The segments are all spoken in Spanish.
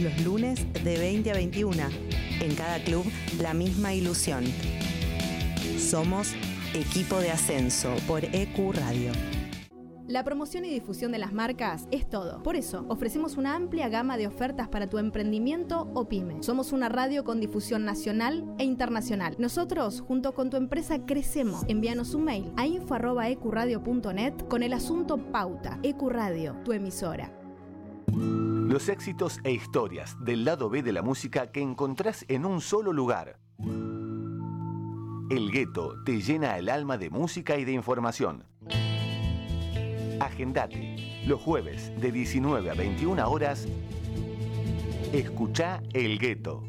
los lunes de 20 a 21. En cada club, la misma ilusión. Somos Equipo de Ascenso por EQ Radio. La promoción y difusión de las marcas es todo. Por eso, ofrecemos una amplia gama de ofertas para tu emprendimiento o pyme. Somos una radio con difusión nacional e internacional. Nosotros, junto con tu empresa, crecemos. Envíanos un mail a info.ecuradio.net con el asunto Pauta. Ecuradio, tu emisora. Los éxitos e historias del lado B de la música que encontrás en un solo lugar. El gueto te llena el alma de música y de información. Agendate. Los jueves de 19 a 21 horas. Escucha El Gueto.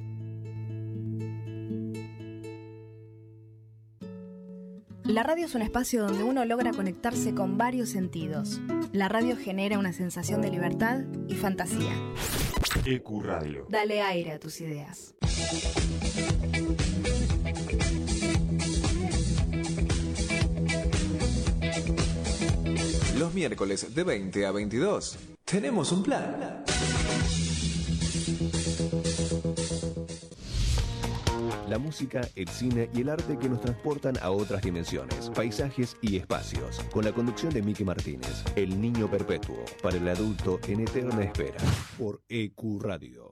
La radio es un espacio donde uno logra conectarse con varios sentidos. La radio genera una sensación de libertad y fantasía. EQ Radio. Dale aire a tus ideas. Los miércoles de 20 a 22 tenemos un plan. La música, el cine y el arte que nos transportan a otras dimensiones, paisajes y espacios. Con la conducción de Miki Martínez, El Niño Perpetuo, para el adulto en eterna espera, por EQ Radio.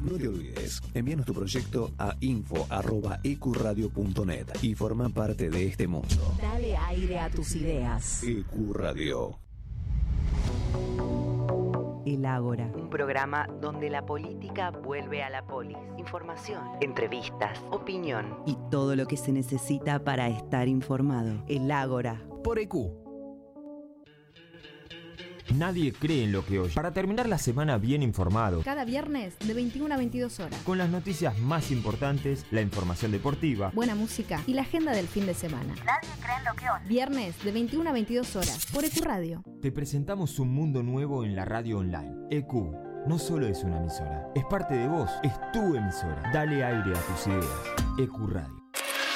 No te olvides, envíanos tu proyecto a info.ecuradio.net y forma parte de este mundo. Dale aire a tus ideas. EQ Radio. El Ágora, un programa donde la política vuelve a la polis. Información, entrevistas, opinión y todo lo que se necesita para estar informado. El Ágora. Por EQ. Nadie cree en lo que oye. Para terminar la semana bien informado, Cada viernes de 21 a 22 horas. con las noticias más importantes, la información deportiva, Buena música y la agenda del fin de semana. Nadie cree en lo que oye. Viernes de 21 a 22 horas por EQ Radio. te presentamos un mundo nuevo en la radio online. EQ no solo es una emisora, es parte de vos, es tu emisora. Dale aire a tus ideas. EQ Radio.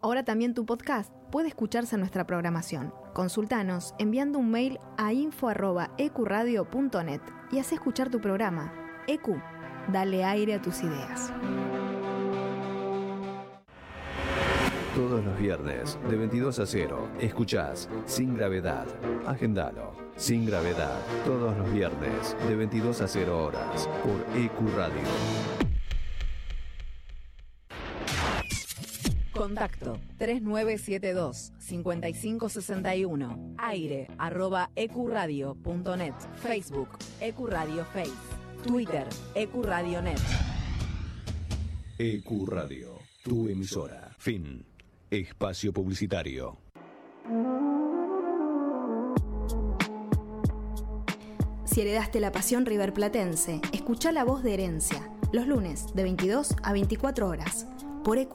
Ahora también tu podcast puede escucharse en nuestra programación. Consultanos enviando un mail a info.ecuradio.net y haz escuchar tu programa. EQ, dale aire a tus ideas. Todos los viernes, de 22 a 0, escuchás Sin Gravedad. Agendalo. Sin Gravedad. Todos los viernes, de 22 a 0 horas, por EQ Radio. Contacto 3972 5561. Aire arroba ecuradio.net. Facebook Ecuradio Face. Twitter Ecuradionet. EQ Radio, tu emisora. Fin. Espacio publicitario. Si heredaste la pasión riverplatense, escucha la voz de herencia. Los lunes de 22 a 24 horas. Por EQ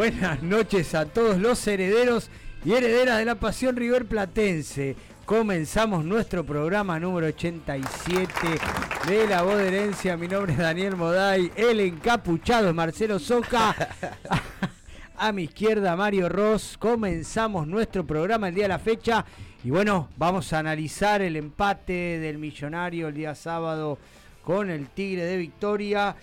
Buenas noches a todos los herederos y herederas de la pasión River Platense. Comenzamos nuestro programa número 87 de La Voz de Herencia. Mi nombre es Daniel Moday, el encapuchado es Marcelo Soca. A mi izquierda, Mario Ross. Comenzamos nuestro programa el día de la fecha. Y bueno, vamos a analizar el empate del millonario el día sábado con el Tigre de Victoria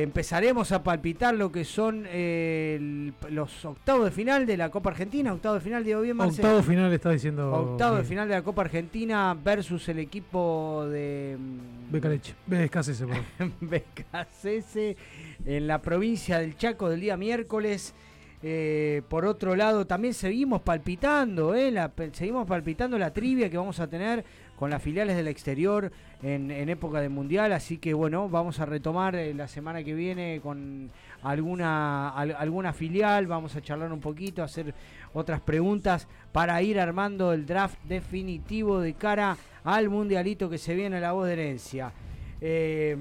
empezaremos a palpitar lo que son eh, los octavos de final de la Copa Argentina, octavo de final, Diego bien, Marcelo. Octavo de final está diciendo. Octavo de final de la Copa Argentina versus el equipo de mm, Becaleche, BKCS en la provincia del Chaco del día miércoles. Eh, por otro lado, también seguimos palpitando, eh, seguimos palpitando la trivia que vamos a tener con las filiales del exterior en, época de mundial, así que bueno, vamos a retomar eh, la semana que viene con alguna, alguna filial, vamos a charlar un poquito, hacer otras preguntas para ir armando el draft definitivo de cara al mundialito que se viene a la voz de herencia. Eh,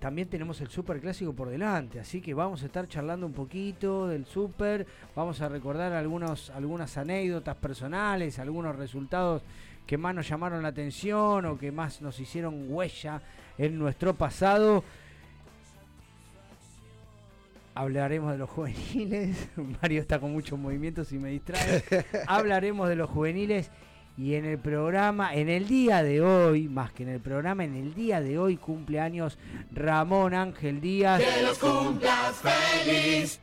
también tenemos el super clásico por delante, así que vamos a estar charlando un poquito del super, vamos a recordar algunos, algunas anécdotas personales, algunos resultados que más nos llamaron la atención o que más nos hicieron huella en nuestro pasado. Hablaremos de los juveniles. Mario está con muchos movimientos y me distrae. Hablaremos de los juveniles y en el programa, en el día de hoy, más que en el programa, en el día de hoy cumpleaños Ramón Ángel Díaz. Que los cumplas feliz.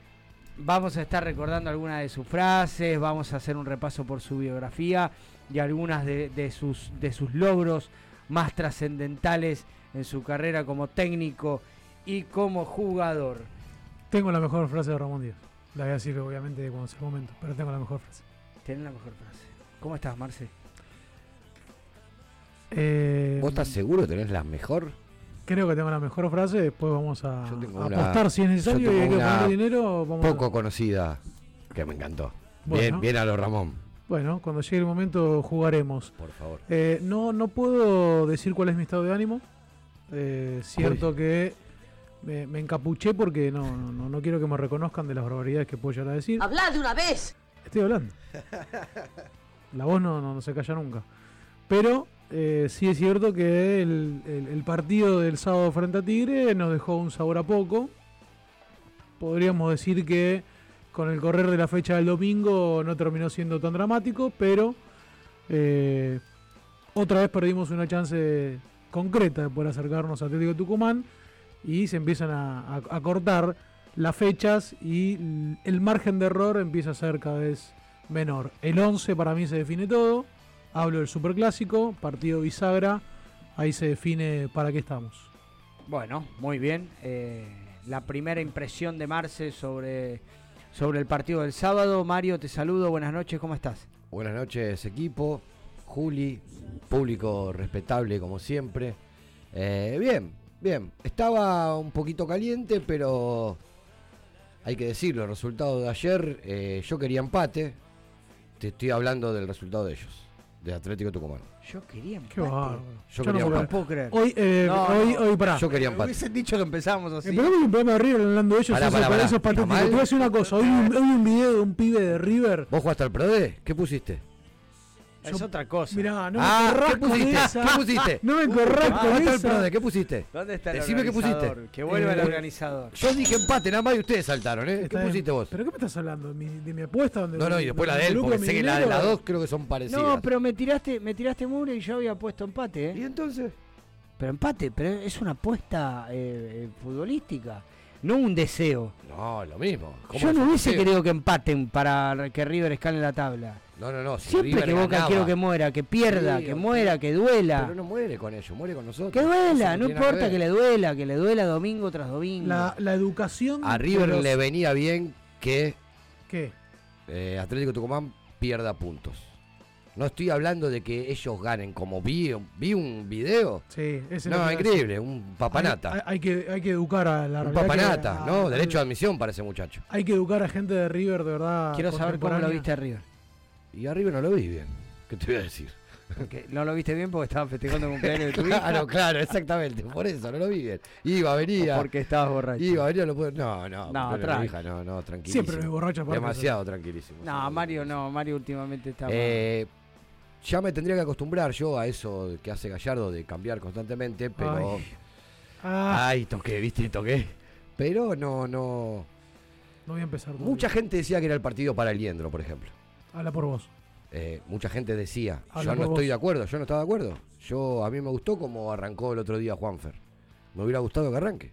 Vamos a estar recordando algunas de sus frases, vamos a hacer un repaso por su biografía y algunas de, sus, de sus logros más trascendentales en su carrera como técnico y como jugador. Tengo la mejor frase de Ramón Díaz. La voy a decir obviamente cuando sea el momento, pero tengo la mejor frase. Tienes la mejor frase. ¿Cómo estás, Marce? Eh, ¿Vos estás seguro que tenés la mejor? Creo que tengo la mejor frase, después vamos a, apostar si es necesario y hay que poner dinero. poco conocida, que me encantó. Bien, bien a lo Ramón. Bueno, cuando llegue el momento jugaremos. Por favor. Eh, no, no puedo decir cuál es mi estado de ánimo. Eh, cierto que me, encapuché porque no, no, no, quiero que me reconozcan de las barbaridades que puedo llegar a decir. ¡Habla de una vez! Estoy hablando. La voz no, no, se calla nunca. Pero eh, sí es cierto que el, el, partido del sábado frente a Tigre nos dejó un sabor a poco. Podríamos decir que con el correr de la fecha del domingo no terminó siendo tan dramático, pero eh, otra vez perdimos una chance concreta de poder acercarnos a Atlético Tucumán y se empiezan a, cortar las fechas y el margen de error empieza a ser cada vez menor. El 11 para mí se define todo. Hablo del Superclásico, partido bisagra. Ahí se define para qué estamos. Bueno, muy bien. Eh, la primera impresión de Marce sobre sobre el partido del sábado. Mario, te saludo, buenas noches, ¿cómo estás? Buenas noches equipo, Juli, público respetable como siempre. Eh, bien, bien, estaba un poquito caliente, pero hay que decirlo, el resultado de ayer, eh, yo quería empate, te estoy hablando del resultado de ellos de Atlético Tucumán. Yo quería empate. Qué Yo, yo quería no, empate. puedo creer. Hoy, eh, hoy, hoy, pará. Yo quería empate. Hubiesen dicho que empezamos así. Empezamos un programa de River hablando de ellos. Pará, pará, pará. Esos patéticos. Te voy a decir una cosa. Hoy, hoy un video de un pibe de River. ¿Vos jugaste al PRODE? ¿Qué pusiste? Es otra cosa. Mirá, no ah, me ¿qué pusiste? ¿Qué pusiste? No me corras con ah, esa. ¿Qué pusiste? ¿Dónde está el Decime qué pusiste. Que vuelva el eh, organizador. Yo dije empate, nada más y ustedes saltaron, ¿eh? ¿Qué pusiste vos? ¿Pero qué me estás hablando? ¿De mi, apuesta? Donde no, no, y después la de él, porque sé que la de las dos creo que son parecidas. No, pero me tiraste, me tiraste muro y yo había puesto empate, ¿eh? ¿Y entonces? Pero empate, pero es una apuesta eh, eh futbolística no un deseo. No, lo mismo. Yo no hubiese querido que empaten para que River escale la tabla. No, no, no. Siempre que Boca quiero que muera, que pierda, que muera, que duela. Pero no muere con ellos, muere con nosotros. Que duela, no, importa que, le duela, que le duela domingo tras domingo. La, educación. A River le venía bien que. ¿Qué? Eh, Atlético Tucumán pierda puntos. No estoy hablando de que ellos ganen, como vi, vi un video. Sí, ese No, increíble, un papanata. Hay, que, hay que educar a la Un papanata, ¿no? Derecho de admisión para ese muchacho. Hay que educar a gente de River, de verdad. Quiero saber cómo lo viste a River. Y a River no lo vi bien. ¿Qué te voy a decir? no lo viste bien porque estaba festejando el cumpleaños de tu hija. Claro, claro, exactamente. Por eso, no lo vi bien. Iba, venía. O porque estabas borracho. Iba, venía, lo puedo. No, no, no, no, hija, no, no, tranquilísimo. Siempre me borracho Demasiado tranquilísimo. No, Mario no, Mario últimamente está. Eh, ya me tendría que acostumbrar yo a eso que hace Gallardo de cambiar constantemente, pero. Ay, ah. Ay toqué, viste, toqué. Pero no, no. No voy a empezar. Mucha gente decía que era el partido para el Liendro, por ejemplo. Habla por vos. Eh, mucha gente decía, yo no estoy de acuerdo, yo no estaba de acuerdo. Yo a mí me gustó como arrancó el otro día Juanfer. Me hubiera gustado que arranque.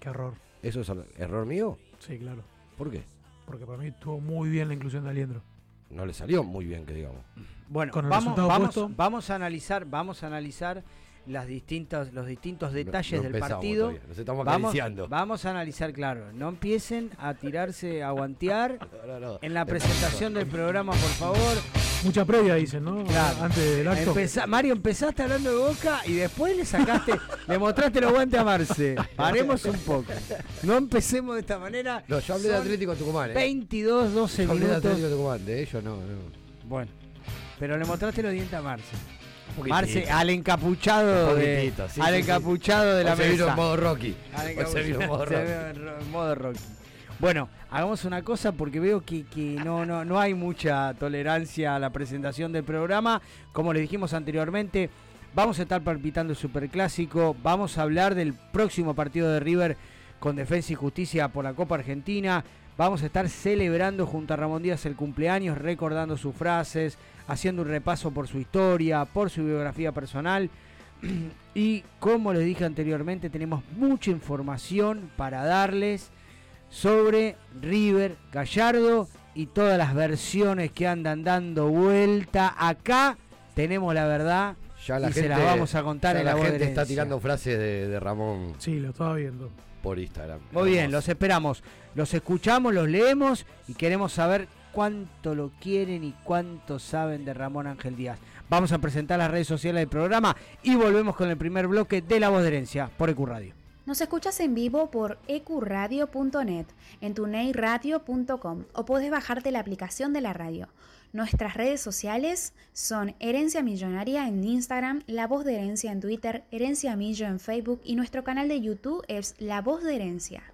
Qué error. ¿Eso es error mío? Sí, claro. ¿Por qué? Porque para mí estuvo muy bien la inclusión de Aliendro. No le salió muy bien, que digamos. Bueno, vamos, vamos, vamos a analizar, vamos a analizar las distintas, los distintos detalles del partido. nos estamos vamos, vamos, a analizar, claro. No empiecen a tirarse, a guantear en la presentación del programa, por favor. Mucha previa, dicen, ¿no? Antes del acto. Mario, empezaste hablando de Boca y después le sacaste, le mostraste los guantes a Marce. Paremos un poco. No empecemos de esta manera. No, yo hablé de Atlético Tucumán. ¿eh? 22, 12 yo hablé de Atlético Tucumán, de ellos no, no. Bueno, pero le mostraste los dientes a Marce. Marce, al encapuchado de, al encapuchado de la se mesa. en modo Rocky. Se vino en modo Rocky. en modo Rocky. Bueno, hagamos una cosa porque veo que, que, no, no, no hay mucha tolerancia a la presentación del programa. Como les dijimos anteriormente, vamos a estar palpitando el Superclásico, vamos a hablar del próximo partido de River con Defensa y Justicia por la Copa Argentina. Vamos a estar celebrando junto a Ramón Díaz el cumpleaños, recordando sus frases, haciendo un repaso por su historia, por su biografía personal. Y como les dije anteriormente, tenemos mucha información para darles sobre River Gallardo y todas las versiones que andan dando vuelta. Acá tenemos la verdad ya la y se la vamos a contar en la, la gente está tirando frases de, de Ramón. Sí, lo estaba viendo por Instagram. Muy bien, los esperamos. Los escuchamos, los leemos y queremos saber cuánto lo quieren y cuánto saben de Ramón Ángel Díaz. Vamos a presentar las redes sociales del programa y volvemos con el primer bloque de La Voz de Herencia por EcuRadio. Nos escuchas en vivo por ecuradio.net, en tuneiradio.com o puedes bajarte la aplicación de la radio. Nuestras redes sociales son Herencia Millonaria en Instagram, La Voz de Herencia en Twitter, Herencia Millo en Facebook y nuestro canal de YouTube es La Voz de Herencia.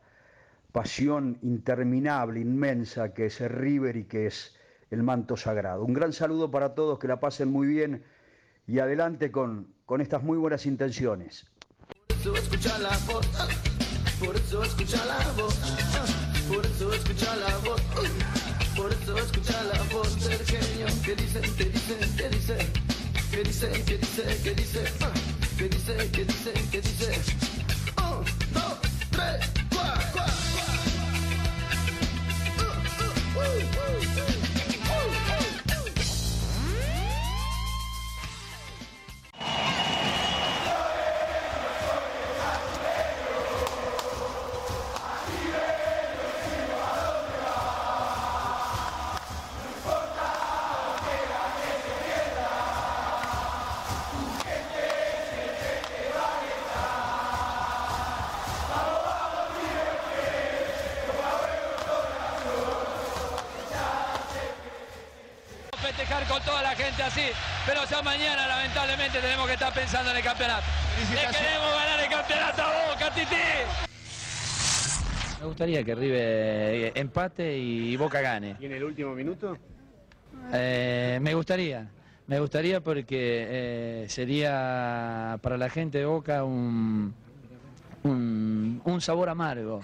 pasión interminable, inmensa, que es el River y que es el manto sagrado. Un gran saludo para todos, que la pasen muy bien y adelante con, con estas muy buenas intenciones. Woo, woo, woo. Así, pero ya mañana lamentablemente tenemos que estar pensando en el campeonato. Le queremos ganar el campeonato a Boca, Titi. Me gustaría que River eh, empate y Boca gane. ¿Y en el último minuto? Eh, me gustaría, me gustaría porque eh, sería para la gente de Boca un, un, un sabor amargo.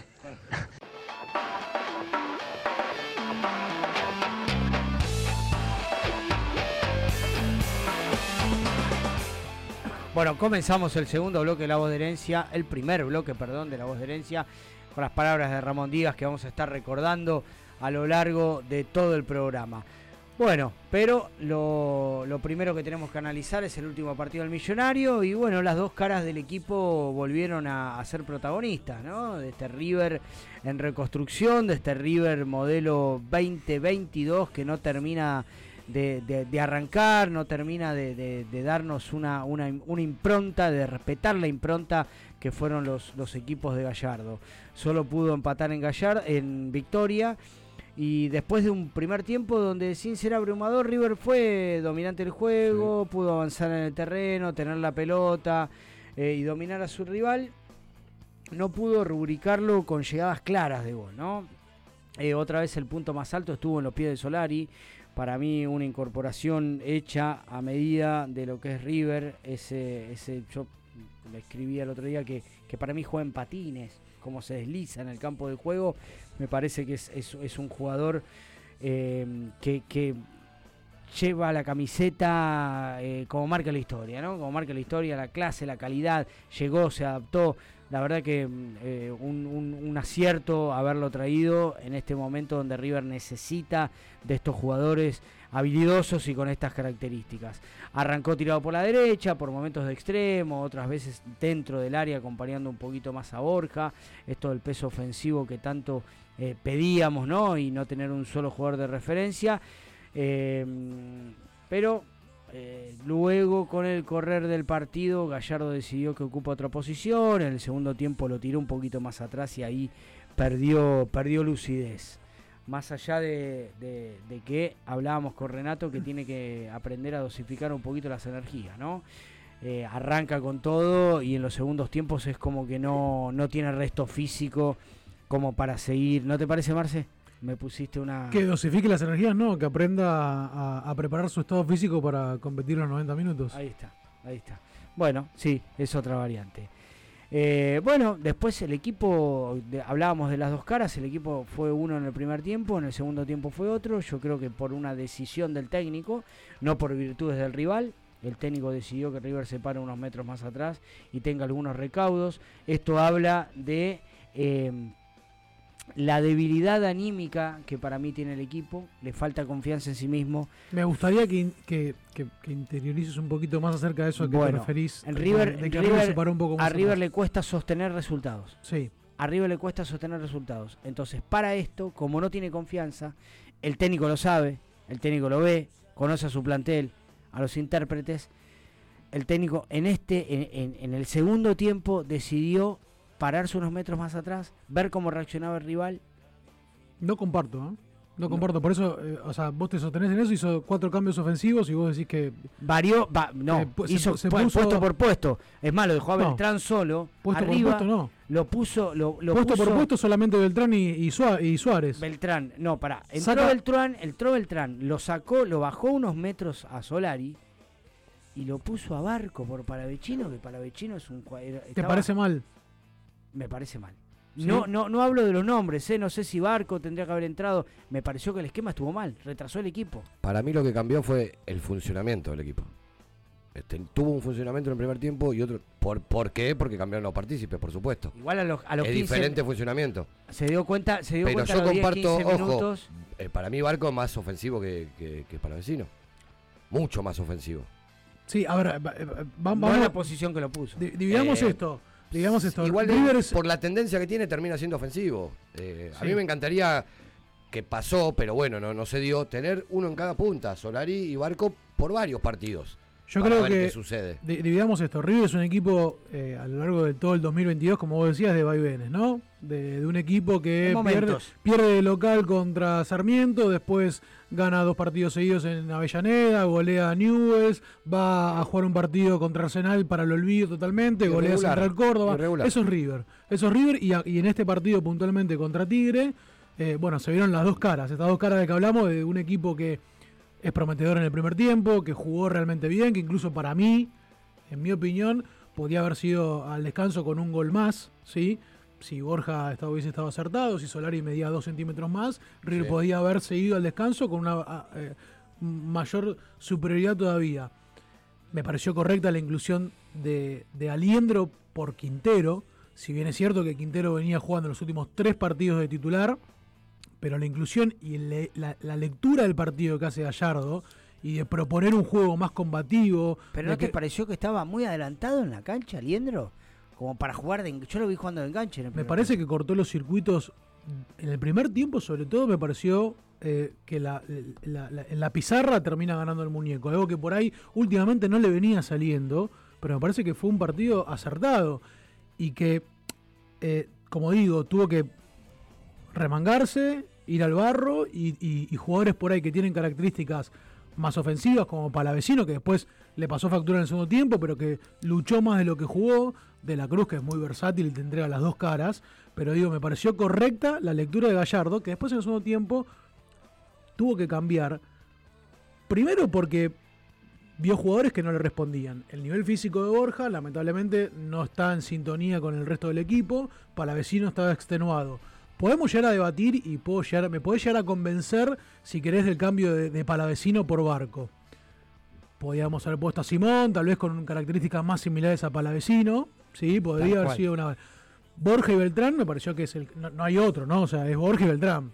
Bueno, comenzamos el segundo bloque de La Voz de Herencia, el primer bloque, perdón, de La Voz de Herencia, con las palabras de Ramón Díaz que vamos a estar recordando a lo largo de todo el programa. Bueno, pero lo, lo, primero que tenemos que analizar es el último partido del Millonario y bueno, las dos caras del equipo volvieron a, ser protagonistas, ¿no? De este River en reconstrucción, de este River modelo 2022 que no termina de, arrancar, no termina de, darnos una, una, una, impronta, de respetar la impronta que fueron los, los equipos de Gallardo. Solo pudo empatar en Gallardo, en Victoria y después de un primer tiempo donde sin ser abrumador, River fue dominante del juego, pudo avanzar en el terreno, tener la pelota eh, y dominar a su rival, no pudo rubricarlo con llegadas claras de gol, ¿no? Eh, otra vez el punto más alto estuvo en los pies de Solari. Para mí una incorporación hecha a medida de lo que es River. Ese, ese yo le escribí el otro día que, que para mí juega en patines cómo se desliza en el campo de juego, me parece que es, es, un jugador eh, que, lleva la camiseta eh, como marca la historia, ¿no? Como marca la historia, la clase, la calidad, llegó, se adaptó. La verdad que eh, un, acierto haberlo traído en este momento donde River necesita de estos jugadores habilidosos y con estas características. Arrancó tirado por la derecha, por momentos de extremo, otras veces dentro del área acompañando un poquito más a Borja. Esto del peso ofensivo que tanto eh, pedíamos, ¿no? Y no tener un solo jugador de referencia. Em, pero eh, luego con el correr del partido Gallardo decidió que ocupa otra posición, en el segundo tiempo lo tiró un poquito más atrás y ahí perdió, perdió lucidez más allá de, que hablábamos con Renato que tiene que aprender a dosificar un poquito las energías, ¿no? Eh, arranca con todo y en los segundos tiempos es como que no, no tiene resto físico como para seguir. ¿No te parece, Marce? Me pusiste una... Que dosifique las energías, no, que aprenda a, a preparar su estado físico para competir los 90 minutos. Ahí está, ahí está. Bueno, sí, es otra variante. Eh, bueno, después el equipo, hablábamos de las dos caras, el equipo fue uno en el primer tiempo, en el segundo tiempo fue otro, yo creo que por una decisión del técnico, no por virtudes del rival, el técnico decidió que River se pare unos metros más atrás y tenga algunos recaudos, esto habla de... Eh, la debilidad anímica que para mí tiene el equipo, le falta confianza en sí mismo. Me gustaría que, que, interiorices un poquito más acerca de eso a que te referís. En River, a River le cuesta sostener resultados. Sí. A River le cuesta sostener resultados. Entonces, para esto, como no tiene confianza, el técnico lo sabe, el técnico lo ve, conoce a su plantel, a los intérpretes. El técnico en este, en, en el segundo tiempo, decidió pararse unos metros más atrás, ver cómo reaccionaba el rival. No comparto, ¿eh? No comparto, por eso, eh, o sea, vos te sostenés en eso, hizo cuatro cambios ofensivos y vos decís que... Varió, no, eh, hizo puesto por puesto. Es malo, dejó a Beltrán solo. Puesto por puesto no. Lo puso... Lo, puesto por puesto solamente Beltrán y, Suárez. Beltrán, no, pará. Entró Beltrán, entró Beltrán, lo sacó, lo bajó unos metros a Solari y lo puso a Barco por Palavecino, que Palavecino es un... ¿Te parece mal? Me parece mal. No, no, no hablo de los nombres, ¿eh? no sé si Barco tendría que haber entrado. Me pareció que el esquema estuvo mal, retrasó el equipo. Para mí lo que cambió fue el funcionamiento del equipo. Este, tuvo un funcionamiento en el primer tiempo y otro. ¿Por, ¿por qué? Porque cambiaron los partícipes, por supuesto. Igual a los, a los es diferente funcionamiento. Se dio cuenta, se dio Pero cuenta yo comparto, ojo, eh, para mí Barco es más ofensivo que, que, para vecino. Mucho más ofensivo. Sí, ahora, vamos a la posición que lo puso. Dividamos eh, esto. Digamos esto. Igual por la tendencia que tiene termina siendo ofensivo. Eh, a mí me encantaría que pasó, pero bueno, no, no se dio, tener uno en cada punta, Solari y Barco, por varios partidos. Yo creo que sucede. dividamos esto. River es un equipo eh, a lo largo de todo el 2022, como vos decías, de vaivenes, ¿no? De, un equipo que pierde, pierde local contra Sarmiento, después gana dos partidos seguidos en Avellaneda, golea a Newells, va a jugar un partido contra Arsenal para el olvido totalmente, golea a Central Córdoba. Eso es River. Eso es River y, en este partido puntualmente contra Tigre, eh, bueno, se vieron las dos caras, estas dos caras de que hablamos de un equipo que es prometedor en el primer tiempo, que jugó realmente bien, que incluso para mí, en mi opinión, podía haber sido al descanso con un gol más, ¿sí? Si Borja estaba, hubiese estado acertado, si Solari medía dos centímetros más, River podía haber seguido al descanso con una eh, mayor superioridad todavía. Me pareció correcta la inclusión de, de Aliendro por Quintero, si bien es cierto que Quintero venía jugando los últimos tres partidos de titular, pero la inclusión y la, lectura del partido que hace Gallardo y de proponer un juego más combativo. ¿Pero no te pareció que estaba muy adelantado en la cancha, Liendro? Como para jugar de... Yo lo vi jugando de enganche. me parece que cortó los circuitos en el primer tiempo, sobre todo, me pareció eh, que la, en la pizarra termina ganando el muñeco. Algo que por ahí últimamente no le venía saliendo, pero me parece que fue un partido acertado y que, eh, como digo, tuvo que remangarse, ir al barro y, jugadores por ahí que tienen características más ofensivas como Palavecino, que después le pasó factura en el segundo tiempo, pero que luchó más de lo que jugó, de la Cruz, que es muy versátil y te entrega las dos caras, pero digo, me pareció correcta la lectura de Gallardo, que después en el segundo tiempo tuvo que cambiar, primero porque vio jugadores que no le respondían. El nivel físico de Borja, lamentablemente, no está en sintonía con el resto del equipo, Palavecino estaba extenuado podemos llegar a debatir y puedo llegar, me podés llegar a convencer, si querés, del cambio de, Palavecino por Barco. Podríamos haber puesto a Simón, tal vez con características más similares a Palavecino. Sí, podría haber sido una. Borja y Beltrán me pareció que es el. No, hay otro, ¿no? O sea, es Borja y Beltrán.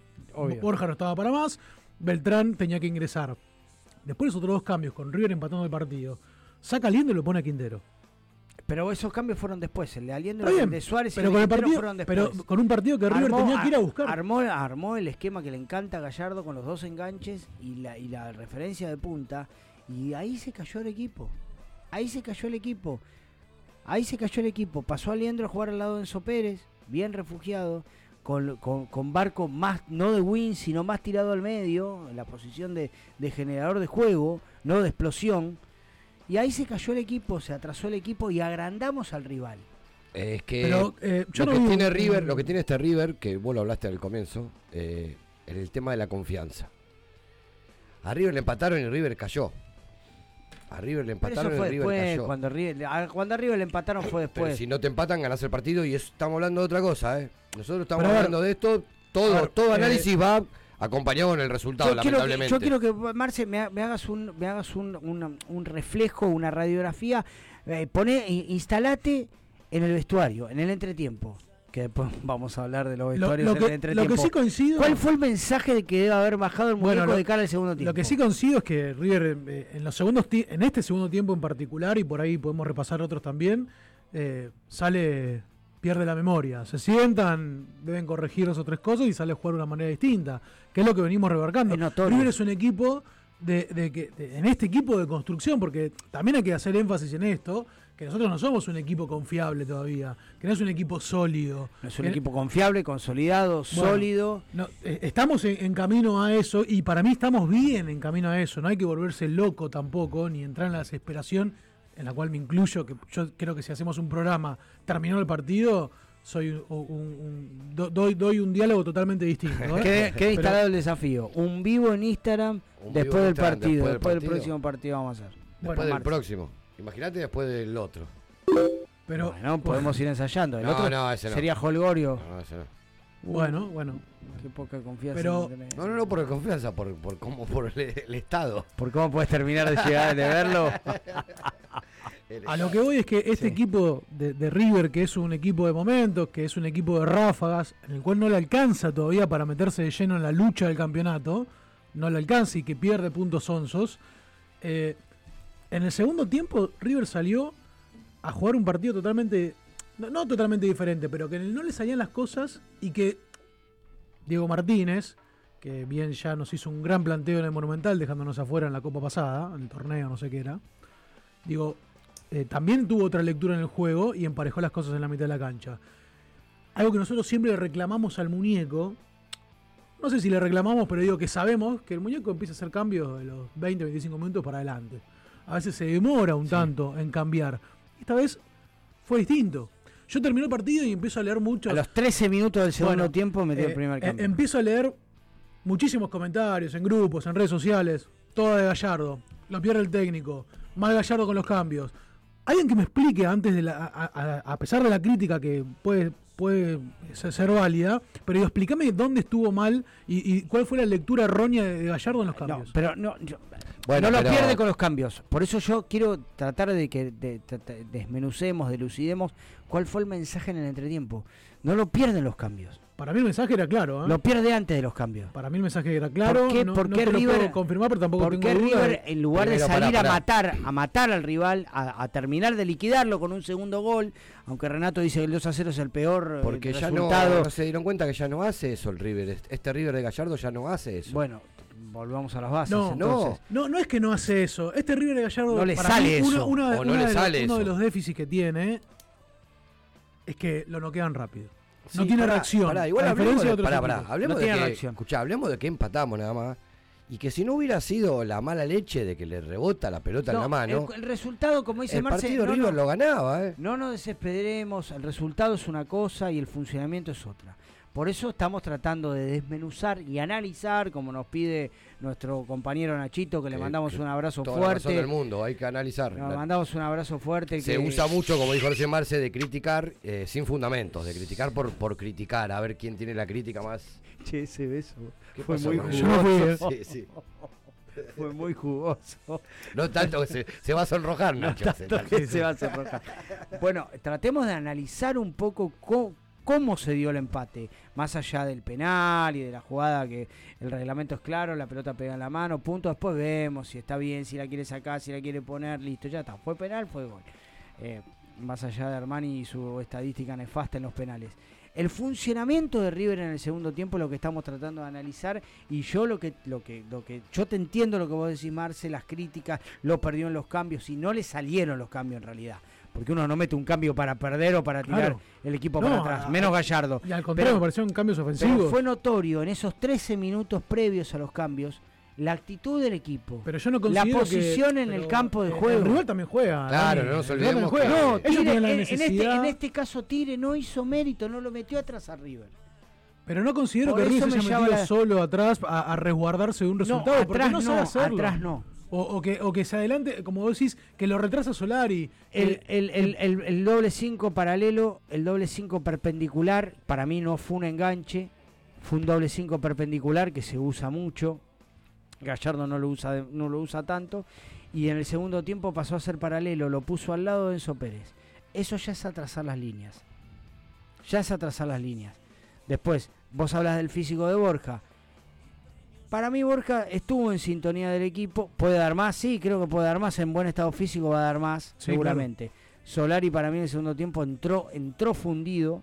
Borja no estaba para más, Beltrán tenía que ingresar. Después otros dos cambios, con River empatando el partido. Saca Liendo y lo pone a Quintero. Pero esos cambios fueron después. El de Aliendro, el de Suárez pero y el, con el fueron después. Pero con un partido que River tenía que ir a buscar. Armó, armó el esquema que le encanta a Gallardo con los dos enganches y la, y la referencia de punta. Y ahí se cayó el equipo. Ahí se cayó el equipo. Ahí se cayó el equipo. Pasó Aliendro a jugar al lado de Enzo Pérez, bien refugiado, con, con, Barco más, no de win, sino más tirado al medio, en la posición de, de generador de juego, no de explosión y ahí se cayó el equipo, se atrasó el equipo y agrandamos al rival. Es que eh, lo que tiene River, lo que tiene este River, que vos lo hablaste al comienzo, eh, en el tema de la confianza. A River le empataron y River cayó. A River le empataron y River cayó. Cuando, River, cuando a River le empataron fue después. Pero si no te empatan, ganás el partido y estamos hablando de otra cosa, ¿eh? Nosotros estamos hablando de esto, todo, todo eh, análisis va acompañado en el resultado, yo lamentablemente. yo quiero que, Marce, me, hagas un, me hagas un, un, reflejo, una radiografía. Eh, pone, instalate en el vestuario, en el entretiempo. Que después vamos a hablar de los vestuarios en el entretiempo. Lo que sí coincido. ¿Cuál fue el mensaje de que debe haber bajado el muñeco de cara al segundo tiempo? Lo que sí coincido es que River, eh, en los segundos en este segundo tiempo en particular, y por ahí podemos repasar otros también, eh, sale pierde la memoria. Se sientan, deben corregir dos o tres cosas y sale a jugar de una manera distinta, que es lo que venimos rebarcando. River es un equipo de, que en este equipo de construcción, porque también hay que hacer énfasis en esto, que nosotros no somos un equipo confiable todavía, que no es un equipo sólido. No es un equipo confiable, consolidado, sólido. No, eh, estamos en, camino a eso y para mí estamos bien en camino a eso. No hay que volverse loco tampoco, ni entrar en la desesperación en la cual me incluyo, que yo creo que si hacemos un programa, terminó el partido, soy un, doy, doy un diálogo totalmente distinto. ¿eh? queda, instalado el desafío. Un vivo en Instagram después del partido. Después, del, próximo partido vamos a hacer. Después del próximo. Imagínate después del otro. Pero bueno, podemos ir ensayando. El otro no, ese no. sería Holgorio. No, ese no. Bueno, bueno. Qué poca confianza. Pero, no, no, no por confianza, por, por cómo, por el, estado. Por cómo puedes terminar de llegar de verlo. A lo que voy es que este equipo de, River, que es un equipo de momentos, que es un equipo de ráfagas, en el cual no le alcanza todavía para meterse de lleno en la lucha del campeonato, no le alcanza y que pierde puntos onzos. Eh, en el segundo tiempo, River salió a jugar un partido totalmente no, totalmente diferente, pero que no le salían las cosas y que Diego Martínez, que bien ya nos hizo un gran planteo en el Monumental, dejándonos afuera en la Copa pasada, en el torneo, no sé qué era, digo, eh, también tuvo otra lectura en el juego y emparejó las cosas en la mitad de la cancha. Algo que nosotros siempre le reclamamos al muñeco, no sé si le reclamamos, pero digo que sabemos que el muñeco empieza a hacer cambios de los 20, 25 minutos para adelante. A veces se demora un tanto en cambiar. Esta vez fue distinto. Yo termino el partido y empiezo a leer mucho. A los 13 minutos del segundo tiempo metí el eh, primer eh, cambio. empiezo a leer muchísimos comentarios en grupos, en redes sociales, todo de Gallardo. Lo pierde el técnico. Mal Gallardo con los cambios. Alguien que me explique antes de la. A, pesar de la crítica que puede, puede ser, válida, pero explícame dónde estuvo mal y, cuál fue la lectura errónea de Gallardo en los cambios. pero no, bueno, no lo pierde con los cambios. Por eso yo quiero tratar de que desmenucemos, delucidemos cuál fue el mensaje en el entretiempo. No lo pierden los cambios. Para mí el mensaje era claro. ¿eh? Lo pierde antes de los cambios. Para mí el mensaje era claro. ¿Por qué, no, por no qué lo River, puedo confirmar, pero tampoco por tengo qué duda. River, en lugar de salir pará, a matar, a matar al rival, a, a terminar de liquidarlo con un segundo gol, aunque Renato dice que el 2 a 0 es el peor eh, Porque ya no, resultado. no se dieron cuenta que ya no hace eso el River. Este- Este River de Gallardo ya no hace eso. Bueno, volvamos a las bases. No, entonces. no, no es que no hace eso. Este River de Gallardo No le para sale mí, eso. uno de- O no una le de los- sale uno de eso. los déficits que tiene es que lo noquean rápido. No Sí, tiene pará, reacción. pará, igual hablemos de, pará, pará, equipos. hablemos No de tiene que, escuchá, hablemos de que empatamos nada más. Y que si no hubiera sido la mala leche de que le rebota la pelota en la mano, el, el resultado, como dice el Marce, partido no, River no, lo ganaba, ¿eh? no nos desesperemos, el resultado es una cosa y el funcionamiento es otra. Por eso estamos tratando de desmenuzar y analizar, como nos pide nuestro compañero Nachito, que le Que- mandamos que un abrazo Toda la razón fuerte. del mundo, hay que analizar. Nos La- mandamos un abrazo fuerte. Se que- usa mucho, como dijo recién Marce, de criticar eh, sin fundamentos, de criticar por, por criticar, a ver quién tiene la crítica más. Che, ese beso ¿Qué fue pasó muy jugoso. eso? Yo no fui, Sí, sí. Fue muy jugoso. No tanto que se, se va a sonrojar, No Nacho. se- tanto que se va a sonrojar. Bueno, tratemos de analizar un poco co- cómo se dio el empate, más allá del penal y de la jugada que el reglamento es claro, la pelota pega en la mano, punto, después vemos si está bien, si la quiere sacar, si la quiere poner, listo, ya está, fue penal, fue gol. Eh, más allá de Armani y su estadística nefasta en los penales. El funcionamiento de River en el segundo tiempo es lo que estamos tratando de analizar y yo lo que lo que lo que yo te entiendo lo que vos decís Marce, las críticas, lo perdió en los cambios y no le salieron los cambios en realidad. Porque uno no mete un cambio para perder o para tirar Claro. el equipo No, para atrás, a- menos Gallardo. Y al contrario, Pero- me parecieron cambios Pero ofensivos. fue notorio en esos 13 minutos previos a los cambios la actitud del equipo. Pero yo no la posición que- en el pero, campo de juego. El rival también juega. Claro, no nos olvidemos juega. que- No, Ellos tienen la en, este, necesidad. en este caso Tigre no hizo mérito, no lo metió atrás a River. Pero no considero Por que River se haya metido la- solo atrás a, a resguardarse de un resultado. porque atrás no, sabe no, hacerlo. atrás no. O, o que, o que se adelante, como vos decís, que lo retrasa Solari. El, Eh, el, el, el- el doble 5 paralelo, el doble 5 perpendicular, para mí no fue un enganche, fue un doble 5 perpendicular que se usa mucho. Gallardo no lo usa no lo usa tanto y en el segundo tiempo pasó a ser paralelo, lo puso al lado de Enzo Pérez. Eso ya es atrasar las líneas. Ya es atrasar las líneas. Después, vos hablas del físico de Borja. Para mí Borja estuvo en sintonía del equipo, puede dar más, sí, creo que puede dar más, en buen estado físico va a dar más, Sí, seguramente. Solari para mí en el segundo tiempo entró, entró fundido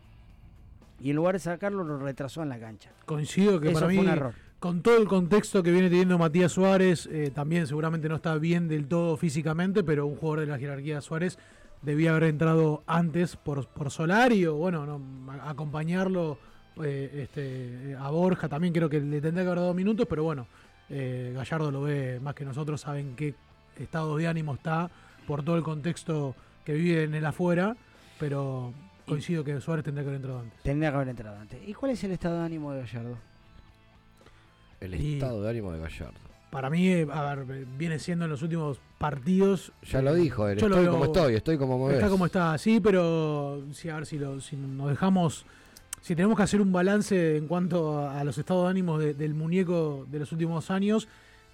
y en lugar de sacarlo lo retrasó en la cancha. Coincido que Eso para fue mí, un error. con todo el contexto que viene teniendo Matías Suárez, eh, también seguramente no está bien del todo físicamente, pero un jugador de la jerarquía de Suárez debía haber entrado antes por, por Solari o, bueno, no, acompañarlo eh, este, a Borja. También creo que le tendría que haber dado minutos, pero bueno, eh, Gallardo lo ve más que nosotros, saben qué estado de ánimo está por todo el contexto que vive en el afuera, pero coincido que Suárez tendría que haber entrado antes. Tendría que haber entrado antes. ¿Y cuál es el estado de ánimo de Gallardo? El Y- estado de ánimo de Gallardo. Para mí, eh, a ver, eh, viene siendo en los últimos partidos. Ya eh, lo dijo él, lo estoy como estoy, estoy como me Está ves. como está, sí, pero sí, a ver si, lo, si nos dejamos. Si tenemos que hacer un balance en cuanto a, los estados de ánimo de- del muñeco de los últimos años,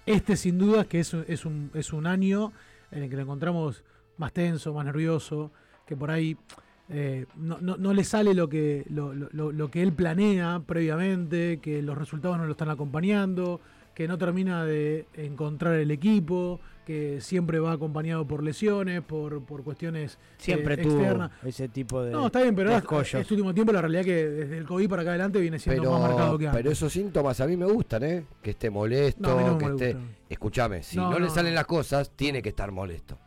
este sin duda que es, es, un, es un año en el que lo encontramos más tenso, más nervioso, que por ahí eh, no, no- le sale lo que, lo- lo que él planea previamente, que los resultados no lo están acompañando, que no termina de encontrar el equipo, que siempre va acompañado por lesiones, por, por cuestiones Siempre eh, tuvo ese tipo de No, está bien, pero ahora, este último tiempo la realidad que desde el COVID para acá adelante viene siendo Pero, más marcado que antes. pero esos síntomas a mí me gustan, ¿eh? Que esté molesto, No, no que esté... Escúchame, si No, no, le salen las cosas, tiene que estar molesto.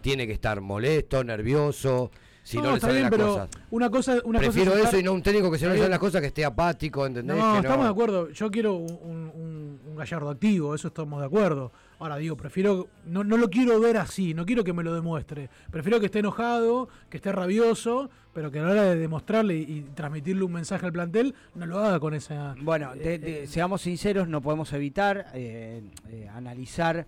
Tiene que estar molesto, nervioso, si no, le salen bien, las pero cosas. una cosa, una Prefiero cosa es eso estar- y no un técnico que si no le salen las cosas que esté apático, ¿entendés? No, que estamos de acuerdo. Yo quiero un, un- un- un gallardo activo, eso estamos de acuerdo. Ahora digo, prefiero, no, no lo quiero ver así, no quiero que me lo demuestre. Prefiero que esté enojado, que esté rabioso, pero que a la hora de demostrarle y, y transmitirle un mensaje al plantel, no lo haga con esa. Bueno, eh, te- te- seamos sinceros, no podemos evitar eh, eh, analizar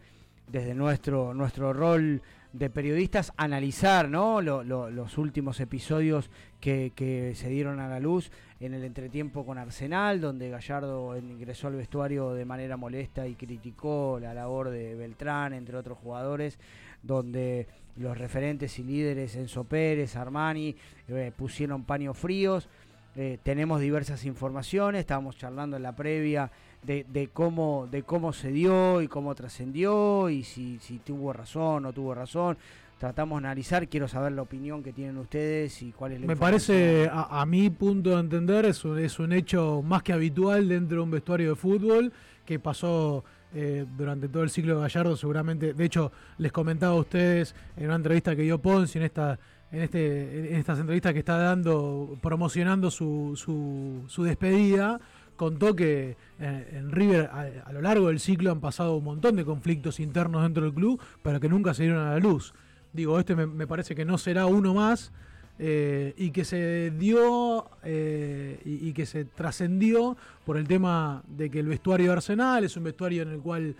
desde nuestro, nuestro rol de periodistas, analizar ¿no? Lo- lo- los últimos episodios que, que se dieron a la luz en el entretiempo con Arsenal, donde Gallardo ingresó al vestuario de manera molesta y criticó la labor de Beltrán, entre otros jugadores, donde los referentes y líderes Enzo Pérez, Armani, eh, pusieron paños fríos eh, tenemos diversas informaciones, estábamos charlando en la previa de, cómo, de cómo se dio y cómo trascendió y si, si tuvo razón o no tuvo razón. Tratamos de analizar, quiero saber la opinión que tienen ustedes y cuál es la Me parece, a, mi punto de entender, es un, es un hecho más que habitual dentro de un vestuario de fútbol que pasó eh, durante todo el ciclo de Gallardo, seguramente. De hecho, les comentaba a ustedes en una entrevista que dio Ponce en esta en, este, en estas entrevistas que está dando, promocionando su, su, su despedida, contó que eh, en River a, lo largo del ciclo han pasado un montón de conflictos internos dentro del club, pero que nunca se dieron a la luz. Digo, este me, parece que no será uno más eh, y que se dio eh, y, que se trascendió por el tema de que el vestuario de Arsenal es un vestuario en el cual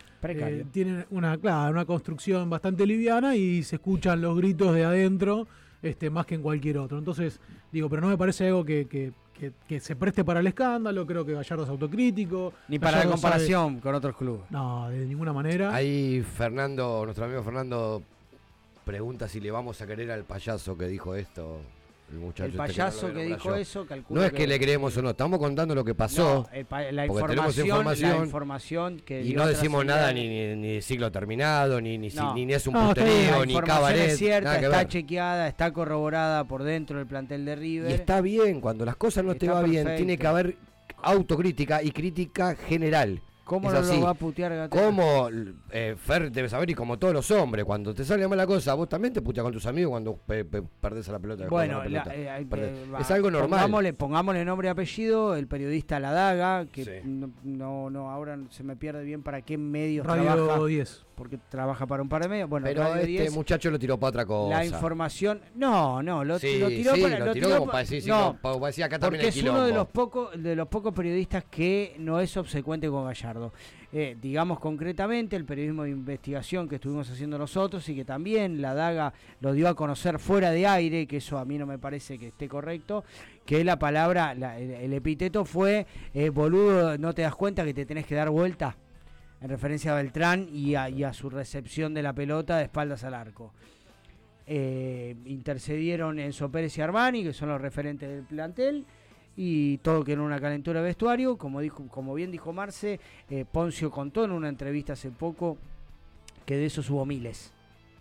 tiene una, claro, una construcción bastante liviana y se escuchan los gritos de adentro este, más que en cualquier otro. Entonces, digo, pero no me parece algo que, se preste para el escándalo, creo que Gallardo es autocrítico. Ni para la comparación con otros clubes. No, de ninguna manera. Ahí Fernando, nuestro amigo Fernando, pregunta si le vamos a querer al payaso que dijo esto el, este payaso que, dijo eso, No es que, le creemos o no, estamos contando lo que pasó. la, información, que Y no decimos nada ni, ni, de siglo terminado, ni, ni, ni es un no, ni cabaret. Es cierta, está chequeada, está corroborada por dentro del plantel de River. Y está bien, cuando las cosas no te va bien, tiene que haber autocrítica y crítica general. ¿Cómo no lo va a putear Como eh, Fer debe saber y como todos los hombres, cuando te sale mala cosa, vos también te puteas con tus amigos cuando perdés a la pelota. Bueno, eh, es algo normal. Pongámosle, pongámosle, nombre y apellido, el periodista La Daga, que no, no, ahora se me pierde bien para qué medios Radio trabaja. 10 porque trabaja para un par de medios. Bueno, pero este muchacho lo tiró para otra cosa. La información, no, no, lo, tiró para, lo, tiró, como para decir, no, acá también es uno de los pocos de los pocos periodistas que no es obsecuente con Gallardo. Eh, digamos concretamente el periodismo de investigación que estuvimos haciendo nosotros y que también la daga lo dio a conocer fuera de aire, que eso a mí no me parece que esté correcto, que la palabra, el, epíteto fue, eh, boludo, no te das cuenta que te tenés que dar vuelta en referencia a Beltrán y a, su recepción de la pelota de espaldas al arco. Eh, intercedieron Enzo Pérez y Armani, que son los referentes del plantel, y todo que en una calentura de vestuario. Como, dijo, como bien dijo Marce, eh, Poncio contó en una entrevista hace poco que de esos hubo miles,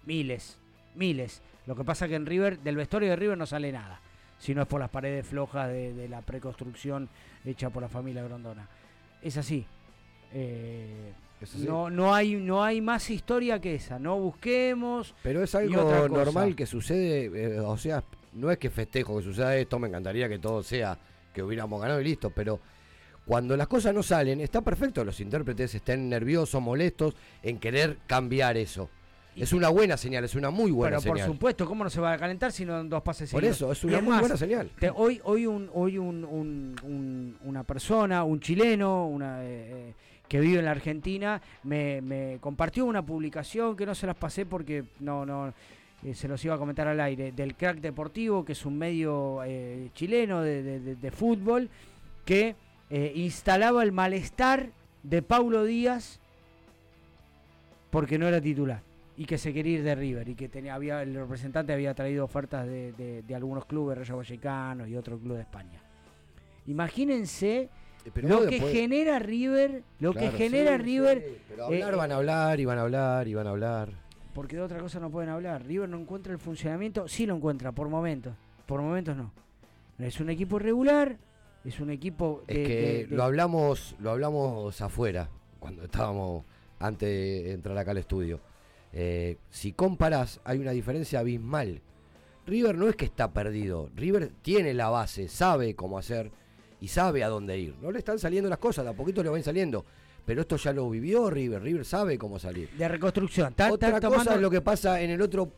miles, miles. Lo que pasa que en River, del vestuario de River no sale nada, si no es por las paredes flojas de, la preconstrucción hecha por la familia Grondona. Es así. Eh, no, no, hay, no hay más historia que esa, no busquemos. Pero es algo normal que sucede, eh, o sea, no es que festejo que suceda esto, me encantaría que todo sea que hubiéramos ganado y listo, pero cuando las cosas no salen, está perfecto, los intérpretes estén nerviosos, molestos en querer cambiar eso. es una buena señal, es una muy buena señal. Pero por supuesto, ¿cómo no se va a calentar si no dos pases Por eso, es una muy buena señal. hoy hoy un, hoy un, una persona, un chileno, una... Eh, que vive en la Argentina, me, compartió una publicación que no se las pasé porque no, no eh, se los iba a comentar al aire, del Crack Deportivo, que es un medio eh, chileno de, fútbol, que eh, instalaba el malestar de Paulo Díaz porque no era titular y que se quería ir de River y que tenía, había, el representante había traído ofertas de, algunos clubes, Rayo Vallecano y otro club de España. Imagínense lo que genera River, lo que genera River. pero hablar eh, van a hablar y van a hablar y van a hablar. Porque de otra cosa no pueden hablar. River no encuentra el funcionamiento, sí lo encuentra, por momentos. Por momentos no. Es un equipo regular, es un equipo. Es que lo hablamos, lo hablamos afuera, cuando estábamos antes de entrar acá al estudio. Eh, si comparas, hay una diferencia abismal. River no es que está perdido. River tiene la base, sabe cómo hacer y sabe a dónde ir. No le están saliendo las cosas, de a poquito le van saliendo. Pero esto ya lo vivió River, River sabe cómo salir. De reconstrucción. Otra cosa es lo que pasa en el otro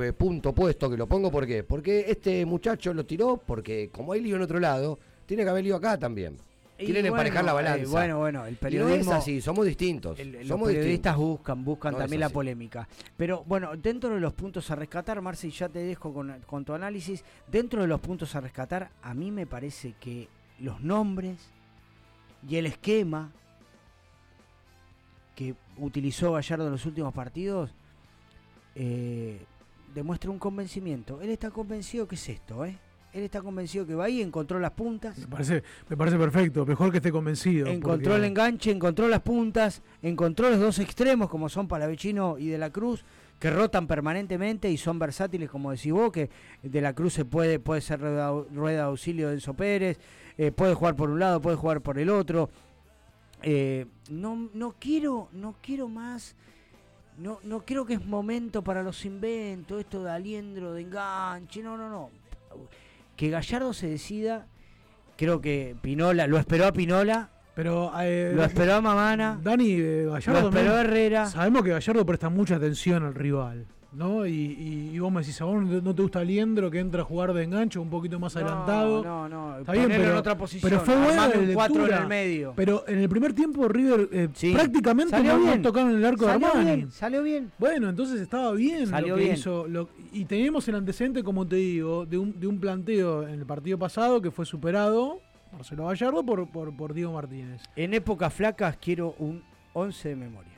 eh, punto puesto que lo pongo, ¿por qué? Porque este muchacho lo tiró porque como hay lío en otro lado, tiene que haber lío acá también. Quieren emparejar la eh, balanza. bueno, bueno, el periodismo. es así, somos distintos. los periodistas buscan, buscan también la polémica. Pero bueno, dentro de los puntos a rescatar, Marci, ya te dejo con, con tu análisis. Dentro de los puntos a rescatar, a mí me parece que los nombres y el esquema que utilizó Gallardo en los últimos partidos eh, demuestra un convencimiento. Él está convencido que es esto, ¿eh? Él está convencido que va ahí, encontró las puntas. Me parece, me parece perfecto, mejor que esté convencido. Encontró el enganche, encontró las puntas, encontró los dos extremos como son Palavecino y De la Cruz, que rotan permanentemente y son versátiles, como decís vos, que De la Cruz se puede, puede ser rueda, rueda de auxilio de Enzo Pérez, eh, puede jugar por un lado, puede jugar por el otro. Eh, no, no quiero, no quiero más. No, no creo que es momento para los inventos, esto de aliendro, de enganche, no, no, no que Gallardo se decida, creo que Pinola, lo esperó a Pinola, pero eh, lo esperó a Mamana, Dani eh, Gallardo, lo esperó a Herrera. Sabemos que Gallardo presta mucha atención al rival. ¿No? Y, vos me decís, ¿a vos no te gusta Liendro que entra a jugar de engancho un poquito más adelantado? No, no, Está bien, pero, en otra posición. Pero fue buena un cuatro en el medio. Pero en el primer tiempo River eh, prácticamente no tocaron en el arco de Armani. Bien, salió bien. Bueno, entonces estaba bien salió lo que bien. hizo. y teníamos el antecedente, como te digo, de un, de un planteo en el partido pasado que fue superado Marcelo Gallardo por, por, por Diego Martínez. En épocas flacas quiero un 11 de memoria.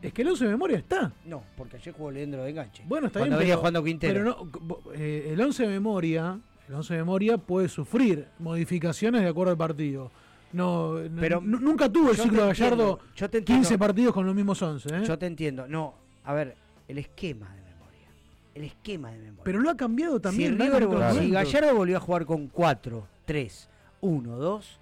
Es que el 11 de memoria está. No, porque ayer jugó Leandro de enganche. Bueno, está Cuando bien. venía jugando Quintero. Pero no, eh, el 11 de memoria, el 11 de memoria puede sufrir modificaciones de acuerdo al partido. No, pero nunca tuvo el ciclo de Gallardo 15 partidos con los mismos 11. ¿eh? Yo te entiendo. No, a ver, el esquema de memoria. El esquema de memoria. Pero lo ha cambiado también. Si, si Gallardo volvió a jugar con 4, 3, 1, 2,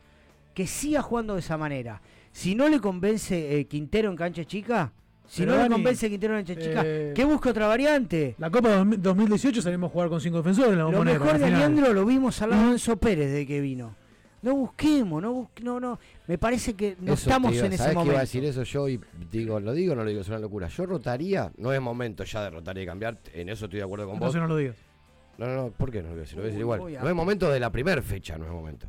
que siga jugando de esa manera. Si no le convence eh, Quintero en cancha chica, si no le convence Quintero en cancha chica, eh, ¿qué busca otra variante? La Copa 2018 salimos a jugar con cinco defensores. lo mejor de Leandro lo vimos al lado de Enzo Pérez de que vino. No busquemos, no busque, no, no. Me parece que no estamos en ese momento. Que iba a decir eso yo y digo, lo digo, no lo digo, es una locura. Yo rotaría, no es momento ya de rotar y cambiar, en eso estoy de acuerdo con vos. No no lo digas. No, no, no, ¿por qué no lo voy a decir? Lo voy a decir igual. No es momento de la primera fecha, no es momento.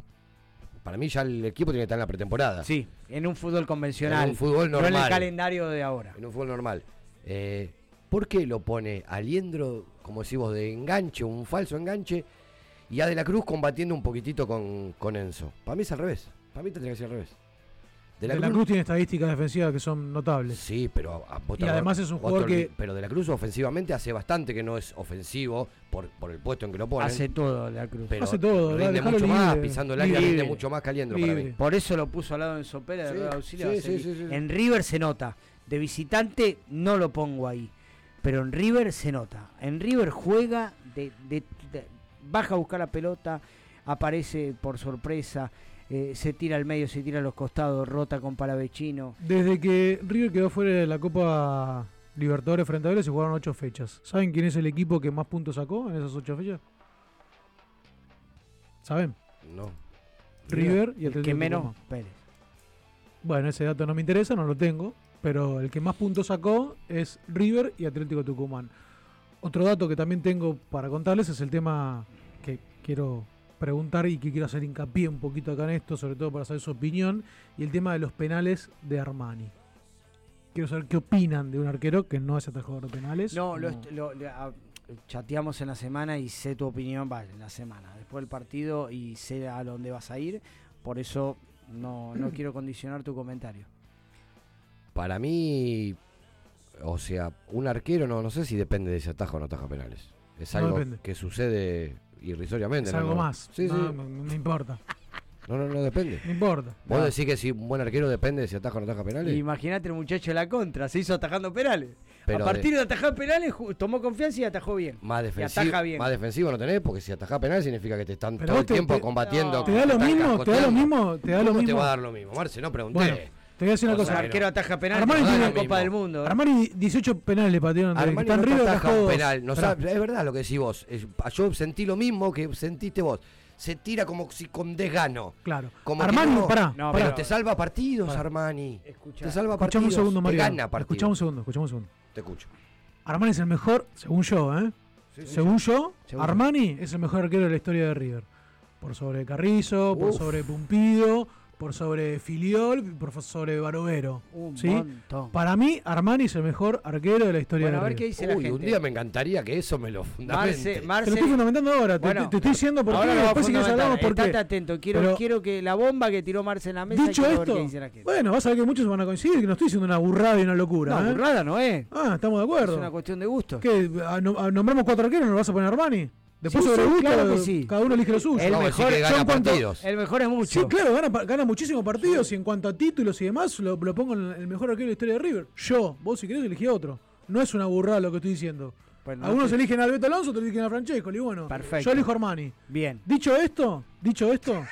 Para mí ya el equipo tiene que estar en la pretemporada. Sí, en un fútbol convencional. En un fútbol normal. No en el calendario de ahora. En un fútbol normal. Eh, ¿Por qué lo pone Aliendro, como decimos, de enganche, un falso enganche, y a De la Cruz combatiendo un poquitito con, con Enzo? Para mí es al revés. Para mí tendría que ser al revés. De la, Cruz, tiene estadísticas defensivas que son notables. Sí, pero y además es un jugador que pero De la Cruz ofensivamente hace bastante que no es ofensivo por, por el puesto en que lo pone. Hace todo De la Cruz. Pero hace todo, rinde mucho más, pisando el área rinde mucho más caliendo para mí. Por eso lo puso al lado de Sopera de auxilio. en River se nota. De visitante no lo pongo ahí. Pero en River se nota. En River juega de baja a buscar la pelota, aparece por sorpresa eh, se tira al medio, se tira a los costados, rota con Palavecino. Desde que River quedó fuera de la Copa Libertadores frente a Vélez se jugaron ocho fechas. ¿Saben quién es el equipo que más puntos sacó en esas ocho fechas? ¿Saben? No. River y el que menos Pérez. Bueno, ese dato no me interesa, no lo tengo, pero el que más puntos sacó es River y Atlético Tucumán. Otro dato que también tengo para contarles es el tema que quiero preguntar y que quiero hacer hincapié un poquito acá en esto, sobre todo para saber su opinión, y el tema de los penales de Armani. Quiero saber qué opinan de un arquero que no es atajador de penales. No, Lo, chateamos en la semana y sé tu opinión, vale, en la semana, después del partido y sé a dónde vas a ir, por eso no, no quiero condicionar tu comentario. Para mí, o sea, un arquero no, no sé si depende de si ataja o no ataja penales. Es algo que sucede irrisoriamente. Es algo más. Sí, sí. No, importa. No, no, no depende. No importa. ¿Vos decís que si un buen arquero depende de si ataja o no ataja penales? Imagínate el muchacho de la contra, se hizo atajando penales. a partir de, atajar penales tomó confianza y atajó bien. Más defensivo, bien. más defensivo no tenés, porque si atajás penales significa que te están todo el tiempo combatiendo. te da lo mismo, te da lo mismo, te da lo mismo. te va a dar lo mismo? Marce, no pregunté. Te voy a decir una cosa. El arquero ataja penales Armani tiene la Copa del Mundo. Armani 18 penales le patearon. Armani no River ataja un penal. No sabe, es verdad lo que decís vos. Yo sentí lo mismo que sentiste vos se tira como si con desgano. Claro. Como Armani, no, pará, no, Pero te salva partidos, Armani. te salva partidos. un segundo, Mario. Te gana partidos. Escuchamos un segundo, escuchamos un segundo. Te escucho. Armani es el mejor, según yo, ¿eh? según yo, Armani es el mejor arquero de la historia de River. Por sobre Carrizo, por sobre Pumpido, por sobre Filiol, por sobre Barovero. ¿sí? Para mí, Armani es el mejor arquero de la historia bueno, de a ver qué dice la gente. Un día me encantaría que eso me lo fundamente. Marce, te lo estoy fundamentando ahora, te, estoy diciendo por qué, después si quieres hablamos por qué. atento, quiero, quiero que la bomba que tiró Marce en la mesa, dicho esto, ver dice la gente. bueno, vas a ver que muchos van a coincidir, que no estoy diciendo una burrada y una locura. No, ¿eh? burrada no es. Ah, estamos de acuerdo. Es una cuestión de gusto. ¿Qué? ¿Nombramos cuatro arqueros no lo vas a poner Armani? Después Sí, sobre sí, gusto, claro que sí. cada uno elige lo suyo. El mejor, que gana cuanto- partidos. el mejor es mucho. Sí, claro, gana, gana muchísimos partidos y en cuanto a títulos y demás, lo, lo pongo en el mejor arquero de la historia de River. Yo, vos si querés elegí a otro. No es una burrada lo que estoy diciendo. Pues no Algunos te- eligen a Alberto Alonso, otros eligen a Francesco. Y bueno, Perfecto. yo elijo a Armani. Bien. Dicho esto, dicho esto,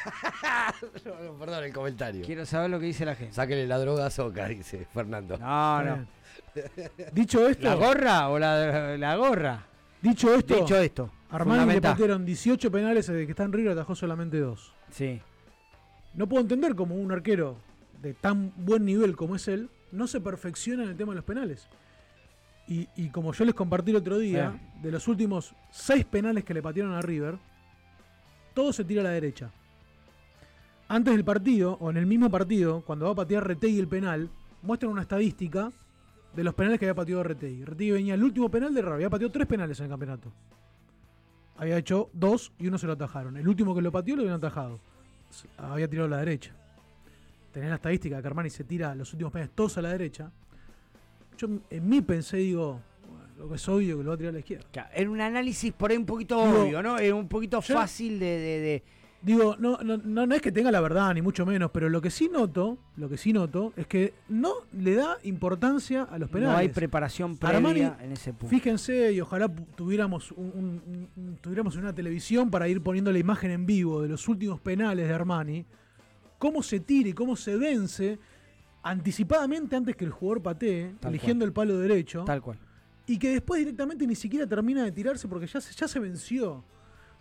Perdón el comentario. Quiero saber lo que dice la gente. Sáquele la droga a Soca, dice Fernando. No, no. dicho esto, ¿La gorra o la, la gorra? dicho esto, Dicho esto. Armani le patearon 18 penales desde que está en River, atajó solamente dos. Sí. No puedo entender cómo un arquero de tan buen nivel como es él no se perfecciona en el tema de los penales. Y, y como yo les compartí el otro día, de los últimos seis penales que le patearon a River, todo se tira a la derecha. Antes del partido, o en el mismo partido, cuando va a patear Retegui el penal, muestran una estadística de los penales que había pateado Retegui. Retegui venía el último penal de River, había pateado tres penales en el campeonato. Había hecho dos y uno se lo atajaron. El último que lo pateó lo habían atajado. Había tirado a la derecha. Tenés la estadística de que Armani se tira los últimos penales todos a la derecha. Yo en mí pensé, digo, bueno, lo que es obvio que lo va a tirar a la izquierda. Claro, Era un análisis por ahí un poquito Digo, obvio, ¿no? Era un poquito yo- fácil de, de- de- Digo, no, no, no, no es que tenga la verdad, ni mucho menos, pero lo que sí noto, lo que sí noto, es que no le da importancia a los penales. No hay preparación previa Armani, en ese punto. Fíjense, y ojalá tuviéramos un, un- un- tuviéramos una televisión para ir poniendo la imagen en vivo de los últimos penales de Armani, cómo se tira y cómo se vence anticipadamente antes que el jugador patee, Tal eligiendo el palo derecho, Tal cual. y que después directamente ni siquiera termina de tirarse porque ya se, ya se venció.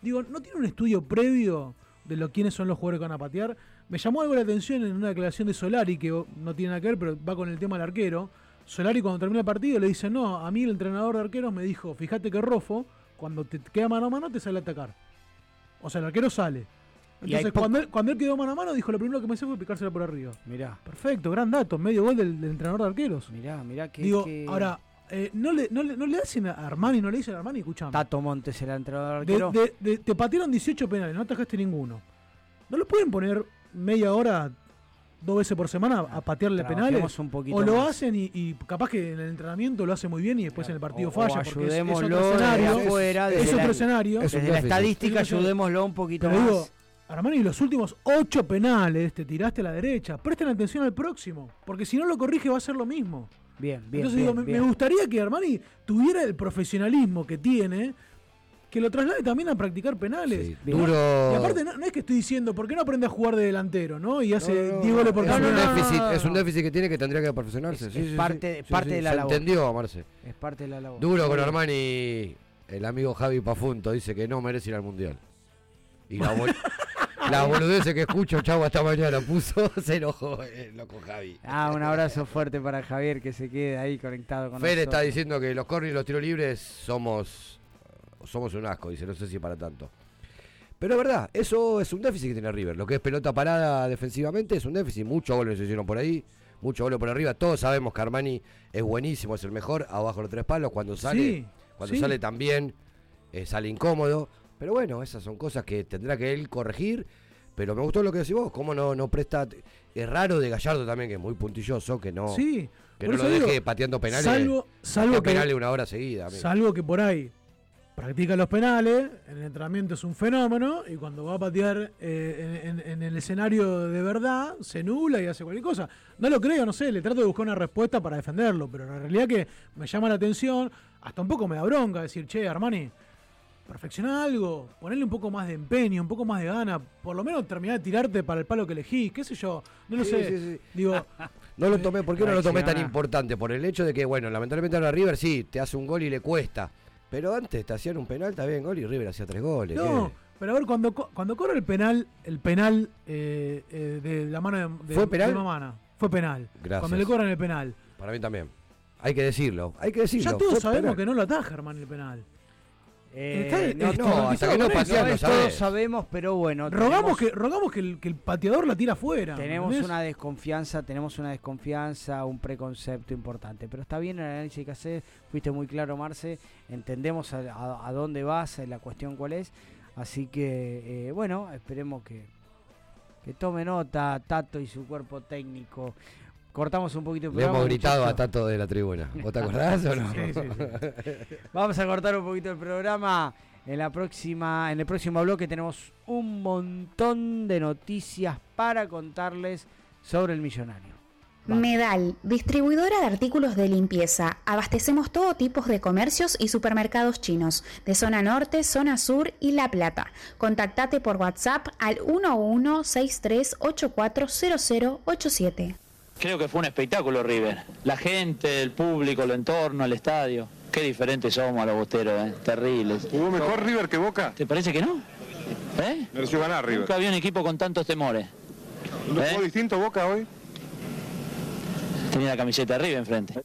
Digo, ¿no tiene un estudio previo de lo quiénes son los jugadores que van a patear? Me llamó algo la atención en una declaración de Solari, que no tiene nada que ver, pero va con el tema del arquero. Solari cuando termina el partido le dice, no, a mí el entrenador de arqueros me dijo, fíjate que Rofo, cuando te queda mano a mano, te sale a atacar. O sea, el arquero sale. Entonces, cuando él, cuando él quedó mano a mano, dijo, lo primero que me hice fue picársela por arriba. Mirá, Perfecto, gran dato, medio gol del, del entrenador de arqueros. mirá, mirá que. Digo, que- ahora, eh, no, le, no, le, no le hacen a Armani, no le dicen a Armani, escuchame. Tato Montes era el entrenador De- de- de- te patearon 18 penales, no atajaste ninguno. ¿No lo pueden poner media hora, dos veces por semana a patearle penales? un poquito o lo más. hacen y, y capaz que en el entrenamiento lo hace muy bien y después en el partido O- falla. o porque es- es, ayudémoslo otro escenario. afuera, es, otro la- escenario. es Desde la estadística, ayudémoslo un poquito Pero más. digo, Armani, los últimos 8 penales te tiraste a la derecha. Presten atención al próximo, porque si no lo corrige va a ser lo mismo. Bien, bien. Entonces bien, digo, me, bien. me gustaría que Armani tuviera el profesionalismo que tiene, que lo traslade también a practicar penales. Sí, duro. Y aparte, no, no es que estoy diciendo, ¿por qué no aprende a jugar de delantero, no? Y hace No, no, 10 goles por es un campeonato. déficit, no, es un déficit que tiene que tendría que perfeccionarse. Es- sí, es sí, parte- sí, parte sí, de la se labor. entendió, Marce. Es parte de la labor. Duro con. Armani, el amigo Javi Pafunto dice que no merece ir al mundial. Y la, bol la boludez que escucho, chavo, esta mañana puso, se enojó el loco Javi. Ah, un abrazo fuerte para Javier que se quede ahí conectado con Fer está nosotros. diciendo que los corners y los tiros libres somos somos un asco, dice, no sé si para tanto. Pero es verdad, eso es un déficit que tiene River. Lo que es pelota parada defensivamente es un déficit. Muchos goles se hicieron por ahí, muchos goles por arriba. Todos sabemos que Armani es buenísimo, es el mejor, abajo los tres palos. Cuando sale, Sí, cuando sí. sale también, eh, sale incómodo. Pero bueno, esas son cosas que tendrá que él corregir. Pero me gustó lo que decís vos, cómo no, no presta. Es raro de Gallardo también, que es muy puntilloso, que no, Sí, que no lo deje digo, pateando penales. Salvo, salvo que, penales una hora seguida. amigo. salvo que por ahí practica los penales, en el entrenamiento es un fenómeno, y cuando va a patear eh, en, en- en el escenario de verdad, se nula y hace cualquier cosa. No lo creo, no sé, le trato de buscar una respuesta para defenderlo, pero la realidad que me llama la atención, hasta un poco me da bronca decir, che, Armani, perfecciona algo, ponerle un poco más de empeño, un poco más de gana, por lo menos terminar de tirarte para el palo que elegís, qué sé yo, no lo Sí, sé. sí, sí. Digo, No lo tomé, ¿por qué no lo tomé tan importante? Por el hecho de que, bueno, lamentablemente ahora River sí, te hace un gol y le cuesta. Pero antes te hacían un penal, bien, gol y River hacía tres goles. No, ¿qué? pero a ver, cuando, cuando corre el penal, el penal eh, eh, de la mano de, de- ¿Fue penal? de Mamana, fue penal. Gracias. Cuando le cobran el penal. Para mí también. Hay que decirlo, hay que decirlo. Ya todos fue sabemos penal. que no lo ataja, hermano, el penal. Eh, no, hasta que todos sabemos, pero bueno. Rogamos, tenemos- que, rogamos que, el, que el pateador la tira afuera. Tenemos ¿entendés? una desconfianza, tenemos una desconfianza, un preconcepto importante. Pero está bien el análisis que haces, fuiste muy claro, Marce. Entendemos a, a- a dónde vas, eh, la cuestión cuál es. Así que, eh, bueno, esperemos que, que tome nota Tato y su cuerpo técnico. Cortamos un poquito el Le programa. hemos gritado a muchachos. Tato de la tribuna. ¿Vos te acordás o no? Sí, sí, sí. Vamos a cortar un poquito el programa. En la próxima, en el próximo bloque tenemos un montón de noticias para contarles sobre el millonario. Medal, distribuidora de artículos de limpieza. Abastecemos todo tipo de comercios y supermercados chinos, de zona norte, zona sur y La Plata. Contactate por WhatsApp al 1163840087. Creo que fue un espectáculo River. La gente, el público, el entorno, el estadio. Qué diferentes somos a los bosteros, ¿eh? Terribles. ¿Jugó mejor River que Boca? ¿Te parece que no? ¿Eh? Mereció ganar River. Nunca había un equipo con tantos temores. ¿No jugó distinto Boca hoy? Tenía la camiseta de River enfrente.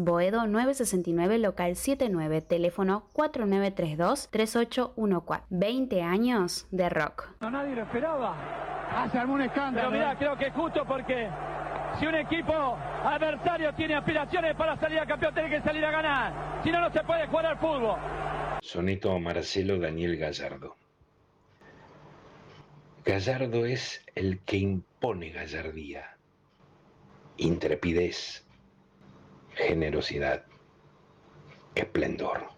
Boedo 969, local 79, teléfono 4932-3814. 20 años de rock. No, nadie lo esperaba. Hace algún escándalo. Pero mira, creo que es justo porque si un equipo adversario tiene aspiraciones para salir a campeón, tiene que salir a ganar. Si no, no se puede jugar al fútbol. Soneto a Marcelo Daniel Gallardo. Gallardo es el que impone gallardía, intrepidez, generosidad, esplendor.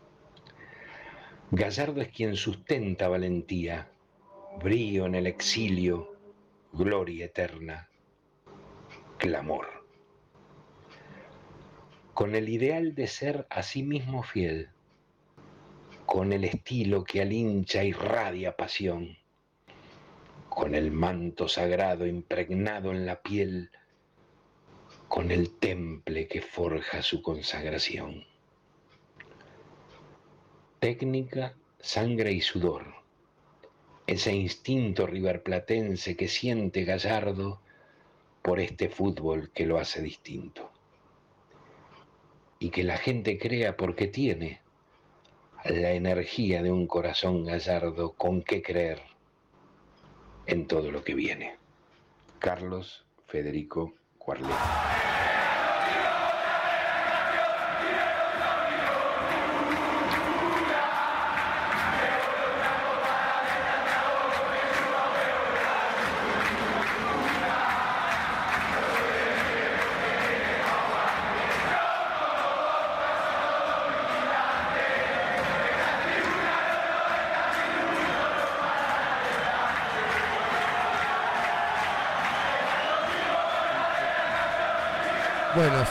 Gallardo es quien sustenta valentía, brío en el exilio, gloria eterna, clamor. Con el ideal de ser a sí mismo fiel, con el estilo que al hincha irradia pasión, con el manto sagrado impregnado en la piel, con el temple que forja su consagración. Técnica, sangre y sudor. Ese instinto riverplatense que siente Gallardo por este fútbol que lo hace distinto. Y que la gente crea porque tiene la energía de un corazón gallardo con que creer en todo lo que viene. Carlos Federico Cuarlet.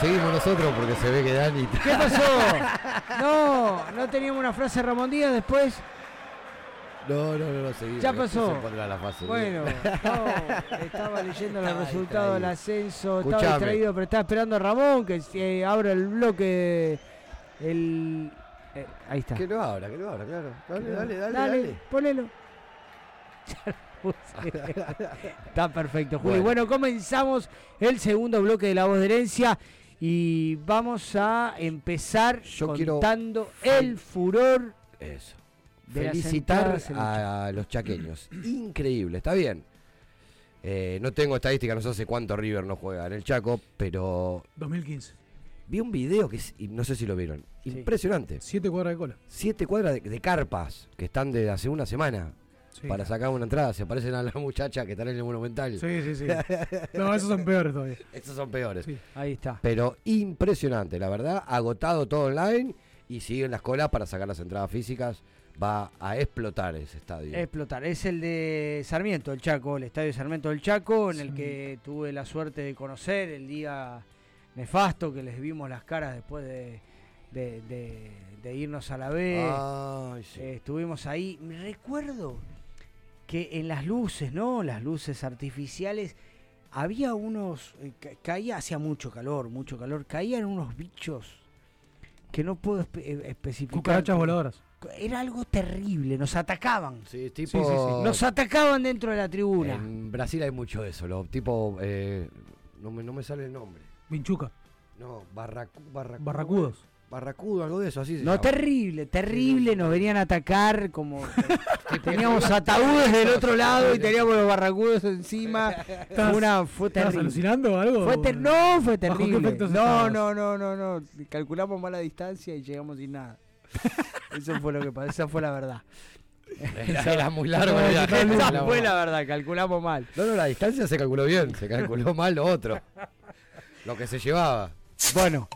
Seguimos nosotros porque se ve que Dani. ¿Qué pasó? No, no teníamos una frase Ramón Díaz después. No, no, no, no seguimos. Ya pasó. La fase, bueno, no, estaba leyendo los resultados del ascenso, estaba distraído, pero estaba esperando a Ramón que eh, abra el bloque. El, eh, ahí está. Que lo abra, que lo abra, claro. Dale, dale, dale, Dale, dale. ponelo. Está perfecto, Juli. Bueno. Bueno. comenzamos el segundo bloque de La Voz de Herencia y vamos a empezar quiero contando el furor Eso. de Felicitar a los chaqueños. Increíble, está bien. Eh, no tengo estadística, no sé hace cuánto River no juega en el Chaco, pero 2015. vi un video que es- y no sé si lo vieron. Impresionante. Siete cuadras de cola. Siete cuadras de, de carpas que están de hace una semana Sí. para sacar una entrada. Se parecen a la muchacha que están en el Monumental. Sí, sí, sí. No, esos son peores todavía. Esos son peores. Ahí está. Pero impresionante, la verdad. Agotado todo online y siguen las colas para sacar las entradas físicas. Va a explotar ese estadio. explotar. Es el de Sarmiento, el Chaco, el estadio Sarmiento del Chaco, en el que tuve la suerte de conocer el día nefasto que les vimos las caras después de, de- de- de irnos a la B. Ay, sí. Eh, estuvimos ahí. Me Recuerdo que en las luces, ¿no? Las luces artificiales, había unos. eh, ca- caía, hacía mucho calor, mucho calor. Caían unos bichos que no puedo espe- eh, especificar. Cucarachas voladoras. Era algo terrible, nos atacaban. Sí, Sí, tipo. sí, sí. Nos atacaban dentro de la tribuna. En Brasil hay mucho de eso. Lo, tipo. eh, no, me, no me sale el nombre. Vinchuca. No, barracu, barracu- Barracudos. Barracudo, algo de eso, así se No, llama. terrible, terrible. Nos venían a atacar como. teníamos ataúdes del otro lado y teníamos los barracudos encima. Una, fue ¿Estabas terrible. alucinando o algo? Fue ter- no, fue ¿Bajo qué terrible. efectos No, estabas? no, no, no, no. Calculamos mala distancia y llegamos sin nada. Eso fue lo que pasó, esa fue la verdad. Era, era muy largo. Esa fue la verdad, calculamos mal. No, no, la distancia se calculó bien, se calculó mal lo otro. Lo que se llevaba. Bueno.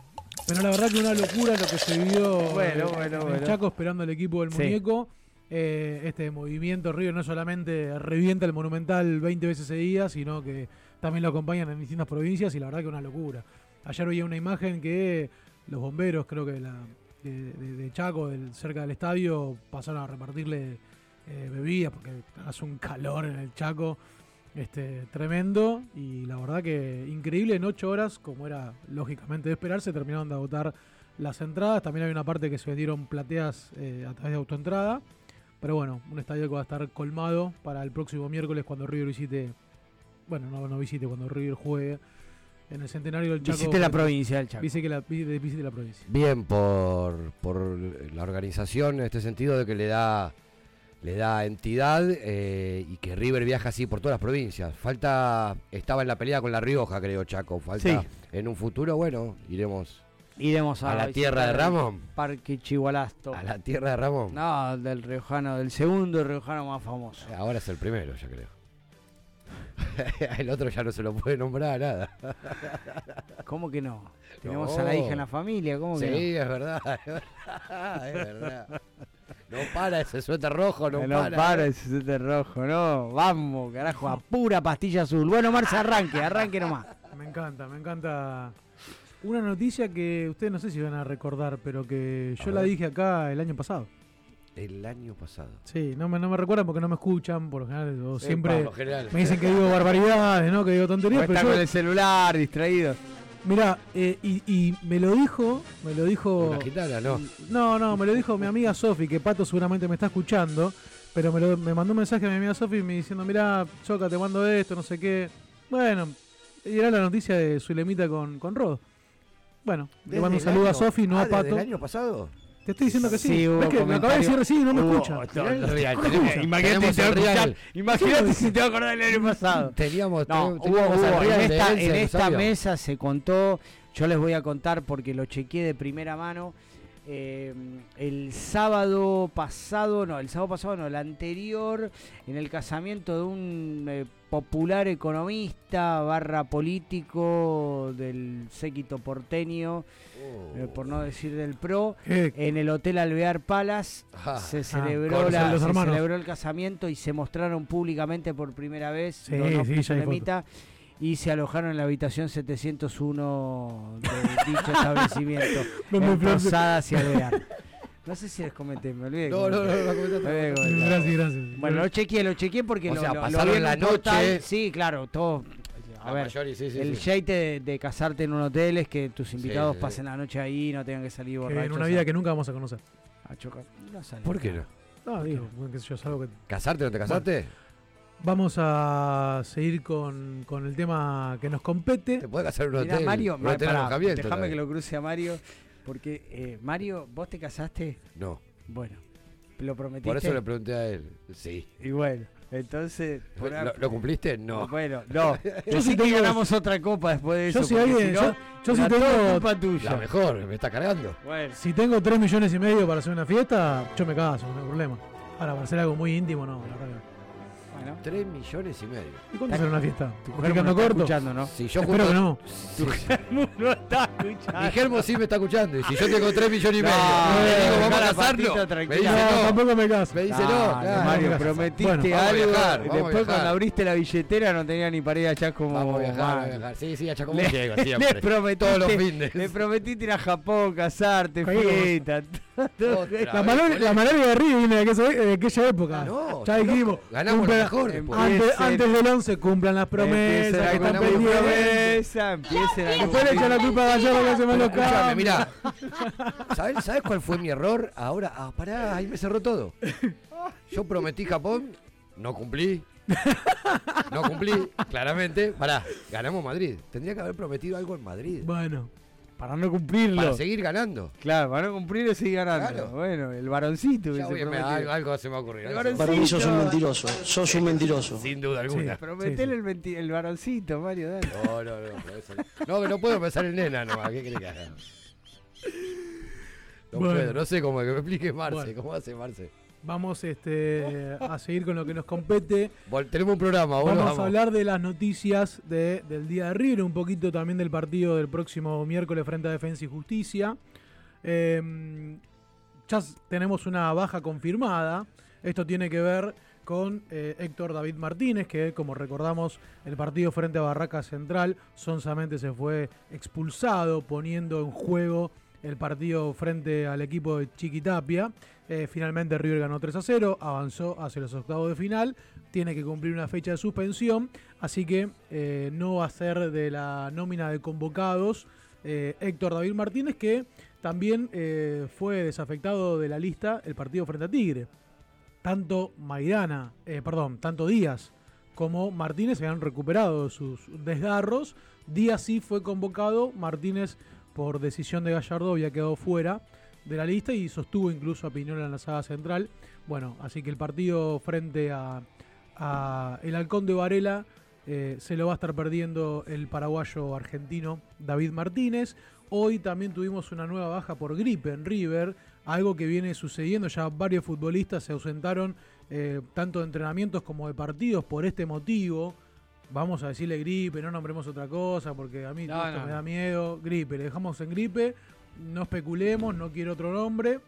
Pero la verdad que una locura lo que se vivió Bueno, eh, bueno, en bueno. Chaco esperando el equipo del Sí. muñeco. Eh, este movimiento River no solamente revienta el Monumental 20 veces seguidas, sino que también lo acompañan en distintas provincias y la verdad que una locura. Ayer veía una imagen que los bomberos, creo que de, la, de, de- de Chaco, del- cerca del estadio, pasaron a repartirle eh, bebidas porque hace un calor en el Chaco este, tremendo y la verdad que increíble en ocho horas, como era lógicamente de esperarse, terminaron de agotar las entradas. También hay una parte que se vendieron plateas eh, a través de autoentrada. Pero bueno, un estadio que va a estar colmado para el próximo miércoles cuando River visite, bueno, no, no visite, cuando River juegue en el centenario del Chaco. Visite la provincia del Chaco. Visite la, vi- visite la provincia. Bien por, por la organización en este sentido de que le da le da entidad eh, y que River viaja así por todas las provincias. Falta, estaba en la pelea con La Rioja, creo, Chaco. Falta Sí. en un futuro, bueno, iremos Iremos a, a la tierra de Ramón. Parque Chihualasto. A la tierra de Ramón. No, del riojano, del segundo riojano más famoso. Ahora es el primero, ya creo. el otro ya no se lo puede nombrar nada. ¿Cómo que no? Tenemos No. a la hija en la familia, ¿cómo Sí, que no? es verdad, es verdad, es verdad. No para ese suéter rojo, no, No, para. para ese suéter rojo, no. Vamos, carajo, a pura pastilla azul. Bueno, Marce, arranque, arranque nomás. Me encanta, me encanta. Una noticia que ustedes no sé si van a recordar, pero que yo la dije acá el año pasado. El año pasado. Sí, no me, no me recuerdan porque no me escuchan, por lo general, o Sí, siempre por lo general. me dicen que digo barbaridades, ¿no? Que digo tonterías, O pero está yo- con el celular, distraído. Mirá, eh, y, y me lo dijo, me lo dijo... Una gitana, no. No, no, me lo dijo mi amiga Sofi, que Pato seguramente me está escuchando, pero me, lo- me mandó un mensaje a mi amiga Sofi me diciendo, mirá, Choca, te mando esto, no sé qué. Bueno, y era la noticia de Zulemita con, con Rod. Bueno, le ¿Desde mando un saludo a Sofi, no ah, a desde Pato. el año pasado? Te estoy diciendo que sí. Sí, hubo ¿Ves que lo acabé de decir y no me escucha? Imagínate si te va a acordar del año pasado. Teníamos, No, hubo, hubo, en esta, en esta mesa se contó, yo les voy a contar porque lo chequeé de primera mano. Eh, el sábado pasado, no, el sábado pasado, no, el anterior, en el casamiento de un eh, popular economista barra político del séquito porteño, eh, por no decir del PRO, ¿Qué? en el Hotel Alvear Palace. Ah, se ah, celebró, la- los se celebró el casamiento y se mostraron públicamente por primera vez. Sí, Donofrio sí, y se alojaron en la habitación 701 de dicho establecimiento Donde en Flor- Posadas y Alvear. No sé si les comenté, me olvidé. No, no, no, no, no. Gracias, gracias. Bueno, lo chequeé, lo chequeé porque O lo, sea, lo- lo pasaron en la noche- Sí, claro, todo. A A ver, sí, sí, el sí. jeite de, de casarte en un hotel es que tus invitados sí, sí. pasen la noche ahí, no tengan que salir borrachos. en una vida que nunca vamos a conocer. a chocar. No sale. ¿Por qué no? No, digo, bueno, qué sé yo, es algo que ¿Casarte no te casaste? Vamos a seguir con, con el tema que nos compete. Te puede casar un Mirá, hotel. Mario, un ma- hotel pará, alojamiento déjame que lo cruce a Mario, porque eh, Mario, ¿vos te casaste? No, Bueno, lo prometiste. por eso le pregunté a él. Sí. Y bueno, entonces... por ¿Lo, cumpliste? No. Bueno, no. Yo Yo sí que tengo- ganamos otra copa después de Yo eso. alguien- si no, yo- yo todo tengo- culpa La tuya. mejor, me está cargando. Bueno, Si tengo 3 millones y medio para hacer una fiesta, yo me caso, no hay problema. Ahora, para hacer algo muy íntimo, no, la verdad. Bueno. 3 millones y medio. ¿Y cuánto será una fiesta? Tu ¿Me mujer no está corto? escuchando, ¿no? Si yo Espero junto- que no. no está escuchando. Mi germo sí me está escuchando. Y si yo tengo 3 millones y No, medio, y le digo, vamos a patita Me tranquila. dice No, no. tampoco me caso. Me dice Dale, no. claro. Mario, Bueno, prometiste vamos a algo. viajar, y vamos a después viajar. cuando abriste la billetera no tenía ni para ir allá como Vamos a viajar, vamos a viajar. Sí, sí, a Chacomú Le, llego le siempre. prometiste, Todos los fines. le prometiste ir a Japón, casarte, fiesta. todo. Otra La vez, malaria, boludo. la malaria de Río viene de aquella, de aquella época. No, ya loco, dijimos. ganamos lo mejor. Antes, antes del 11 cumplan las promesas. Que están promesa, empiecen a Después le echan la culpa a Gallardo que hace mal los Escuchame, mirá. ¿Sabes, ¿Sabes cuál fue mi error? Ahora, ah, pará, ahí me cerró todo. Yo prometí Japón, no cumplí. No cumplí, claramente. Pará, ganamos Madrid. Tendría que haber prometido algo en Madrid. Bueno, Para no cumplirlo. Para seguir ganando. Claro, para no cumplirlo y seguir ganando. Bueno, el varoncito. Ya que se algo, algo se me va a ocurrir. El varoncito. Para mí sos un mentiroso. Sos un mentiroso. Sin duda alguna. Prometele el, venti- el varoncito, Mario, dale. No, no, no. No, que no puedo pensar en nena nomás. ¿Qué querés que haga? No Bueno. puedo, no sé cómo que me explique Marce. Bueno. ¿Cómo hace Marce? Vamos este, a seguir con lo que nos compete. Tenemos un programa, Vamos, vamos. a hablar de las noticias de- del día de River, un poquito también del partido del próximo miércoles frente a Defensa y Justicia. Eh, ya tenemos una baja confirmada. Esto tiene que ver con eh, Héctor David Martínez, que como recordamos, el partido frente a Barraca Central, sonsamente se fue expulsado, poniendo en juego el partido frente al equipo de Chiquitapia. Eh, finalmente River ganó 3 a 0, avanzó hacia los octavos de final, tiene que cumplir una fecha de suspensión, así que eh, no va a ser de la nómina de convocados eh, Héctor David Martínez, que también fue desafectado de la lista el partido frente a Tigre. Tanto Maidana, perdón, tanto Díaz como Martínez se han recuperado sus desgarros. Díaz sí fue convocado, Martínez por decisión de Gallardo había quedado fuera de la lista y sostuvo incluso a Piñola en la saga central. Bueno, así que el partido frente a, el Halcón de Varela eh, se lo va a estar perdiendo el paraguayo argentino David Martínez. Hoy también tuvimos una nueva baja por gripe en River, algo que viene sucediendo, ya varios futbolistas se ausentaron eh, tanto de entrenamientos como de partidos por este motivo. Vamos a decirle gripe, no nombremos otra cosa, porque a mí No, esto no. me da miedo. Gripe, le dejamos en gripe, no especulemos, no quiero otro nombre,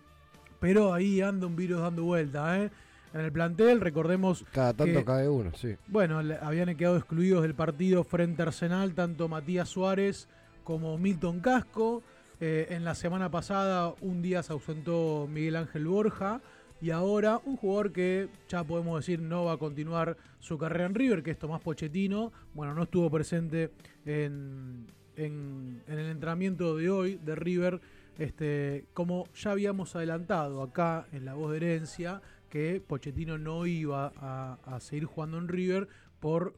pero ahí anda un virus dando vuelta. ¿eh? En el plantel, recordemos Cada tanto que- cae uno, sí. bueno, le- habían quedado excluidos del partido frente a Arsenal tanto Matías Suárez como Milton Casco. Eh, en la semana pasada un día se ausentó Miguel Ángel Borja. Y ahora un jugador que ya podemos decir no va a continuar su carrera en River, que es Tomás Pochettino. Bueno, no estuvo presente en, en- el entrenamiento de hoy de River. Este, como ya habíamos adelantado acá en La Voz de Herencia, que Pochettino no iba a seguir jugando en River por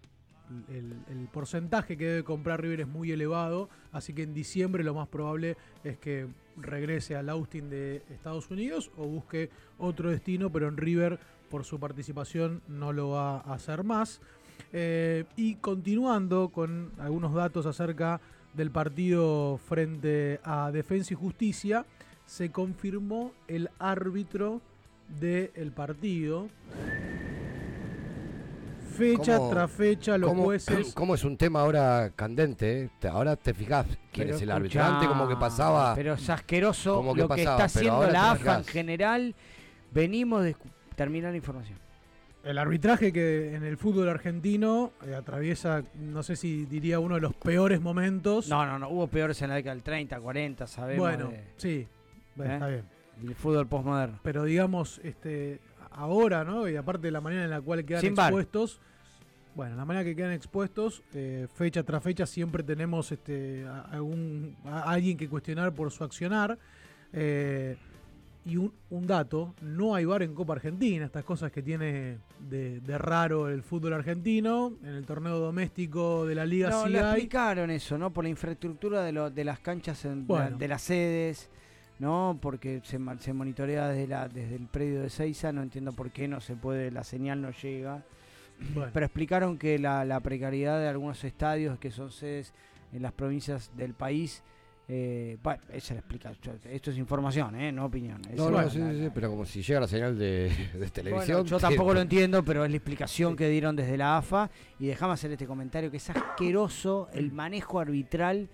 el, porcentaje que debe comprar River es muy elevado, así que en diciembre lo más probable es que regrese al Austin de Estados Unidos o busque otro destino, pero en River por su participación no lo va a hacer más. Eh, y continuando con algunos datos acerca del partido frente a Defensa y Justicia, se confirmó el árbitro del partido. Fecha ¿Cómo- tras fecha, los cómo- jueces. ¿Cómo es un tema ahora candente? eh? Te- Ahora te fijas quién Pero es el árbitro. Antes como que pasaba... Pero es asqueroso como que lo que pasaba, está haciendo la AFA en general. Venimos de terminar la información. El arbitraje que en el fútbol argentino eh, atraviesa, no sé si diría uno de los peores momentos. No, no, no. Hubo peores en la década del 30, 40, sabemos. Bueno, de- sí, bueno, ¿Eh? está bien. El fútbol postmoderno. Pero digamos, este, ahora, ¿no? Y aparte de la manera en la cual quedan Sin expuestos. Bueno, la manera que quedan expuestos, eh, fecha tras fecha, siempre tenemos este, a, algún, a alguien que cuestionar por su accionar. Eh, y un, un dato, no hay VAR en Copa Argentina, estas cosas que tiene de, de raro el fútbol argentino, en el torneo doméstico de la liga No, sí hay. explicaron eso, ¿no? Por la infraestructura de, lo- de las canchas, en, Bueno. la- de las sedes, ¿no? Porque se, ma- se monitorea desde, la, desde el predio de Seiza, no entiendo por qué no se puede, la señal no llega. Bueno. Pero explicaron que la, la precariedad de algunos estadios que son sedes en las provincias del país, eh, bueno, esa la explica. Esto es información, ¿eh? No opinión. No, no, sí, la- sí, sí, pero como si llega la señal de, de Bueno, televisión. yo tampoco lo entiendo, pero es la explicación que dieron desde la AFA. Y dejamos hacer este comentario que es asqueroso el manejo arbitral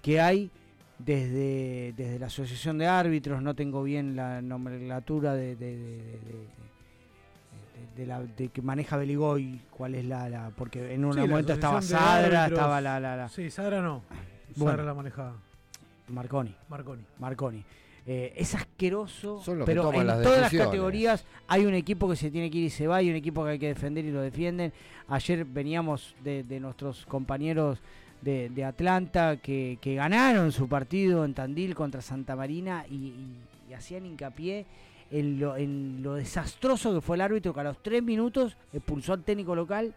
que hay desde, desde la Asociación de Árbitros. No tengo bien la nomenclatura de, de- de- de- de- de- de la, de que maneja Beligoy, cuál es la, la- porque en un Sí, momento estaba Sadra, Árbitros. estaba la, la, la- Sí, Sadra no. Bueno. Sadra la manejaba. Marconi. Marconi. Marconi. Eh, es asqueroso, pero en las todas las categorías hay un equipo que se tiene que ir y se va, y un equipo que hay que defender y lo defienden. Ayer veníamos de, de nuestros compañeros de, de Atlanta que, que ganaron su partido en Tandil contra Santa Marina y, y- y hacían hincapié en lo, en lo desastroso que fue el árbitro que a los tres minutos expulsó al técnico local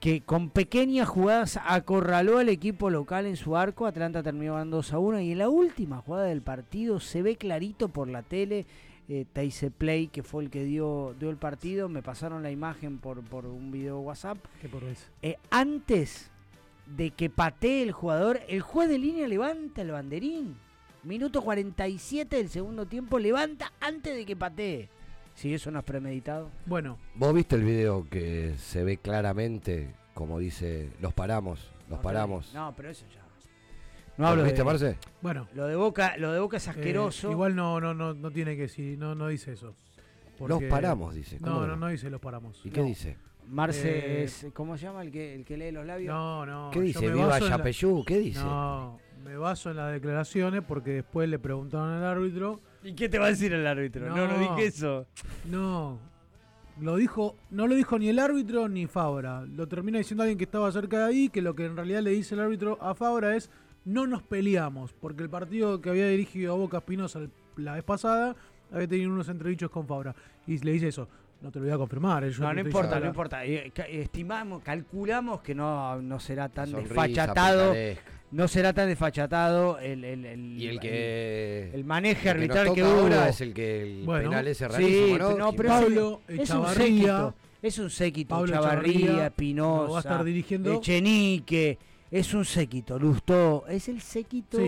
que con pequeñas jugadas acorraló al equipo local en su arco. Atlanta terminó ganando 2 a 1 y en la última jugada del partido se ve clarito por la tele. Eh, Play, que fue el que dio, dio el partido, me pasaron la imagen por, por un video WhatsApp. ¿Qué por eso? Eh, antes de que patee el jugador, el juez de línea levanta el banderín. Minuto 47 del segundo tiempo, levanta antes de que patee. Si eso no es premeditado. Bueno. ¿Vos viste el video que se ve claramente, como dice, los paramos, los paramos? No, pero eso ya. No hablo viste, Marce? Bueno. Lo de Boca, lo de Boca es eh, asqueroso. igual no, no, no, no tiene que decir, no, no dice eso. los paramos, dice. No, no, no dice los paramos. ¿Y qué dice? Marce eh, es, ¿cómo se llama el que, el que lee los labios? No, no. ¿Qué dice? ¿Viva Yapeyú? ¿Qué dice? No, me baso en las declaraciones porque después le preguntaron al árbitro. ¿Y qué te va a decir el árbitro? No, no, dije eso. No. Lo dijo, no lo dijo ni el árbitro ni Fabra. Lo termina diciendo alguien que estaba cerca de ahí, que lo que en realidad le dice el árbitro a Fabra es no nos peleamos, porque el partido que había dirigido a Boca Espinosa la vez pasada había tenido unos entredichos con Fabra. Y le dice eso, no te lo voy a confirmar. Eh, no, no importa, no importa. Eh, estimamos, calculamos que no, no será tan desfachatado. No será tan desfachatado el, el, el, y el que el maneje arbitral que, hubo. es el que el penal ese rarísimo, ¿no? no pero Pablo es, un séquito, es un séquito, Pablo Chavarría, Pinoza, va a estar dirigiendo Echenique, es un séquito, Lustó, es el séquito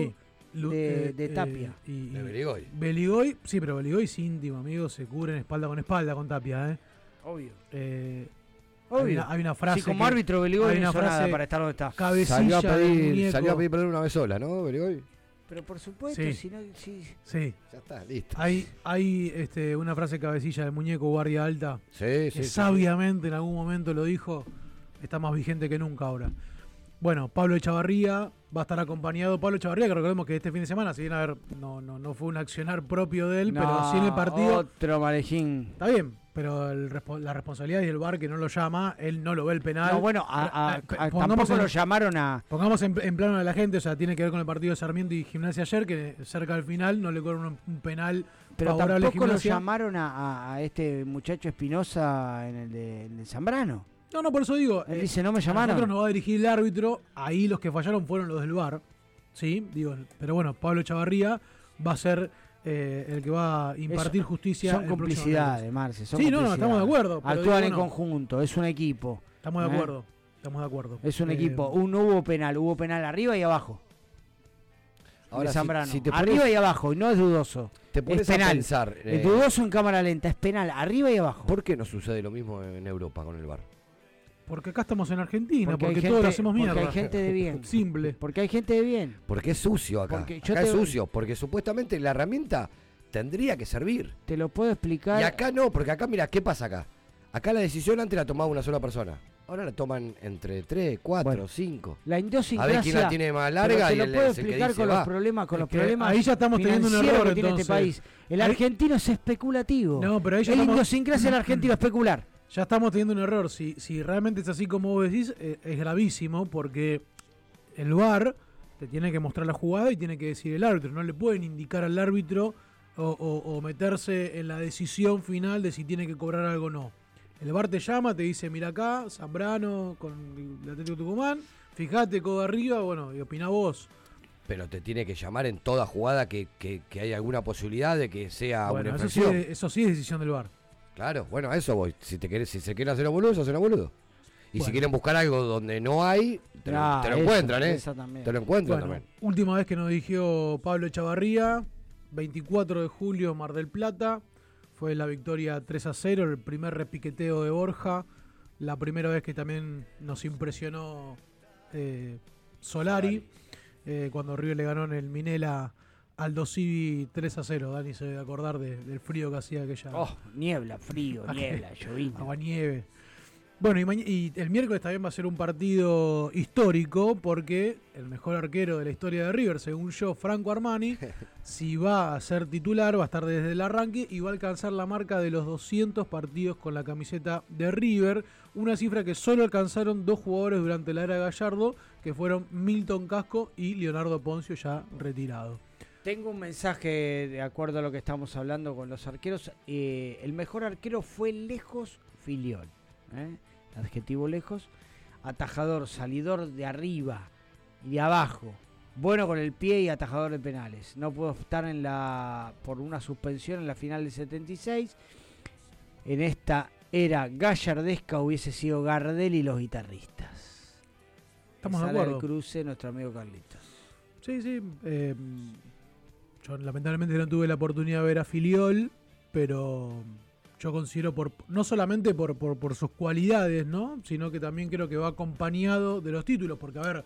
de, eh, de, Tapia. y, de Beligoy. Beligoy, sí, pero Beligoy es íntimo, amigo, se cubren espalda con espalda con Tapia, ¿eh? Obvio. Eh, Obvio. Hay, una, frase. Sí, como árbitro Beligoy no hizo nada para estar donde está. Salió a pedir, salió a pedir perdón una vez sola, ¿no, Beligoy? Pero por supuesto, si no. Sí. sí. Ya está, listo. Hay, hay este, una frase cabecilla del muñeco guardia alta. Sí, sí. Que sabiamente en algún momento lo dijo. Está más vigente que nunca ahora. Bueno, Pablo Echavarría va a estar acompañado. Pablo Echavarría, que recordemos que este fin de semana, si bien a ver, no, no, no fue un accionar propio de él, pero sí en el partido. Otro marejín. Está bien, pero la responsabilidad y el bar que no lo llama, él no lo ve el penal. No, bueno, tampoco lo llamaron a. Pongamos en, plano a la gente, o sea, tiene que ver con el partido de Sarmiento y Gimnasia ayer, que cerca del final no le cobran un, penal pero tampoco lo llamaron a, este muchacho Espinosa en el de, en el Zambrano. No, no, por eso digo. Él dice, no me llamaron. nosotros nos va a dirigir el árbitro. Ahí los que fallaron fueron los del bar. ¿Sí? Digo, pero bueno, Pablo Chavarría va a ser eh, el que va a impartir justicia. Son complicidades, Marce. sí, no, no, estamos de acuerdo. Actúan en conjunto, es un equipo. Estamos de ¿Eh? acuerdo. Estamos de acuerdo. Es un equipo. Un, hubo penal, hubo penal arriba y abajo. Ahora, Zambrano. arriba y abajo, y no es dudoso. Te pones penal. a pensar. Es dudoso en cámara lenta, es penal, arriba y abajo. ¿Por qué no sucede lo mismo en Europa con el bar? Porque acá estamos en Argentina, porque, todos lo hacemos mierda. Porque hay gente de bien. Simple. Porque hay gente de bien. Porque es sucio acá. Porque acá es sucio, porque supuestamente la herramienta tendría que servir. Te lo puedo explicar. Y acá no, porque acá, mira, ¿qué pasa acá? Acá la decisión antes la tomaba una sola persona. Ahora la toman entre tres, cuatro, cinco. La idiosincrasia. A ver quién la tiene más larga te lo puedo explicar con los problemas, con los problemas. Ahí ya estamos teniendo un error que tiene este país. El argentino es especulativo. No, pero ahí ya El idiosincrasia del argentino especular. Ya estamos teniendo un error. Si, si realmente es así como vos decís, eh, es gravísimo porque el VAR te tiene que mostrar la jugada y tiene que decir el árbitro. No le pueden indicar al árbitro o, meterse en la decisión final de si tiene que cobrar algo o no. El VAR te llama, te dice, mira acá, Zambrano con el Atlético Tucumán, fíjate, codo arriba, bueno, y opina vos. Pero te tiene que llamar en toda jugada que, que, haya alguna posibilidad de que sea bueno, una eso sí, eso sí es decisión del VAR. Claro, bueno, a eso voy. Si te querés, si se quieren hacer boludo, se hacen boludo. Y si quieren buscar algo donde no hay, te, lo, encuentran, ¿eh? Te lo encuentran también. Última vez que nos dirigió Pablo Chavarría, 24 de julio, Mar del Plata. Fue la victoria 3 a 0, el primer repiqueteo de Borja. La primera vez que también nos impresionó eh, Solari, eh, cuando River le ganó en el Minela Aldo Civi 3 a 0. Dani se debe acordar del frío que hacía aquella. Oh, niebla, frío, niebla, llovina. Agua nieve. Bueno, y, el miércoles también va a ser un partido histórico porque el mejor arquero de la historia de River, según yo, Franco Armani, si va a ser titular, va a estar desde el arranque y va a alcanzar la marca de los 200 partidos con la camiseta de River, una cifra que solo alcanzaron dos jugadores durante la era Gallardo, que fueron Milton Casco y Leonardo Poncio, ya retirado. Tengo un mensaje de acuerdo a lo que estamos hablando con los arqueros. Eh, el mejor arquero fue lejos Filiol. ¿eh? Adjetivo lejos. atajador, salidor de arriba y de abajo. Bueno con el pie y atajador de penales. No pudo estar en la por una suspensión en la final del 76. En esta era gallardesca hubiese sido Gardel y los guitarristas. Estamos de acuerdo. cruce nuestro amigo Carlitos. Sí, sí. eh, yo lamentablemente no tuve la oportunidad de ver a Filiol, pero yo considero por no solamente por, por, sus cualidades, ¿no? Sino que también creo que va acompañado de los títulos, porque a ver,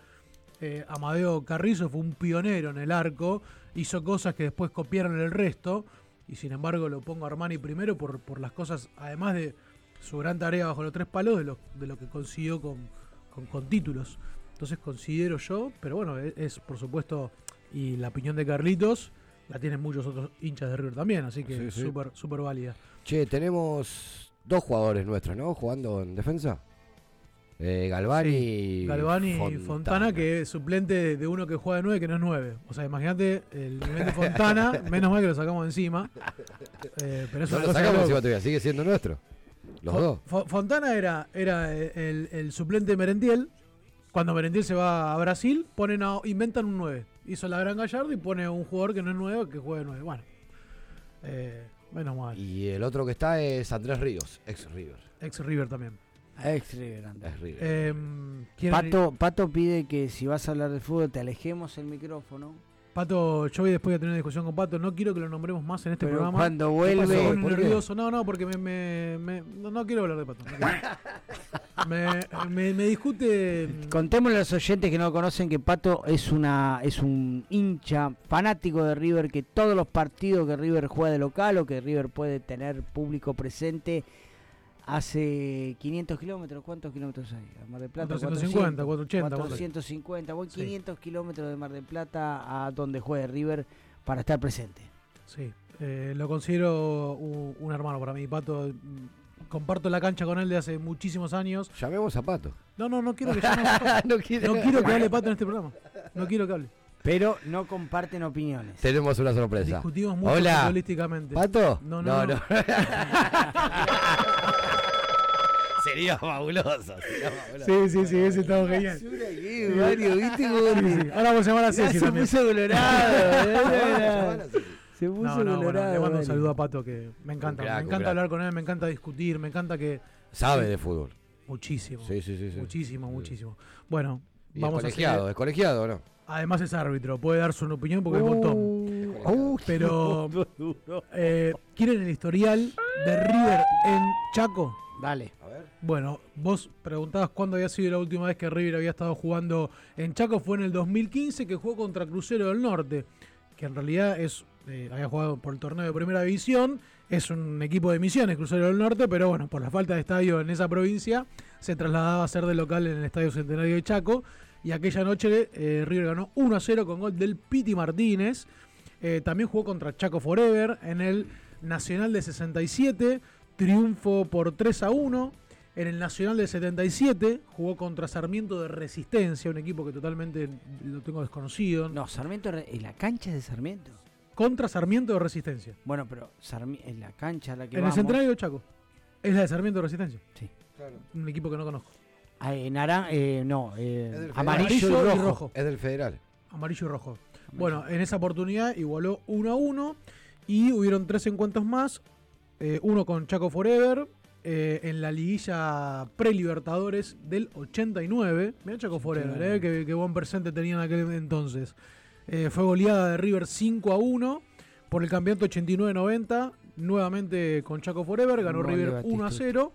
eh, Amadeo Carrizo fue un pionero en el arco, hizo cosas que después copiaron el resto, y sin embargo lo pongo a Armani primero por, por las cosas, además de su gran tarea bajo los tres palos, de lo, de lo que consiguió con, con, con títulos. Entonces considero yo, pero bueno, es, es, por supuesto, y la opinión de Carlitos la tienen muchos otros hinchas de River también, así que Sí, sí. súper súper válida. Che, tenemos dos jugadores nuestros, ¿no? Jugando en defensa. Eh, Galvani y Galvani y Fontana, que es suplente de- uno que juega de 9 que no es 9. O sea, imagínate el nivel de Fontana, menos mal que lo sacamos encima. Eh, pero es No lo sacamos encima todavía, sigue siendo nuestro. Los dos. Fo- Fontana era, era el, el suplente de Merentiel. Cuando Merentiel se va a Brasil, ponen a- inventan un 9. Hizo la gran Gallardo y pone un jugador que no es 9 que juegue 9. Bueno, eh, menos mal. Y el otro que está es Andrés Ríos, ex River. Ex River también. Ex River, Andrés. Ex River. Eh, ¿quieren- Pato, Pato pide que si vas a hablar de fútbol te alejemos el micrófono. Pato, yo voy después de tener una discusión con Pato, no quiero que lo nombremos más en este Pero programa. cuando vuelve- nervioso. No, no, porque me, me- me- no, no quiero hablar de Pato. no me, me- me discute. Contémosle a los oyentes que no conocen que Pato es una es un hincha fanático de River que todos los partidos que River juega de local o que River puede tener público presente hace 500 kilómetros. ¿Cuántos kilómetros hay? A Mar del Plata. 450, 480, 450. Voy Sí. 500 kilómetros de Mar del Plata a donde juegue River para estar presente. Sí, eh, lo considero un, un hermano para mí. Pato, comparto la cancha con él de hace muchísimos años. Llamemos a Pato. No, no, no quiero que llame. No quiere- no quiero que hable Pato en este programa. No quiero que hable. Pero no comparten opiniones. Tenemos una sorpresa. Discutimos mucho Hola. futbolísticamente. ¿Pato? No, no, no. Sería fabuloso. sería fabuloso. Sí, sí, sí, ese estaba genial. Mario, ¿viste cómo Sí, sí. Ahora vamos a llamar a Ceci se puso colorado. Se puso No, no, bueno, colorado. le mando un saludo a Pato que me encanta. Crack, me encanta hablar con él, me encanta discutir, me encanta que. Sabe de fútbol. Muchísimo. Sí, sí, sí. sí. Muchísimo, muchísimo. Bueno, Y es vamos a colegiado, es colegiado, ¿o no? Además es árbitro, puede dar su opinión porque es Uh, botón. Pero, eh, ¿quieren el historial de River en Chaco? Dale. Bueno, vos preguntabas cuándo había sido la última vez que River había estado jugando en Chaco. Fue en el 2015 que jugó contra Crucero del Norte, que en realidad es eh, había jugado por el torneo de Primera División. Es un equipo de misiones, Crucero del Norte, pero bueno, por la falta de estadio en esa provincia, se trasladaba a ser de local en el Estadio Centenario de Chaco. Y aquella noche eh, River ganó 1 a 0 con gol del Piti Martínez. Eh, también jugó contra Chaco Forever en el Nacional de 67, triunfo por 3 a 1. En el Nacional del 77 jugó contra Sarmiento de Resistencia, un equipo que totalmente lo tengo desconocido. No, Sarmiento, en la cancha es de Sarmiento. Contra Sarmiento de Resistencia. Bueno, pero Sarmi- en la cancha a la que en vamos. el Centenario de Chaco. Es la de Sarmiento de Resistencia. Sí. Un equipo que no conozco. Ah, eh, naran- eh, no, eh, amarillo, Amarillo y y rojo. rojo. Es del federal. Amarillo y rojo. Bueno, en esa oportunidad igualó 1 a 1 y hubieron tres encuentros más. eh, uno con Chaco Forever eh, en la liguilla pre-Libertadores del 89. Mira Chaco Forever, eh, qué, qué buen presente tenían en aquel entonces. Eh, fue goleada de River 5 a 1 por el campeonato 89-90. Nuevamente con Chaco Forever, ganó River 1 a Batistuta. 0.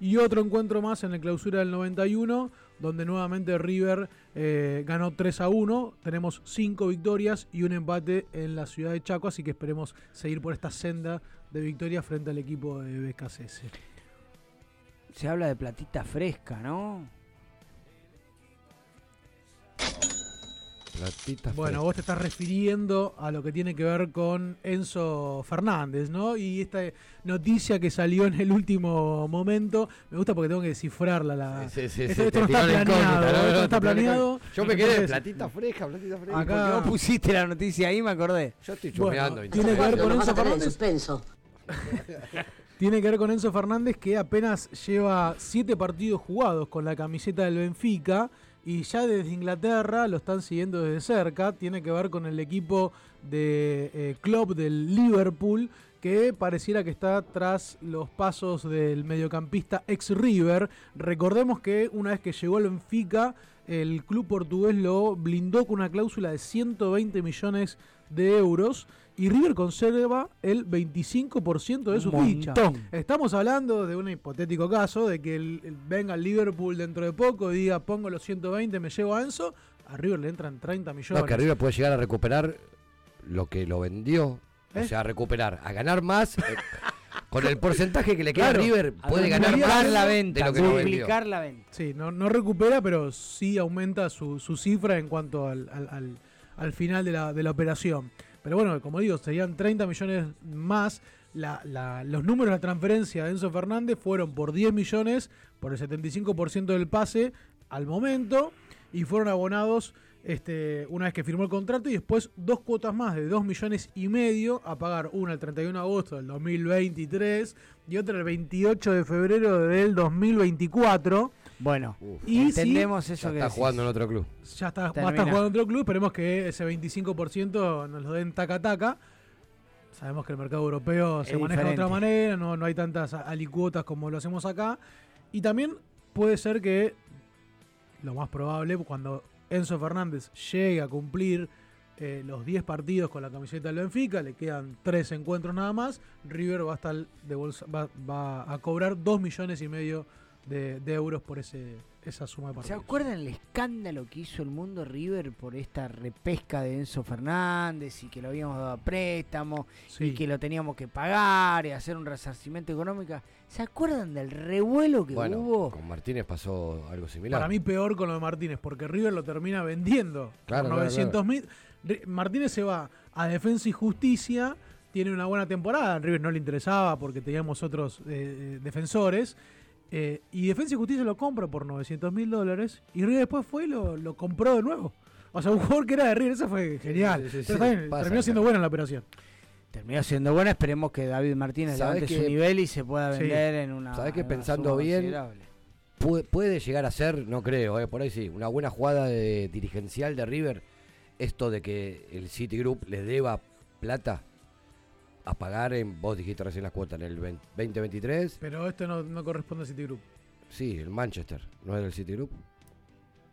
Y otro encuentro más en la clausura del 91, donde nuevamente River eh, ganó 3 a 1. Tenemos 5 victorias y un empate en la ciudad de Chaco, así que esperemos seguir por esta senda de victorias frente al equipo de BKCS. Se habla de platita fresca, ¿no? Platita Bueno, vos te estás refiriendo a lo que tiene que ver con Enzo Fernández, ¿no? Y esta noticia que salió en el último momento, me gusta porque tengo que descifrarla. La... Sí, sí, esto sí, esto te no tiró está planeado, ¿no? esto no está planeado. Yo me quedé Entonces, platita fresca, platita fresca. Acá- Porque vos pusiste la noticia ahí, me acordé. Yo estoy Bueno, chusmeando. tiene que ver con Enzo a tener en Fernández. suspenso. Tiene que ver con Enzo Fernández que apenas lleva siete partidos jugados con la camiseta del Benfica y ya desde Inglaterra lo están siguiendo desde cerca. Tiene que ver con el equipo de eh, club del Liverpool que pareciera que está tras los pasos del mediocampista ex River. Recordemos que una vez que llegó al Benfica, el club portugués lo blindó con una cláusula de 120 millones de euros y River conserva el 25% de su ficha. Estamos hablando de un hipotético caso de que venga el Liverpool dentro de poco y diga pongo los 120, me llevo a Enzo, a River le entran 30 millones. No, que River puede llegar a recuperar lo que lo vendió, o ¿Eh? sea, a recuperar, a ganar más. Eh, con el porcentaje que le queda a River, puede ganar más la venta, de lo que lo vendió. la venta. Sí, no, no recupera, pero sí aumenta su, su cifra en cuanto al, al, al final de la, de la operación. Pero bueno, como digo, serían 30 millones más. los números de la transferencia de Enzo Fernández fueron por 10 millones, por el 75% del pase al momento, y fueron abonados este, una vez que firmó el contrato y después dos cuotas más de 2 millones y medio a pagar una el 31 de agosto del 2023 y otra el 28 de febrero del 2024. Bueno, y entendemos eso ya está jugando en otro club. Ya está, va a estar jugando en otro club. Esperemos que ese 25% nos lo den taca taca. Sabemos que el mercado europeo se maneja de otra manera, no, no hay tantas alicuotas como lo hacemos acá. Y también puede ser que, lo más probable, cuando Enzo Fernández llegue a cumplir eh, los 10 partidos con la camiseta del Benfica, le quedan 3 encuentros nada más, River va a, estar de bolsa, va, va a cobrar 2 millones y medio de, euros por ese, esa suma de partidos. ¿Se acuerdan el escándalo que hizo el mundo River por esta repesca de Enzo Fernández y que lo habíamos dado a préstamo y que lo teníamos que pagar y hacer un resarcimiento económico? ¿Se acuerdan del revuelo que bueno, hubo? Con Martínez pasó algo similar. Para mí peor con lo de Martínez, porque River lo termina vendiendo claro, por 900 mil. Martínez se va a Defensa y Justicia, tiene una buena temporada. A River no le interesaba porque teníamos otros eh, eh, defensores. Eh, y Defensa y Justicia lo compra por 900 mil dólares y River después fue y lo, compró de nuevo. O sea, un jugador que era de River, eso fue genial. terminó siendo buena la operación. Terminó siendo buena, esperemos que David Martínez levante su nivel y se pueda vender en una. ¿Sabes que pensando bien? Puede, llegar a ser, no creo, eh, por ahí sí, una buena jugada de, dirigencial de River. Esto de que el Citigroup le deba plata a pagar en, vos dijiste recién las cuotas, en el 2023. Pero esto no, corresponde al Citigroup. Sí, el Manchester, ¿no es el Citigroup?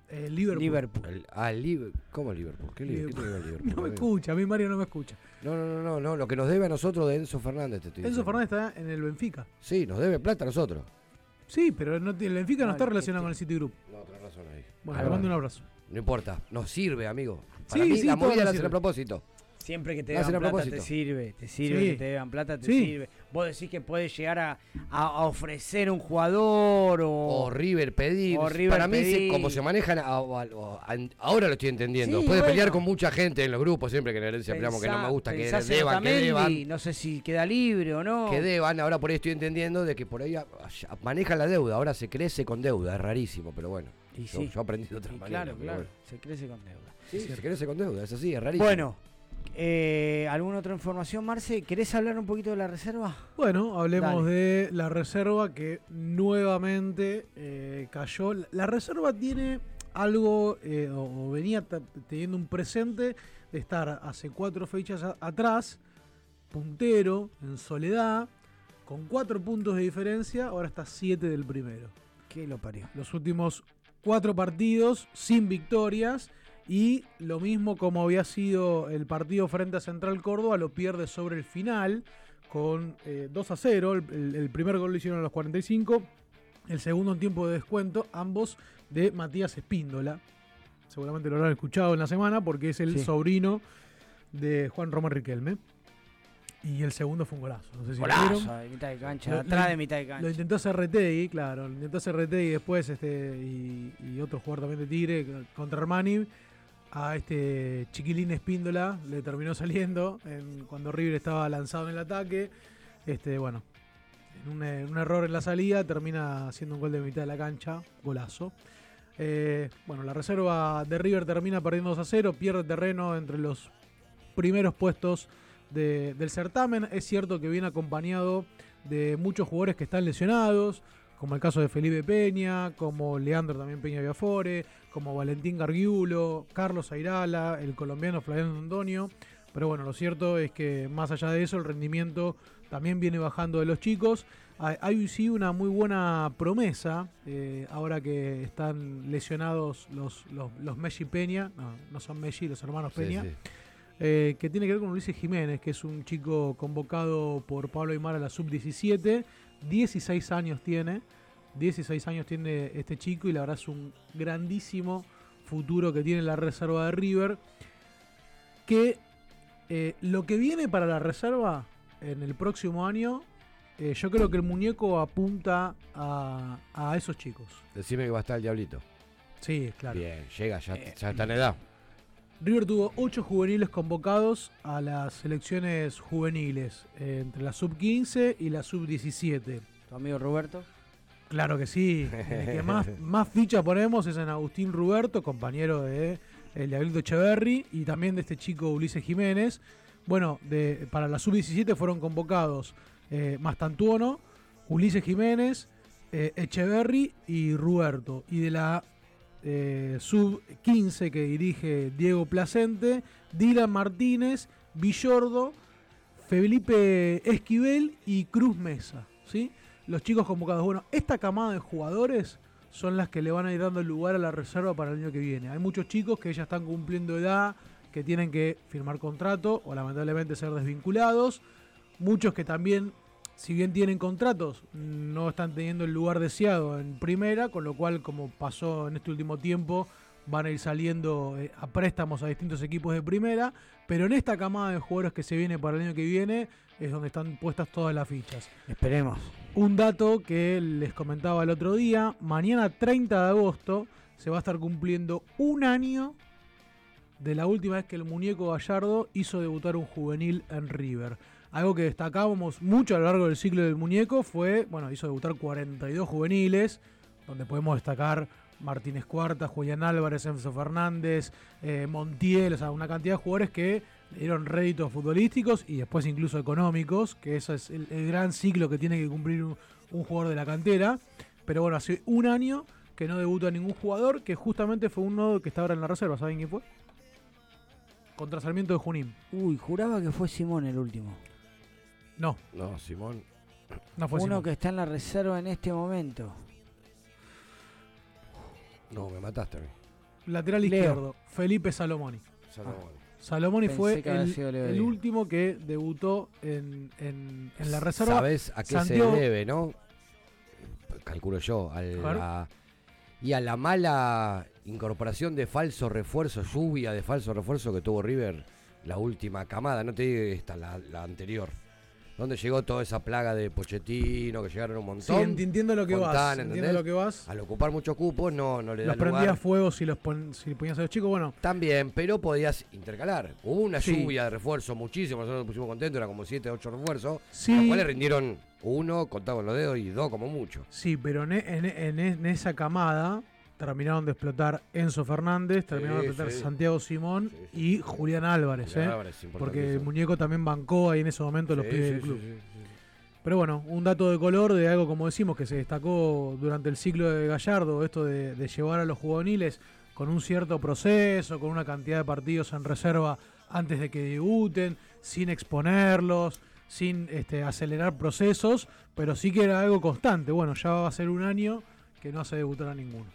El Liverpool. Liverpool. ah, el Liverpool. ¿Cómo Liverpool? ¿Qué Liverpool? Liverpool? No me escucha, a mí Mario no me escucha. No, no, no, no, lo que nos debe a nosotros de Enzo Fernández te estoy Enzo Fernández está en el Benfica. Sí, nos debe plata a nosotros. Sí, pero no, el Benfica no, está relacionado con el Citigroup. No, otra razón ahí. Bueno, le mando un abrazo. No importa, nos sirve, amigo. Para sí, mí sí, la movida la hace a propósito. Siempre que te dan plata te sirve, te sirve que te dan plata, te sirve. Vos decís que puede llegar a, ofrecer un jugador o, o River pedir. Para mí, como se manejan, ahora lo estoy entendiendo. Puede pelear con mucha gente en los grupos, siempre que en herencia hablamos que no me gusta, que deban, que deban. No sé si queda libre o no. Que deban, ahora por ahí estoy entendiendo de que por ahí manejan la deuda, ahora se crece con deuda, es rarísimo, pero bueno. yo, yo, aprendí de otra manera. Claro, claro, se crece con deuda. Sí, se crece con deuda, es así, es rarísimo. Bueno, eh, ¿Alguna otra información, Marce? ¿Querés hablar un poquito de la reserva? Bueno, hablemos de la reserva que nuevamente eh, cayó. La reserva tiene algo, eh, o, venía teniendo un presente de estar hace cuatro fechas atrás, puntero, en soledad, con cuatro puntos de diferencia, ahora está siete del primero. ¿Qué lo parió? Los últimos cuatro partidos sin victorias y lo mismo como había sido el partido frente a Central Córdoba, lo pierde sobre el final con 2 eh, a 0. El, primer gol lo hicieron a los 45. El segundo en tiempo de descuento, ambos de Matías Espíndola. Seguramente lo habrán escuchado en la semana porque es el sobrino de Juan Román Riquelme. Y el segundo fue un golazo. No sé si golazo, de mitad de cancha, atrás de mitad de cancha. Lo intentó hacer Retegui, claro. Lo intentó hacer Retegui después este, y, y, otro jugador también de Tigre contra Armani a este chiquilín Espíndola, le terminó saliendo cuando River estaba lanzado en el ataque. Este, bueno, en un, error en la salida termina haciendo un gol de mitad de la cancha, golazo. Eh, bueno, la reserva de River termina perdiendo 2 a 0, pierde terreno entre los primeros puestos del certamen. Es cierto que viene acompañado de muchos jugadores que están lesionados, como el caso de Felipe Peña, como Leandro también Peña Viafore, como Valentín Gargiulo, Carlos Airala, el colombiano Flaviano Antonio. Pero bueno, lo cierto es que más allá de eso, el rendimiento también viene bajando de los chicos. Hay, sí una muy buena promesa, eh, ahora que están lesionados los, los, Messi Peña, no, no son Messi, los hermanos Peña, eh, que tiene que ver con Ulises Jiménez, que es un chico convocado por Pablo Aymar a la sub-17, 16 años tiene, 16 años tiene este chico y la verdad es un grandísimo futuro que tiene la reserva de River, que eh, lo que viene para la reserva en el próximo año eh, yo creo que el muñeco apunta a, esos chicos. Decime que va a estar el Diablito. Sí, claro. Bien, llega, ya, eh, está en edad. River tuvo ocho juveniles convocados a las selecciones juveniles, eh, entre la sub-15 y la sub-17. ¿Tu amigo Roberto? Claro que sí. el que más, más ficha ponemos es en Agustín Roberto, compañero de el Diablito Echeverry y también de este chico Ulises Jiménez. Bueno, de, para la sub-17 fueron convocados eh, Mastantuono, Ulises Jiménez, eh, Echeverry y Ruberto. Y de la eh, sub-15 que dirige Diego Placente, Dylan Martínez, Villordo, Felipe Esquivel y Cruz Mesa. ¿sí? Los chicos convocados. Bueno, esta camada de jugadores son las que le van a ir dando lugar a la reserva para el año que viene. Hay muchos chicos que ya están cumpliendo edad, que tienen que firmar contrato o lamentablemente ser desvinculados muchos que también, si bien tienen contratos, no están teniendo el lugar deseado en primera, con lo cual, como pasó en este último tiempo, van a ir saliendo eh, a préstamos a distintos equipos de primera, pero en esta camada de jugadores que se viene para el año que viene es donde están puestas todas las fichas. Esperemos. Un dato que les comentaba el otro día, mañana 30 de agosto se va a estar cumpliendo un año de la última vez que el muñeco Gallardo hizo debutar un juvenil en River. Algo que destacábamos mucho a lo largo del ciclo del muñeco fue, bueno, hizo debutar 42 juveniles, donde podemos destacar Martínez Cuarta, Julián Álvarez, Enzo Fernández, eh, Montiel, o sea, una cantidad de jugadores que dieron réditos futbolísticos y después incluso económicos, que eso es el, gran ciclo que tiene que cumplir un, jugador de la cantera. Pero bueno, hace un año que no debuta ningún jugador, que justamente fue uno que está ahora en la reserva, ¿saben quién fue? Contra Sarmiento de Junín. Uy, juraba que fue Simón el último. No. No, Simón. No fue Uno que está en la reserva en este momento. No, me mataste a mí. Lateral izquierdo, Felipe Salomoni. Salomoni. Salomoni fue el, último que debutó en, la reserva. ¿Sabes a qué se debe, no? Calculo yo. y a la mala incorporación de falso refuerzo, lluvia de falso refuerzo que tuvo River la última camada, no te digo esta, la anterior donde llegó toda esa plaga de Pochettino, que llegaron un montón. Sí, entiendo lo que vas. Entiendo lo que vas. Al ocupar muchos cupos no, no le da Los prendías fuego si los si ponías a los chicos, bueno. También, pero podías intercalar. Hubo una lluvia de refuerzos, muchísimo. Nosotros nos pusimos contentos, era como 7, 8 refuerzos. Sí. Los cuales rindieron uno, contado con los dedos, y dos como mucho. Sí, pero en, en esa camada terminaron de explotar Enzo Fernández, terminaron de explotar Santiago Simón y Julián Álvarez, ¿eh? porque el muñeco también bancó ahí en ese momento los pibes del club. Pero bueno, un dato de color de algo como decimos que se destacó durante el ciclo de Gallardo, esto de, llevar a los juveniles con un cierto proceso, con una cantidad de partidos en reserva antes de que debuten, sin exponerlos, sin este, acelerar procesos, pero sí que era algo constante. Bueno, ya va a ser un año que no hace debutar a ninguno.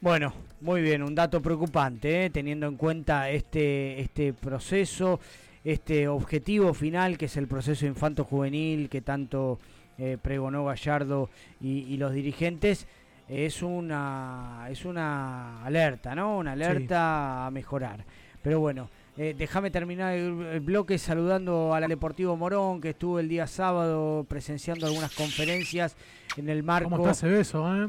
Bueno, muy bien, un dato preocupante, ¿eh? teniendo en cuenta este, este proceso, este objetivo final que es el proceso infanto-juvenil que tanto eh, pregonó Gallardo y, los dirigentes. Es una, es una alerta, ¿no? Una alerta a mejorar. Pero bueno, eh, déjame terminar el, bloque saludando al Deportivo Morón, que estuvo el día sábado presenciando algunas conferencias en el marco. ¿Cómo está ese beso, eh?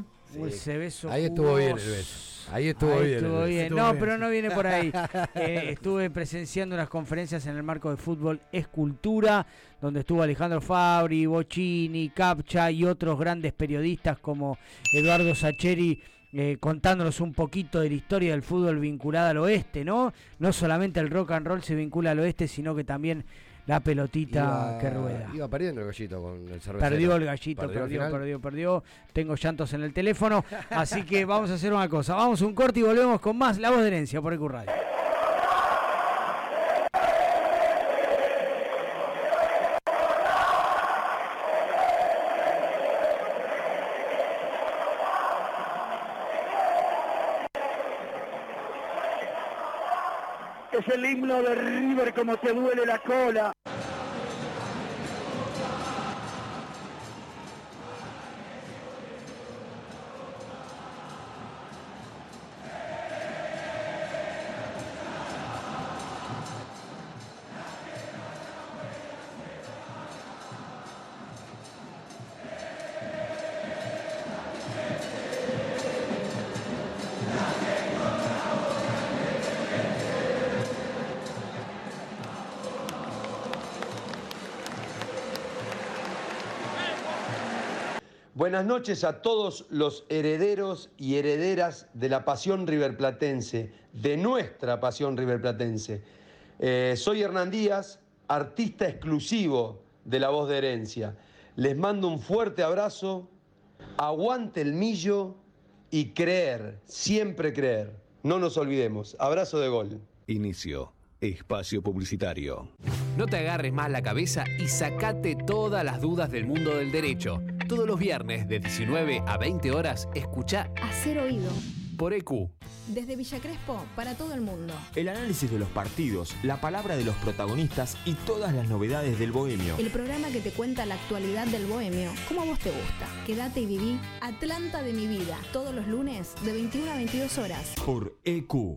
Ahí estuvo bien el beso. Ahí estuvo bien. no, pero no viene por ahí. Eh, estuve presenciando unas conferencias en el marco de fútbol Escultura, donde estuvo Alejandro Fabri, Bocini, Capcha y otros grandes periodistas como Eduardo Sacheri. Eh, contándonos un poquito de la historia del fútbol vinculada al oeste, ¿no? No solamente el rock and roll se vincula al oeste, sino que también la pelotita que rueda. Iba perdiendo el gallito con el cervecero. Perdió el gallito, perdió, perdió, perdió, Tengo llantos en el teléfono, así que vamos a hacer una cosa. Vamos a un corte y volvemos con más La Voz de Herencia por el Radio. Es el himno de River como te duele la cola. Buenas noches a todos los herederos y herederas de la pasión riverplatense, de nuestra pasión riverplatense. Eh, soy Hernán Díaz, artista exclusivo de La Voz de Herencia. Les mando un fuerte abrazo, aguante el millo y creer, siempre creer. No nos olvidemos. Abrazo de gol. Inicio. Espacio Publicitario. No te agarres más la cabeza y sacate todas las dudas del mundo del derecho. Todos los viernes de 19 a 20 horas, escucha Hacer Oído. Por EQ. Desde Villa Crespo para todo el mundo. El análisis de los partidos, la palabra de los protagonistas y todas las novedades del bohemio. El programa que te cuenta la actualidad del bohemio, como a vos te gusta. Quédate y viví Atlanta de mi vida, todos los lunes de 21 a 22 horas. Por EQ.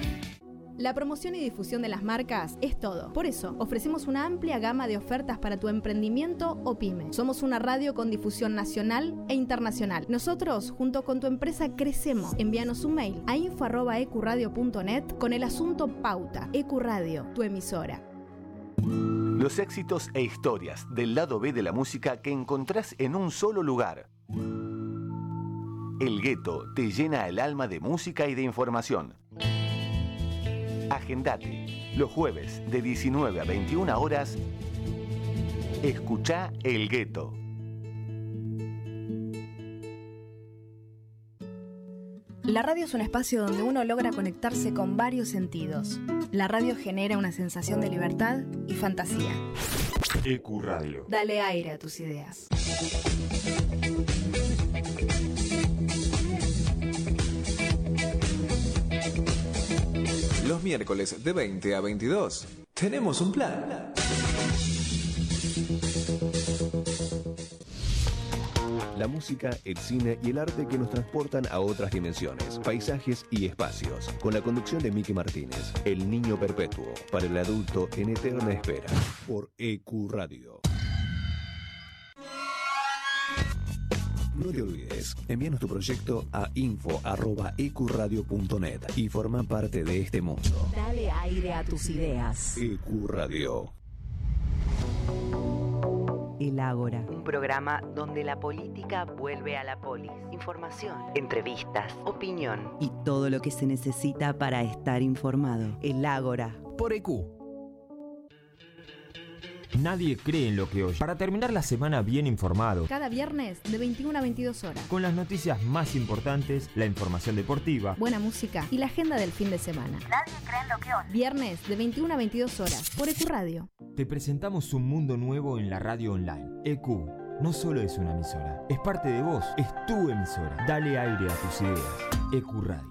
La promoción y difusión de las marcas es todo. Por eso, ofrecemos una amplia gama de ofertas para tu emprendimiento o pyme. Somos una radio con difusión nacional e internacional. Nosotros, junto con tu empresa, crecemos. Envíanos un mail a info.ecuradio.net con el asunto Pauta. Ecuradio, tu emisora. Los éxitos e historias del lado B de la música que encontrás en un solo lugar. El gueto te llena el alma de música y de información. Agendate. Los jueves de 19 a 21 horas, escucha El Gueto. La radio es un espacio donde uno logra conectarse con varios sentidos. La radio genera una sensación de libertad y fantasía. EQ Radio. Dale aire a tus ideas. Los miércoles de 20 a 22 tenemos un plan. La música, el cine y el arte que nos transportan a otras dimensiones, paisajes y espacios. Con la conducción de Miki Martínez, El Niño Perpetuo, para el adulto en eterna espera, por EQ Radio. No te olvides, envíanos tu proyecto a info.ecuradio.net y forma parte de este mundo. Dale aire a tus ideas. EQ Radio. El Ágora, un programa donde la política vuelve a la polis. Información, entrevistas, opinión y todo lo que se necesita para estar informado. El Ágora. Por EQ. Nadie cree en lo que oye. Para terminar la semana bien informado. Cada viernes de 21 a 22 horas. Con las noticias más importantes, la información deportiva, buena música y la agenda del fin de semana. Nadie cree en lo que oye. Viernes de 21 a 22 horas por EQ Radio. Te presentamos un mundo nuevo en la radio online. EQ no solo es una emisora, es parte de vos, es tu emisora. Dale aire a tus ideas. EQ Radio.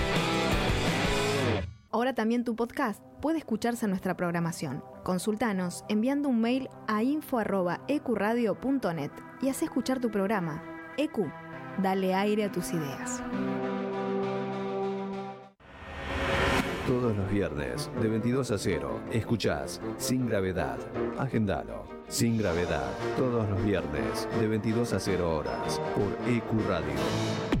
Ahora también tu podcast puede escucharse en nuestra programación. Consultanos enviando un mail a info.ecuradio.net y haz escuchar tu programa. EQ, dale aire a tus ideas. Todos los viernes, de 22 a 0, escuchás Sin Gravedad. Agendalo. Sin Gravedad, todos los viernes, de 22 a 0 horas, por EQ Radio.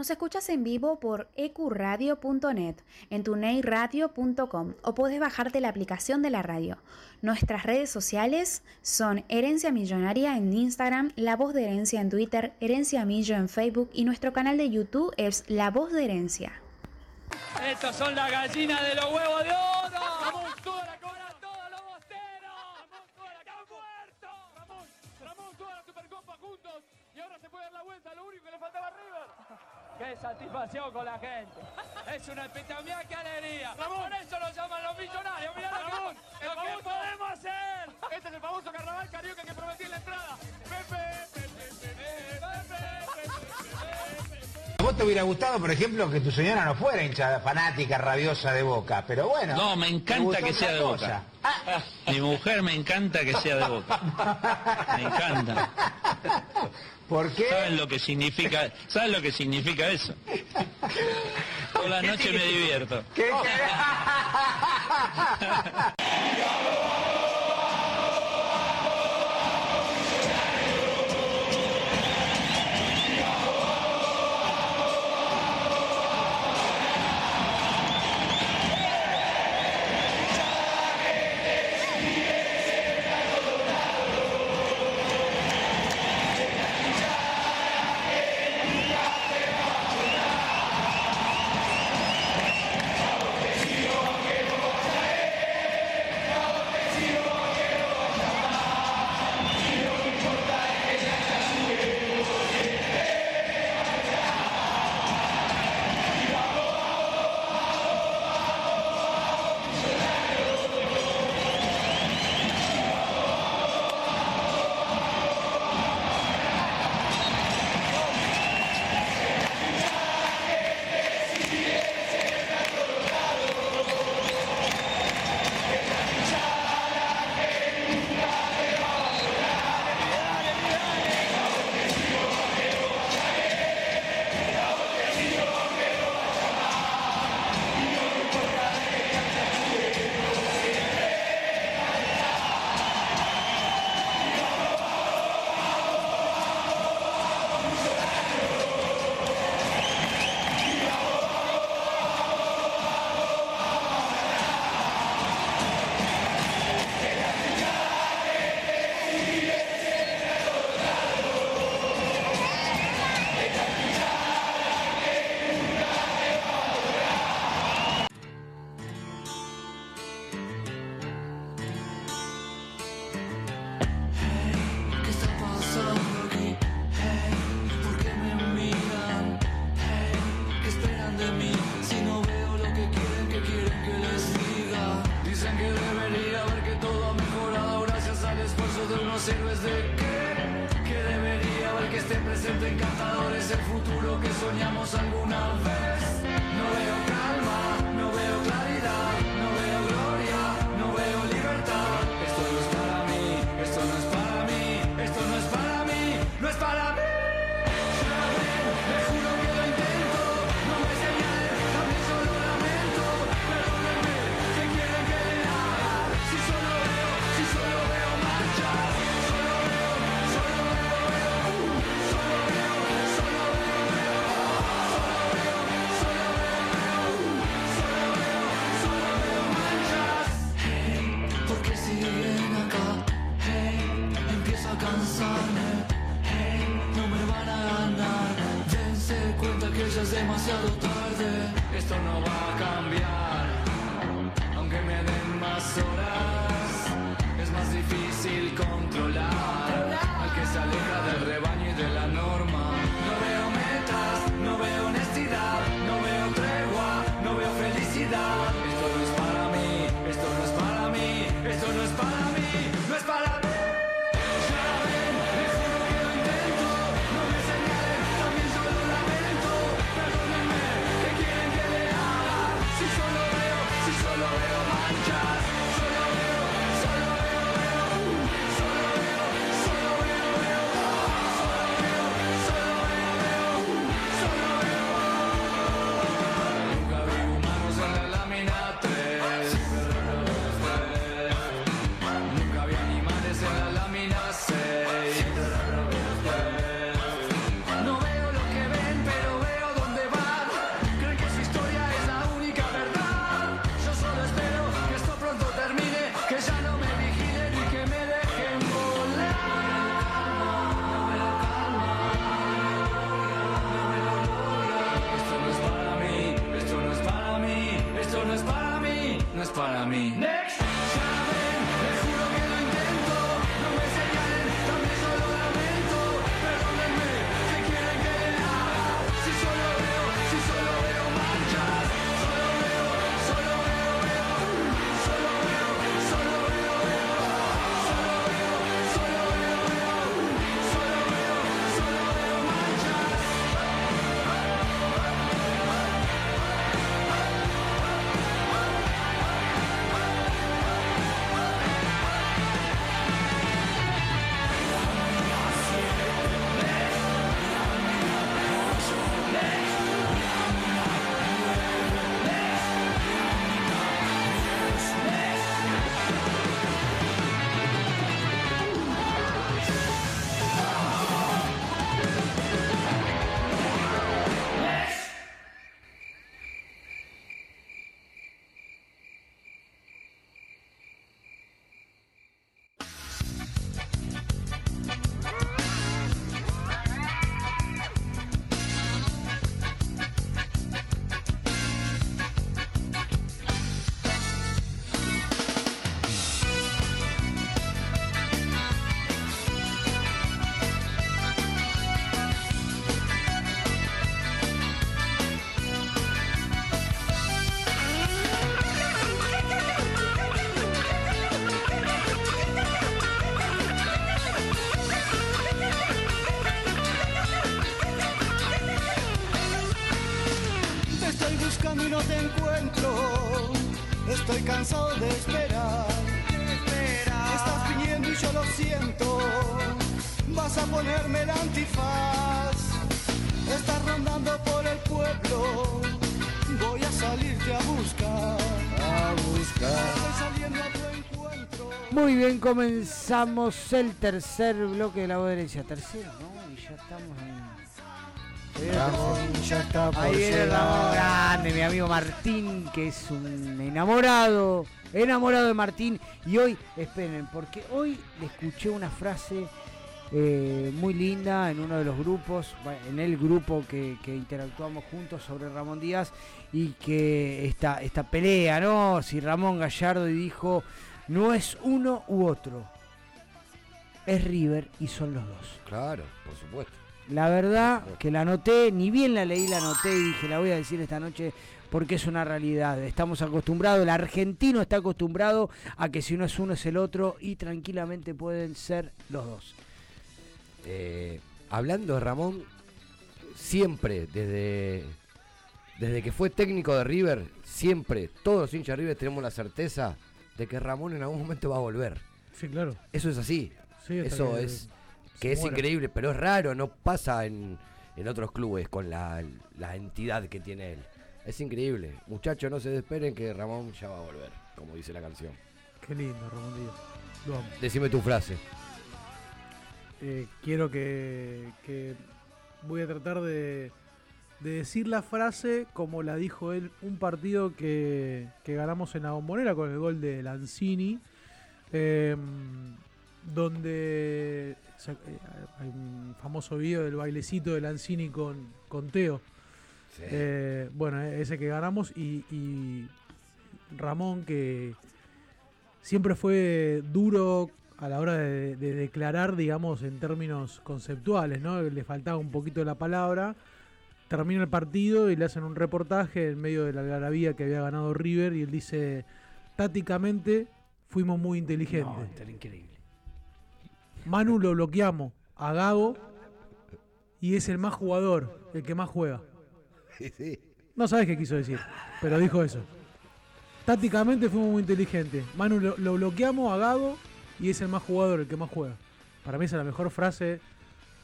Nos escuchas en vivo por ecuradio.net, en tuneiradio.com o puedes bajarte la aplicación de la radio. Nuestras redes sociales son Herencia Millonaria en Instagram, La Voz de Herencia en Twitter, Herencia Millo en Facebook y nuestro canal de YouTube es La Voz de Herencia. Estas son las gallinas de los huevos de oro. Y ahora se puede dar la vuelta, lo único que le faltaba a River. ¡Qué satisfacción con la gente! Es una epitomía, qué alegría. Ramón, por eso lo llaman los millonarios. Mirá Ramón, el lo que famoso- podemos hacer. Este es el famoso carnaval carioca que prometí en la entrada. Pepe, Pepe, Pepe, ¿A vos te hubiera gustado, por ejemplo, que tu señora no fuera hinchada fanática, rabiosa de Boca? Pero bueno. No, me encanta que sea de cosa. boca. Mi mujer me encanta que sea de boca. Me encanta. ¿Por qué? ¿Saben lo que significa, ¿saben lo que significa eso? Por las noches me divierto. ¿Qué bien, comenzamos el tercer bloque de la voz derecha. Tercero, ¿no? Y ya estamos en. Ya está por Ahí viene llegar. Ramón grande, mi amigo Martín, que es un enamorado, enamorado de Martín. Y hoy, esperen, porque hoy le escuché una frase eh, muy linda en uno de los grupos, en el grupo que, que interactuamos juntos sobre Ramón Díaz, y que esta, esta pelea, ¿no? Si Ramón Gallardo dijo, no es uno u otro, es River y son los dos. Claro, por supuesto. La verdad que la anoté, ni bien la leí, la anoté y dije, la voy a decir esta noche porque es una realidad. Estamos acostumbrados, el argentino está acostumbrado a que si uno es uno es el otro y tranquilamente pueden ser los dos. Eh, hablando de Ramón, siempre, desde, desde que fue técnico de River, siempre, todos los hinchas de River tenemos la certeza de que Ramón en algún momento va a volver. Sí, claro. Eso es así. Sí, Eso que es que es muera. increíble, pero es raro, no pasa en, en otros clubes con la, la entidad que tiene él. Es increíble. Muchachos, no se desesperen que Ramón ya va a volver, como dice la canción. Qué lindo, Ramón Díaz. Lo amo. Decime tu frase. Eh, quiero que, que voy a tratar de, de decir la frase como la dijo él un partido que, que ganamos en la bombonera con el gol de Lanzini eh, donde eh, hay un famoso video del bailecito de Lanzini con, con Teo Eh, bueno, ese que ganamos y, y Ramón que siempre fue duro a la hora de, de declarar, digamos, en términos conceptuales, ¿no? Le faltaba un poquito la palabra. Termina el partido y le hacen un reportaje en medio de la algarabía que había ganado River y él dice, tácticamente fuimos muy inteligentes. No, increíble. Manu lo bloqueamos a Gago y es el más jugador, el que más juega. No sabes qué quiso decir, pero dijo eso. Tácticamente fuimos muy inteligentes. Manu lo, lo bloqueamos a Gago y es el más jugador, el que más juega. Para mí esa es la mejor frase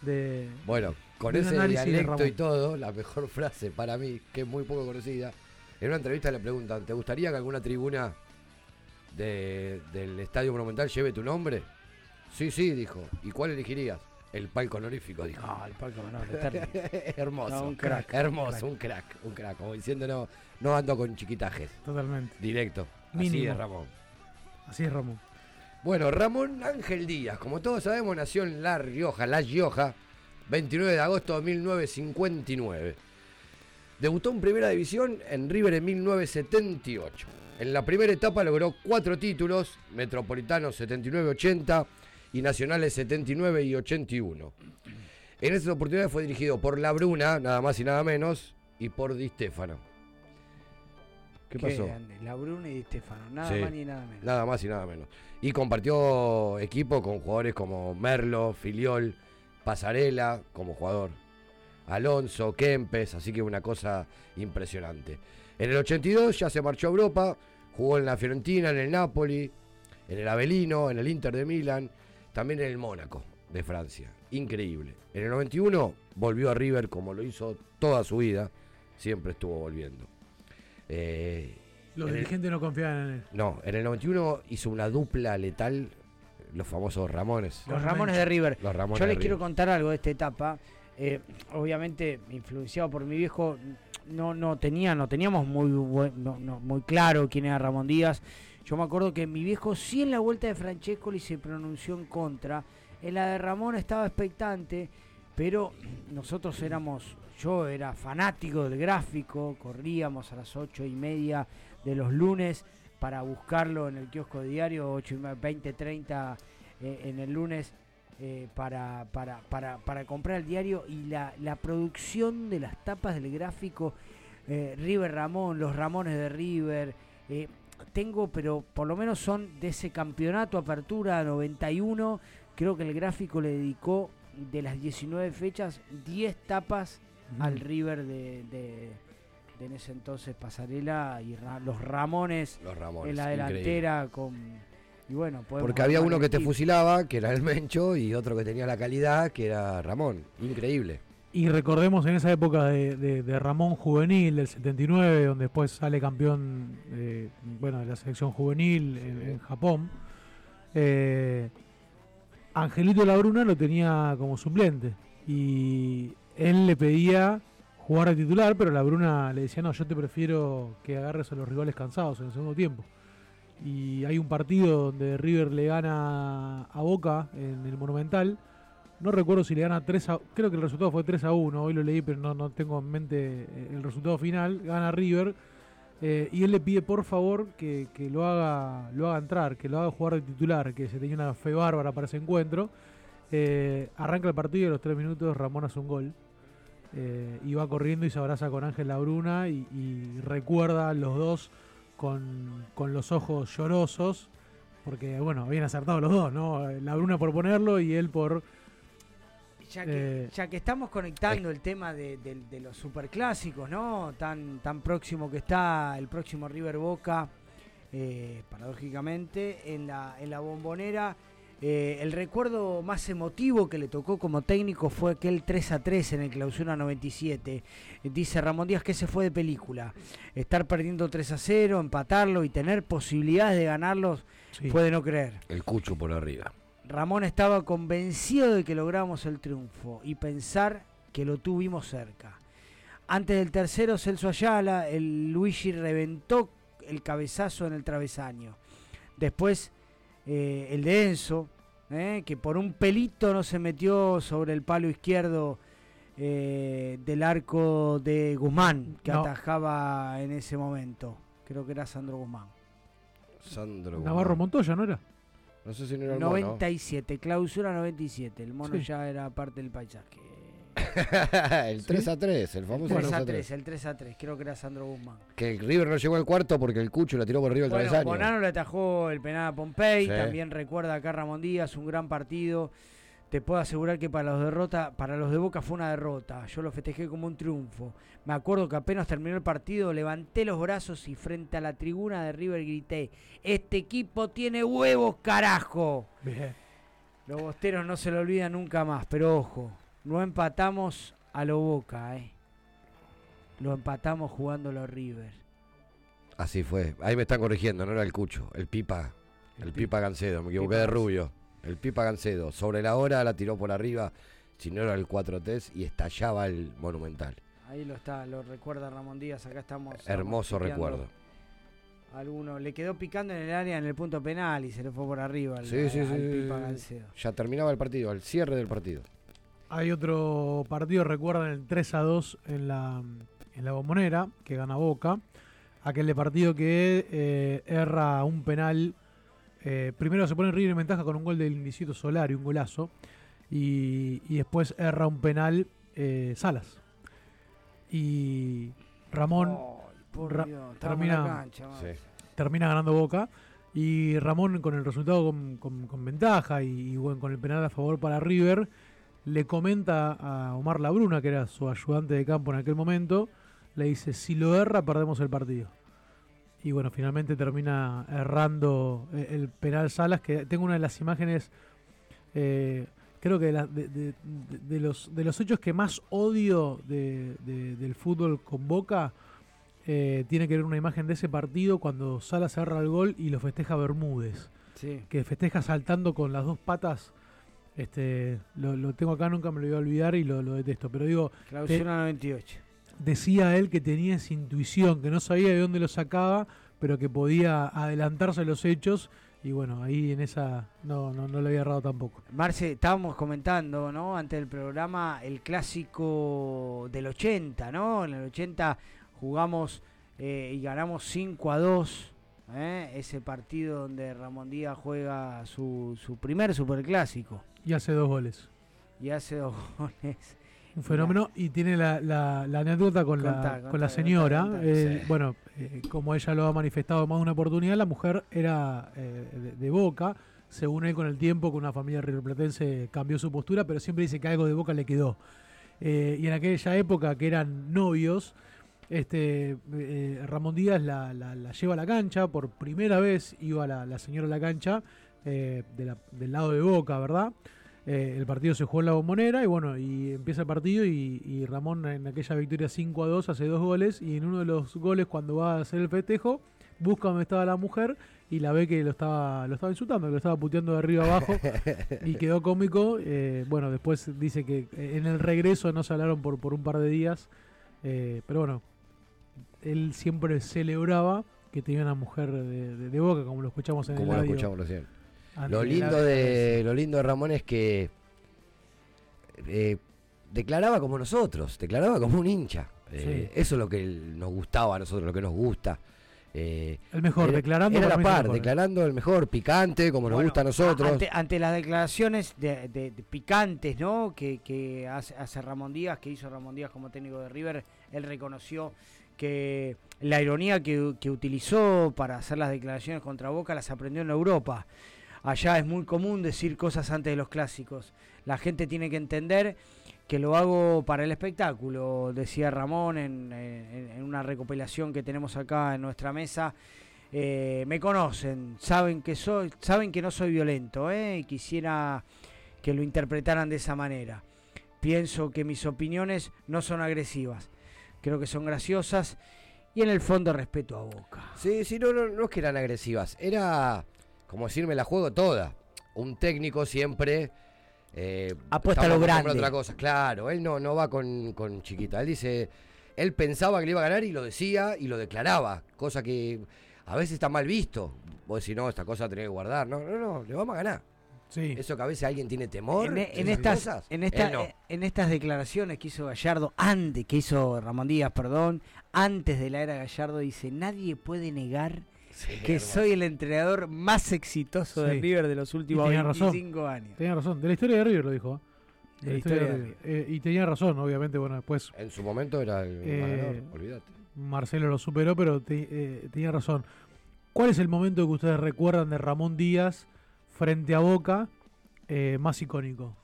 de. Bueno, con ese dialecto y todo, la mejor frase para mí, que es muy poco conocida, en una entrevista le preguntan, ¿te gustaría que alguna tribuna de- del Estadio Monumental lleve tu nombre? Sí, sí, dijo. ¿Y cuál elegirías? El palco honorífico, dijo. No, el palco honorífico. Hermoso. No, un crack. Hermoso, Un un crack, un crack. Como diciendo, no, no ando con chiquitajes. Totalmente. Directo. Así Mínimo. es, Ramón. Así es, Ramón. Bueno, Ramón Ángel Díaz, como todos sabemos, nació en La Rioja, La Rioja, 29 de agosto de 1959. Debutó en Primera División en River en 1978. En la primera etapa logró cuatro títulos, Metropolitanos 79-80 y Nacionales 79 y 81. En estas oportunidades fue dirigido por La Bruna, nada más y nada menos, y por Di Stefano. ¿Qué pasó? grande, La Bruna y Di Stefano, nada Sí, más ni nada menos. Nada más y nada menos. Y compartió equipo con jugadores como Merlo, Filiol, Pasarela como jugador, Alonso, Kempes, así que una cosa impresionante. En el 82 ya se marchó a Europa, jugó en la Fiorentina, en el Napoli, en el Avelino, en el Inter de Milán, también en el Mónaco de Francia. Increíble. En el 91 volvió a River como lo hizo toda su vida, siempre estuvo volviendo. Eh, Los el- dirigentes no confiaban en él. no, en el 91 hizo una dupla letal, los famosos Ramones. Los Ramones de River. Los Ramones Yo les quiero contar algo de esta etapa. Eh, obviamente, influenciado por mi viejo, no, no tenía, no teníamos muy buen- no- no, muy claro quién era Ramón Díaz. Yo me acuerdo que mi viejo sí en la vuelta de Francescoli se pronunció en contra. En la de Ramón estaba expectante, pero nosotros éramos, yo era fanático del gráfico, corríamos a las ocho y media de los lunes para buscarlo en el kiosco diario, 8 y media, 20, 30 eh, en el lunes eh, para, para, para, para comprar el diario. Y la, la producción de las tapas del gráfico, eh, River Ramón, los Ramones de River, tengo, pero por lo menos son de ese campeonato Apertura 91, creo que el gráfico le dedicó de las 19 fechas 10 tapas al River de, de, de en ese entonces Pasarela y Ra- los Ramones, Los Ramones, en la increíble. delantera con y bueno Porque había uno que te fusilaba, que era el Mencho, y otro que tenía la calidad, que era Ramón. Increíble. Y recordemos en esa época de, de- de Ramón Juvenil del 79, donde después sale campeón eh, bueno, de la selección juvenil en, en Japón. eh, Angelito Labruna lo tenía como suplente. Y él le pedía jugar de titular, pero Labruna le decía, no, yo te prefiero que agarres a los rivales cansados en el segundo tiempo. Y hay un partido donde River le gana a Boca en el Monumental. No recuerdo si le gana 3 a... Creo que el resultado fue 3 a 1. Hoy lo leí, pero no, no tengo en mente eh, el resultado final. Gana River. eh, y él le pide por favor que, que lo haga lo haga entrar, que lo haga jugar de titular, que se tenía una fe bárbara para ese encuentro. Eh, arranca el partido y a los 3 minutos Ramón hace un gol. Eh, y va corriendo y se abraza con Ángel Labruna y, y recuerda a los dos con, con los ojos llorosos. Porque, bueno, habían acertado los dos, ¿no? Labruna por ponerlo y él por ya que, Eh, ya que estamos conectando el tema de, de- de los superclásicos, ¿no? Tan, tan próximo que está el próximo River Boca, eh, paradójicamente, en la, en la bombonera. Eh, el recuerdo más emotivo que le tocó como técnico fue aquel 3 a 3 en el clausura 97. Eh, Dice Ramón Díaz que se fue de película. Estar perdiendo 3 a 0, empatarlo y tener posibilidades de ganarlos Sí. fue de no creer. El cucho por arriba. Ramón estaba convencido de que logramos el triunfo y pensar que lo tuvimos cerca. Antes del tercero, Celso Ayala, el Luigi reventó el cabezazo en el travesaño. Después, eh, el de Enzo, eh, que por un pelito no se metió sobre el palo izquierdo eh, del arco de Guzmán, que No. atajaba en ese momento. Creo que era Sandro Guzmán. Sandro. Navarro Montoya, ¿no era? No sé si no era el mono. 97, clausura 97. El mono Sí. ya era parte del paisaje. El 3 a 3, el El famoso 3 a 3 3, el 3 a 3, creo que era Sandro Guzmán. Que el River no llegó al cuarto porque el Cucho la tiró por arriba del Bueno, travesaño. Bonano le atajó el penal a Pompey, Sí. también recuerda acá Ramón Díaz, un gran partido. Te puedo asegurar que para los derrota, para los de Boca fue una derrota. Yo lo festejé como un triunfo. Me acuerdo que apenas terminó el partido, levanté los brazos y frente a la tribuna de River grité: Este equipo tiene huevos, carajo. Bien. Los bosteros no se lo olvidan nunca más, pero ojo, no empatamos a lo Boca, eh. Lo empatamos jugando los River. Así fue. Ahí me están corrigiendo, no era el Cucho, el Pipa. El, Pipa Gancedo, me equivoqué Pipa de rubio. El Pipa Gancedo. Sobre la hora la tiró por arriba, si no era el 4-3 y estallaba el Monumental. Ahí lo está, lo recuerda Ramón Díaz, acá estamos. Hermoso recuerdo. Alguno le quedó picando en el área en el punto penal y se le fue por arriba al, Sí, sí, al sí. Pipa Gancedo. Ya terminaba el partido, al cierre del partido. Hay otro partido, recuerdan el 3 a 2 en la, en la bombonera, que gana Boca. Aquel de partido que eh, erra un penal. eh, primero se pone River en ventaja con un gol del Indicito Solari, un golazo. Y, y después erra un penal eh, Salas. Y Ramón Ra- Dios, termina, cancha, termina ganando Boca. Y Ramón con el resultado con, con- con ventaja y, y, bueno, con el penal a favor para River, le comenta a Omar Labruna, que era su ayudante de campo en aquel momento, le dice, si lo erra perdemos el partido. Y bueno, finalmente termina errando eh, el penal Salas, que tengo una de las imágenes, eh, creo que de, la- de- de- de- de los, de los hechos que más odio de- de- del fútbol con Boca, eh, tiene que ver una imagen de ese partido cuando Salas erra el gol y lo festeja Bermúdez. Sí. Que festeja saltando con las dos patas. Este, lo, lo tengo acá, nunca me lo voy a olvidar y lo, lo detesto. Pero digo, Clausura te- 98. decía él que tenía esa intuición, que no sabía de dónde lo sacaba, pero que podía adelantarse a los hechos. Y bueno, ahí en esa no, no, no le había errado tampoco. Marce, estábamos comentando, ¿no? Antes del programa, el clásico del 80, ¿no? En el 80 jugamos eh, y ganamos 5 a 2. ¿eh? Ese partido donde Ramón Díaz juega su, su primer superclásico Y hace dos goles. y hace dos goles. Un fenómeno y tiene la, la- la anécdota con, Contá, la, contá, con la señora. contá, Eh, sí. Bueno, eh, como ella lo ha manifestado más de una oportunidad, la mujer era eh, de, de Boca. Según él, con el tiempo, con una familia riverplatense cambió su postura, pero siempre dice que algo de Boca le quedó. Y en aquella época que eran novios, este Ramón Díaz la, la- la lleva a la cancha, por primera vez iba la, la señora a la cancha eh, de la- del lado de Boca, ¿verdad? Eh, el partido se jugó en la bombonera y bueno, y empieza el partido y, y Ramón en aquella victoria 5 a 2 hace dos goles y en uno de los goles cuando va a hacer el festejo busca donde estaba la mujer y la ve que lo estaba lo estaba insultando, que lo estaba puteando de arriba abajo y quedó cómico. Eh, bueno, después dice que en el regreso no se hablaron por, por un par de días, eh, pero bueno, él siempre celebraba que tenía una mujer de, de- de boca, como lo escuchamos en Como el lo audio. escuchamos recién. Ante Lo lindo de lo lindo de Ramón es que eh, declaraba como nosotros, declaraba como un hincha. Eh, Eso es lo que nos gustaba a nosotros, lo que nos gusta. Eh, El mejor, era- declarando Era la par, mejor. declarando el mejor, picante, como nos gusta a nosotros. Ante, ante las declaraciones de, de- de picantes, ¿no? Que, que hace, hace Ramón Díaz, que hizo Ramón Díaz como técnico de River, él reconoció que la ironía que, que utilizó para hacer las declaraciones contra Boca las aprendió en Europa. Allá es muy común decir cosas antes de los clásicos. La gente tiene que entender que lo hago para el espectáculo, decía Ramón en, una recopilación que tenemos acá en nuestra mesa. Eh, me conocen, saben que soy, saben que no soy violento, ¿eh? y quisiera que lo interpretaran de esa manera. Pienso que mis opiniones no son agresivas, creo que son graciosas y en el fondo respeto a Boca. Sí, sí, no, no, no es que eran agresivas, era como decirme la juego toda. Un técnico siempre eh, Apuesta a lo grande. otra cosa, claro, él no, no va con, con chiquita, él dice, él pensaba que le iba a ganar y lo decía y lo declaraba, cosa que a veces está mal visto. Vos decís, no, esta cosa tenés que guardar, no, no, no, le vamos a ganar. Eso que a veces alguien tiene temor. En, en esas estas, cosas, en, él esta- no. en estas declaraciones que hizo Gallardo, antes, que hizo Ramón Díaz, perdón, antes de la era Gallardo, dice, nadie puede negar que hermoso. soy el entrenador más exitoso de Sí. River de los últimos tenía 25 razón. años. Tenía razón. De la historia de River lo dijo. ¿eh? De la historia de River. Eh, y tenía razón, obviamente. Bueno, después. En su momento era el Eh, ganador, olvídate. Marcelo lo superó, pero te- eh, tenía razón. ¿Cuál es el momento que ustedes recuerdan de Ramón Díaz frente a Boca eh, más icónico?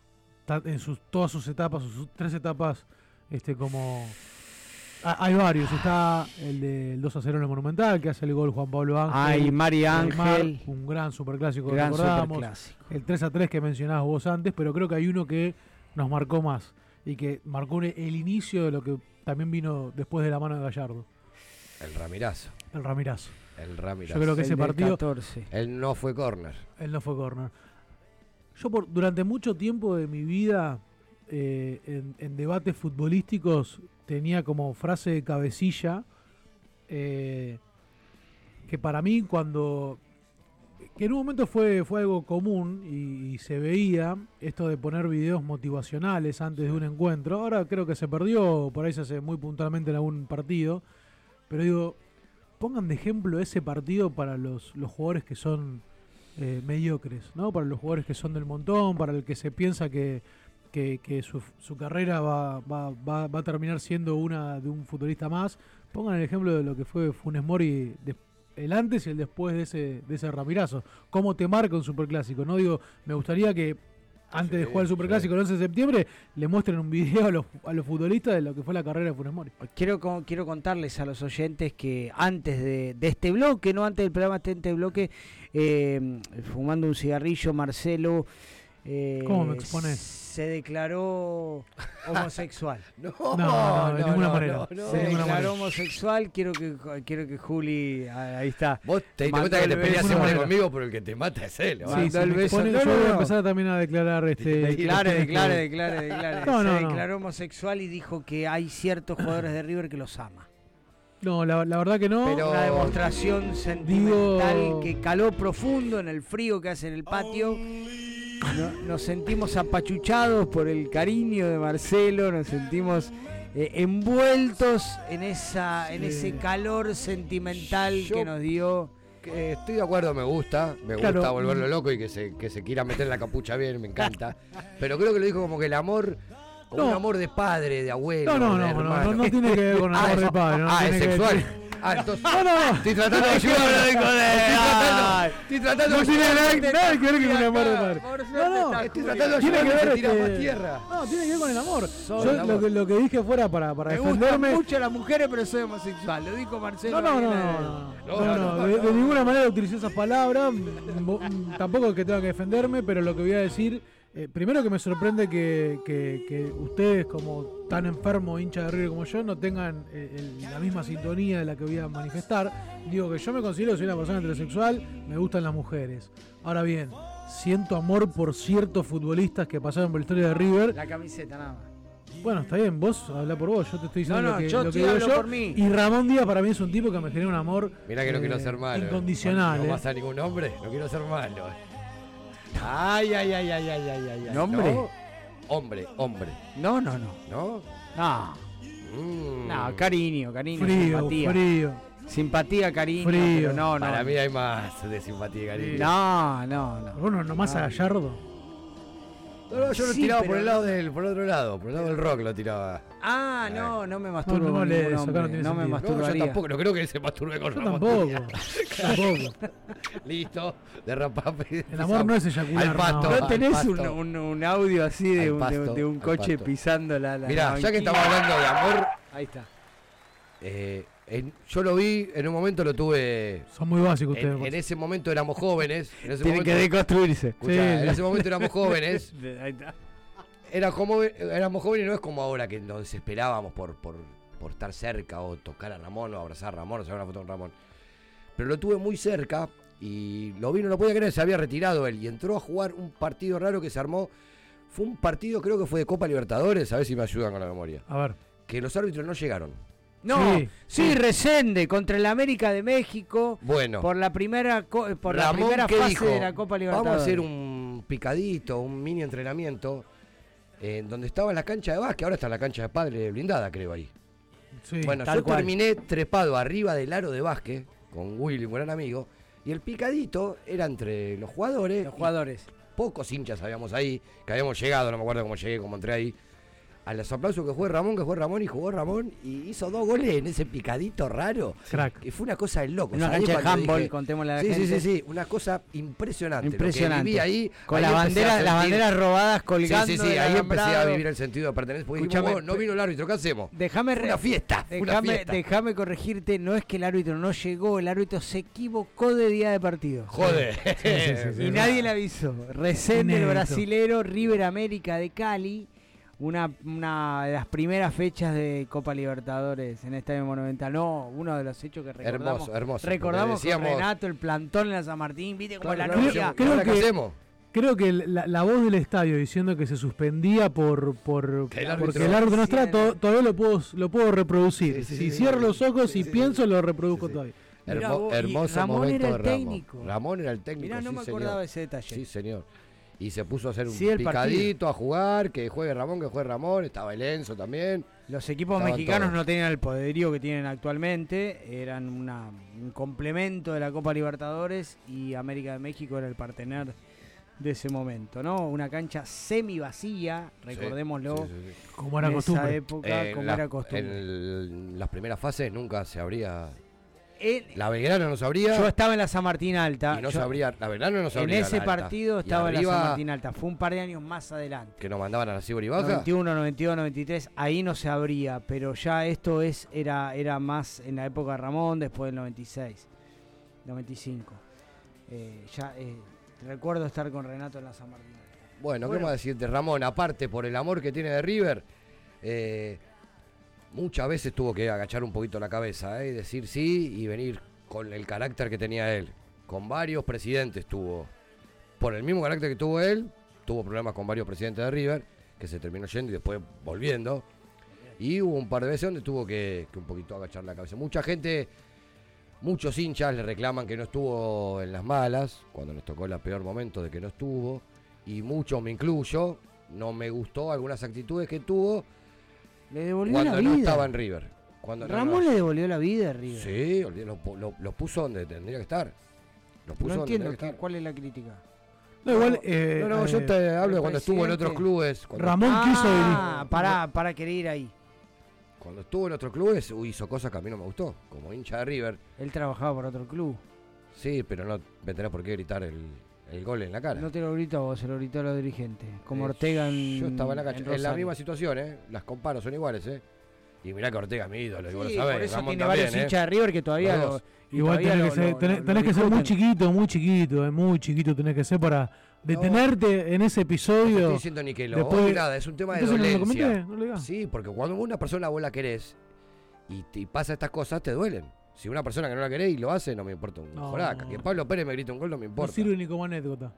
En sus, todas sus etapas, sus tres etapas, este como... Ah, hay varios, está el del 2 a 0 en el Monumental, que hace el gol Juan Pablo Ángel. Ay, Mari Ángel. un gran superclásico que Gran recordamos. superclásico. El 3 a 3 que mencionabas vos antes, pero creo que hay uno que nos marcó más y que marcó el inicio de lo que también vino después de la mano de Gallardo. El Ramirazo. El Ramirazo. El Ramirazo. Yo creo que El ese partido. 14. Él no fue corner. Él no fue corner. Yo por, durante mucho tiempo de mi vida eh, en, en debates futbolísticos tenía como frase de cabecilla eh, que para mí cuando que en un momento fue, fue algo común y, y se veía esto de poner videos motivacionales antes de un encuentro. Ahora creo que se perdió, por ahí se hace muy puntualmente en algún partido. Pero digo, pongan de ejemplo ese partido para los, los jugadores que son eh, mediocres, ¿no? Para los jugadores que son del montón, para el que se piensa que, que, que su, su carrera va, va, va, va a terminar siendo una de un futbolista más. Pongan el ejemplo de lo que fue Funes Mori de- el antes y el después de ese, de ese Ramirazo. ¿Cómo te marca un superclásico? No digo, me gustaría que antes de jugar el superclásico el 11 de septiembre le muestren un video a los, a los futbolistas de lo que fue la carrera de Funes Mori. Quiero, quiero contarles a los oyentes que antes de, de este bloque, no antes del programa, antes de este bloque, eh, fumando un cigarrillo, Marcelo eh, ¿Cómo me expones? se declaró homosexual. no, No, no, de ninguna manera. no, se declaró manera. homosexual. Quiero que, quiero que Juli, ah, ahí está. Vos te diste cuenta que te el peleas siempre conmigo, pero el que te mata es él. ¿no? Sí, sí, el me beso. pone- No, yo no, voy a no. empezar también a declarar este. Declare, declare, declare, declare. No, se no, no. declaró homosexual y dijo que hay ciertos jugadores de River que los ama. No, la, la verdad que no. Pero- Una demostración sentimental Digo- que caló profundo en el frío que hace en el patio. No- nos sentimos apachuchados por el cariño de Marcelo, nos sentimos eh, envueltos en esa, en ese calor sentimental Yo- que nos dio. Estoy de acuerdo, me gusta. Me Claro. gusta volverlo loco y que se, que se quiera meter la capucha bien, me encanta. Pero creo que lo dijo como que el amor. Como No. un amor de padre, de abuelo. No, no, de no, no, no, no tiene que ver con Ah, amor de padre. No ah, es que- sexual. Ah, entonces. No, no, no. Estoy tratando de ayudar. Estoy tratando, estoy tratando No de tiene nada, que ver con el amor de suerte No, no, Estoy tratando de tiene que ayudar a tirar este- más tierra. No, tiene que ver con el amor. Yo el lo amor. que, lo que dije fuera para, para Me gustan defenderme. mucho las mujeres, pero soy homosexual. Lo dijo Marcelo. No, no, no, no, no, No, no, no, de, ninguna manera utilicé esas palabras. Tampoco es que tenga que defenderme, pero lo que voy a decir, eh, primero que me sorprende que, que- que ustedes, como tan enfermos, hinchas de River como yo, no tengan eh, el- la misma sintonía de la que voy a manifestar. Digo que yo me considero que soy una persona heterosexual, me gustan las mujeres. Ahora bien, siento amor por ciertos futbolistas que pasaron por la historia de River. La camiseta, nada más. Bueno, está bien, vos habla por vos, yo te estoy diciendo No, no, lo que, yo lo que digo yo. por mí. Y Ramón Díaz para mí es un tipo que me genera un amor Mirá que no quiero eh, ser malo. incondicional. No eh. vas a ningún hombre, no quiero ser malo. Ay, ay, ay, ay, ay, ay, ay. ay. ¿Nombre? No. Hombre, hombre. No, no, no. ¿No? No, Mm. no, cariño, cariño, Frío, simpatía. frío. Simpatía, cariño, Frío. pero no, no. Para mí hay más de simpatía y cariño. No, no, no. Bueno, nomás a Gallardo. No, no, yo lo Sí, tiraba por el no- lado del, por el otro lado, por el lado del rock lo tiraba. Ah, no, no me masturbo no no no me sentido. No, yo masturbaría. tampoco, no creo que se masturbe con Yo Ramón tampoco. Tampoco. Listo, derrapape. El amor no es eyacular, Al pasto, no. ¿No al tenés un, pasto. un- un audio así de un, de- pasto, de un al coche pisando la, la Mirá, ya que estamos hablando de amor, Ahí está. eh, en- yo lo vi, en un momento lo tuve. Son muy básicos ustedes. En, en ese momento éramos jóvenes. En ese Tienen momento, que deconstruirse. Escuchá, Sí, en ese momento éramos jóvenes. Ahí está. Era como, éramos jóvenes y no es como ahora que nos desesperábamos por, por, por estar cerca o tocar a Ramón o abrazar a Ramón o sacar una foto con Ramón. Pero lo tuve muy cerca y lo vi, no lo podía creer, se había retirado él y entró a jugar un partido raro que se armó. Fue un partido, creo que fue de Copa Libertadores, a ver si me ayudan con la memoria. A ver. Que los árbitros no llegaron. No, Sí, sí. Resende contra el América de México Bueno, por la primera co- por la primera ¿qué fase dijo? de la Copa Libertadores. Vamos a hacer un picadito, un mini entrenamiento, en donde estaba la cancha de básquet, ahora está la cancha de padre blindada, creo ahí. Sí, bueno, yo cual. terminé trepado arriba del aro de básquet con Willy, un gran amigo, y el picadito era entre los jugadores. Los jugadores. Pocos hinchas habíamos ahí, que habíamos llegado, no me acuerdo cómo llegué, cómo entré ahí. A los aplausos que fue Ramón, que fue Ramón y jugó Ramón y hizo dos goles en ese picadito raro. Crack. Que fue una cosa de loco. Una cancha de handball, dije- contémosle a la sí, gente. Sí, sí, sí, una cosa impresionante. Lo que Impresionante. viví ahí, Con ahí la empecé bandera- a las banderas robadas colgando Sí, sí, sí, ahí empecé a vivir el sentido de pertenencia. Porque dijimos, "Oh, no vino el árbitro, ¿qué hacemos? Déjame una fiesta, Déjame corregirte, no es que el árbitro no llegó, el árbitro se equivocó de día de partido. Joder. Sí, sí, sí, sí, y sí. nadie le avisó. Resende, el brasilero, River América de Cali. Una, una de las primeras fechas de Copa Libertadores en Estadio Monumental. No, uno de los hechos que recordamos. Hermoso, hermoso, Recordamos decíamos- con Renato, el plantón en la San Martín, viste como Claro, la claro, novia. ¿y ahora qué hacemos? Creo que la, la voz del estadio diciendo que se suspendía por, por Que el árbitro- porque el árbitro no está, to- todavía lo puedo, lo puedo reproducir. Sí, sí, si sí, cierro sí, los ojos sí, y sí, pienso, sí. lo reproduzco Sí, sí. todavía. Hermo- vos, hermoso Ramón momento era el de Ramón. técnico. Ramón era el técnico. Mirá, no sí, me señor. acordaba de ese detalle. Sí, señor. Y se puso a hacer un Sí, el partido. picadito, a jugar, que juegue Ramón, que juegue Ramón. Estaba el Enzo también. Los equipos Estaban mexicanos todos. no tenían el poderío que tienen actualmente, eran una- un complemento de la Copa Libertadores y América de México era el partener de ese momento, ¿no? Una cancha semi vacía, recordémoslo, Sí, sí, sí. Como era en esa costumbre. época, En como la- era costumbre. En el- las primeras fases nunca se abría. El- La Belgrano no se abría. yo estaba en la San Martín Alta. y no yo- se abría. La Belgrano no se en ese la alta. partido estaba en la San Martín Alta, fue un par de años más adelante. Que nos mandaban a la Cibor y Baja. 91, 92, 93, ahí no se abría, pero ya esto es era era más en la época de Ramón, después del 96, 95. Eh, ya eh, recuerdo estar con Renato en la San Martín. Bueno, ¿qué Bueno. más decirte, Ramón? Aparte, por el amor que tiene de River, eh, muchas veces tuvo que agachar un poquito la cabeza ¿eh? y decir sí y venir con el carácter que tenía él. Con varios presidentes tuvo. Por el mismo carácter que tuvo él, tuvo problemas con varios presidentes de River, que se terminó yendo y después volviendo. Y hubo un par de veces donde tuvo que, que un poquito agachar la cabeza. Mucha gente, muchos hinchas le reclaman que no estuvo en las malas, cuando nos tocó el peor momento de que no estuvo. Y muchos, me incluyo, no me gustó algunas actitudes que tuvo Le devolvió cuando la no vida. estaba en River. Cuando no- Ramón no- le devolvió la vida a River. Sí, lo, pu- lo- lo puso donde tendría que estar. Lo puso no donde entiendo que estar. cuál es la crítica. No, igual, eh, no, no, yo eh, te hablo de cuando estuvo en otros clubes. Cuando, Ramón quiso Ah, dirigir. para, para querer ir ahí. cuando estuvo en otros clubes hizo cosas que a mí no me gustó. Como hincha de River. Él trabajaba por otro club. Sí, pero no me tenés por qué gritar el, el gol en la cara. No te lo gritó a vos, se lo gritó a los dirigentes. Como Eh, Ortega en Yo estaba en la cancha. En, la misma situación, ¿eh? Las comparo, son iguales, ¿eh? Y mirá que Ortega es mi ídolo, y vos Sí, lo sabés. por eso Ramón tiene también, varios ¿eh? hinchas de River que todavía Los Igual todavía tenés lo- que ser, tenés, lo- tenés lo que ser muy chiquito, muy chiquito, eh, muy chiquito tenés que ser para detenerte en ese No episodio. estoy diciendo ni que lo Después- odie, nada, es un tema de ¿no dolencia. comenté? No sí, porque cuando una persona vos la querés y, te- y pasa estas cosas, te duelen. Si una persona que no la querés y lo hace, no me importa un No. joraca. Que Pablo Pérez me grita un gol, no me No importa. sirve ni como anécdota.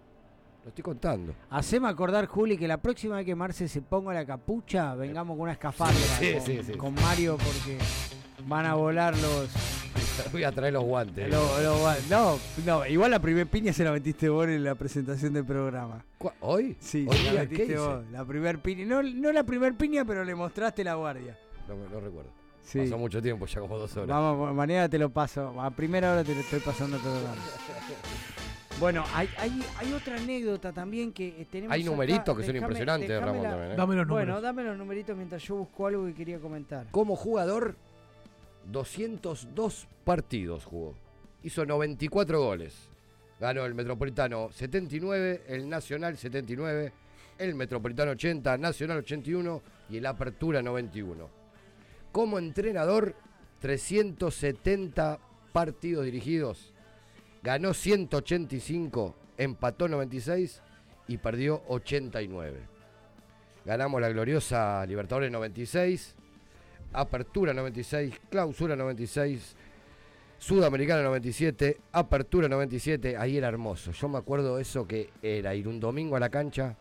Lo estoy contando. Haceme acordar, Juli, que la próxima vez que Marce se ponga la capucha, vengamos con una escafandra Sí, con, sí, sí. con Mario porque van a volar los... Voy a traer los guantes. los- los gua- no, no, igual la primer piña se la metiste vos en la presentación del programa. ¿Cu- ¿Hoy? Sí, ¿Hoy se la metiste vos. La primer piña, no, no la primer piña, pero le mostraste la guardia. No, no recuerdo. Sí. Pasó mucho tiempo, ya como dos horas. Vamos, mañana te lo paso. A primera hora te lo estoy pasando todo. Bueno, hay, hay, hay otra anécdota también que eh, tenemos. Hay acá. numeritos que son impresionantes Ramón la- también, ¿eh? Dame los números. Bueno, dame los numeritos mientras yo busco algo que quería comentar. Como jugador, 202 partidos jugó. Hizo 94 goles. Ganó el Metropolitano 79, el Nacional 79, el Metropolitano 80, Nacional 81 y el Apertura 91. Como entrenador, 370 partidos dirigidos. Ganó 185, empató 96 y perdió 89. Ganamos la gloriosa Libertadores 96, Apertura 96, Clausura 96, Sudamericana 97, Apertura 97, ahí era hermoso. Yo me acuerdo eso que era ir un domingo a la cancha,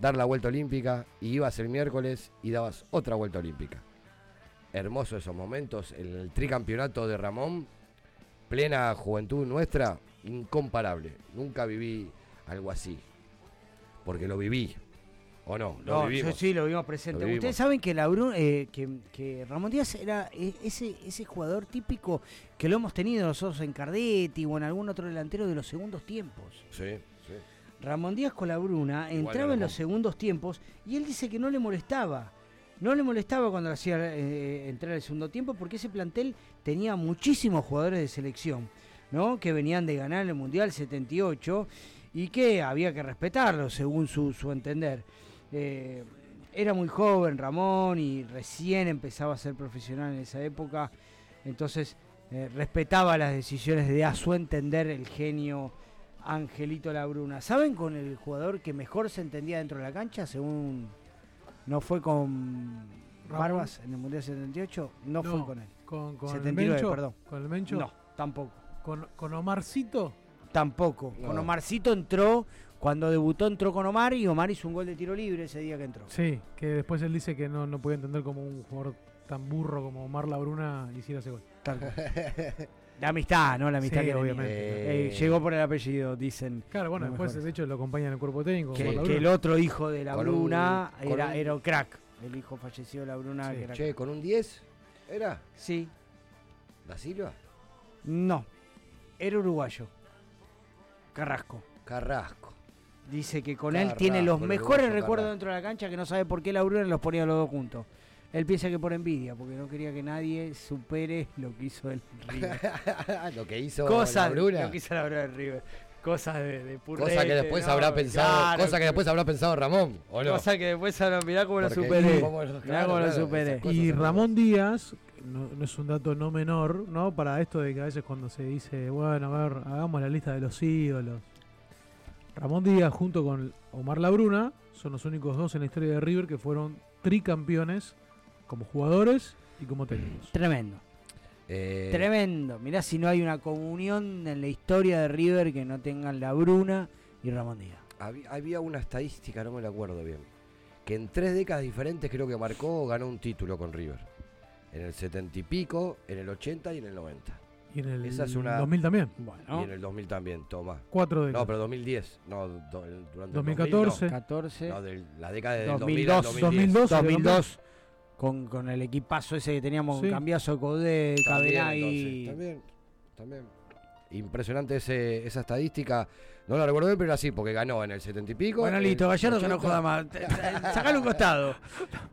dar la vuelta olímpica y ibas el miércoles y dabas otra vuelta olímpica. Hermoso esos momentos, el tricampeonato de Ramón, plena juventud nuestra, incomparable. Nunca viví algo así. porque lo viví. ¿O no? Lo No, vivimos. yo sí lo vimos presente. Lo vivimos. Ustedes saben que, la Bru- eh, que, que Ramón Díaz era eh, ese, ese jugador típico que lo hemos tenido nosotros en Cardetti o en algún otro delantero de los segundos tiempos. Sí, sí. Ramón Díaz con la Bruna entraba en los segundos tiempos y él dice que no le molestaba. No le molestaba cuando hacía eh, entrar el segundo tiempo porque ese plantel tenía muchísimos jugadores de selección, ¿no? Que venían de ganar el Mundial 78 y que había que respetarlo según su, entender. Eh, era muy joven Ramón y recién empezaba a ser profesional en esa época, entonces eh, respetaba las decisiones de a su entender el genio Angelito Labruna. ¿Saben con el jugador que mejor se entendía dentro de la cancha según no fue con Ramón. Barbas en el Mundial 78? No, fue con él. Con, con 79, el Mencho. perdón. ¿Con el Mencho? No, tampoco. ¿Con, con Omarcito? Tampoco. No. Con Omarcito entró, cuando debutó entró con Omar y Omar hizo un gol de tiro libre ese día que entró. Sí, que después él dice que no, no puede entender como un jugador tan burro como Omar Labruna hiciera ese gol. Tal cual. La amistad, ¿no? La amistad Sí, que obviamente. Eh, llegó por el apellido, dicen. Claro, bueno, después de hecho lo acompaña en el cuerpo técnico. que, el otro hijo de la Con Bruna era, un- era un crack. El hijo fallecido de la Bruna. Sí. que era Che, ¿con un 10 era? Sí. ¿Da Silva? No, era uruguayo. Carrasco. Carrasco. Dice que con él tiene los mejores recuerdos Carrasco. dentro de la cancha que no sabe por qué la Bruna los ponía los dos juntos. Él piensa que por envidia, porque no quería que nadie supere lo que hizo el River. lo que hizo Cosas, la Bruna. Lo que hizo la Bruna del River. Cosas de, de Cosa que después ¿no? habrá pensado, Claro, cosa que después habrá pensado Ramón, ¿o no? Cosa que después habrá, mirá cómo lo superé. cómo lo- mirá claro, cómo lo superé. Y Ramón Díaz, no, no es un dato no menor, ¿no? Para esto de que a veces cuando se dice, bueno, a ver, hagamos la lista de los ídolos. Ramón Díaz junto con Omar Labruna son los únicos dos en la historia de River que fueron tricampeones como jugadores y como técnicos. Tremendo. Eh, Tremendo. Mirá si no hay una comunión en la historia de River que no tengan la Bruna y Ramón Díaz. Había, había una estadística, no me la acuerdo bien, que en tres décadas diferentes creo que marcó o ganó un título con River. En el 70 y pico, en el 80 y en el 90. Y en el Esa es una... 2000 también. Y en el 2000 también, toma. Cuatro décadas. No, pero 2010. No, do- durante 2014. el 2000 no. 14. No, del- la década del 2002, 2000 al 2010. 2002, con, con el equipazo ese que teníamos Sí. cambiazo Codé, entonces, también, también. Impresionante ese, esa estadística. No la recuerdo bien, pero era así, porque ganó en el 70 y pico. Bueno, listo, Gallardo que no 80. joda más. Sacalo un costado.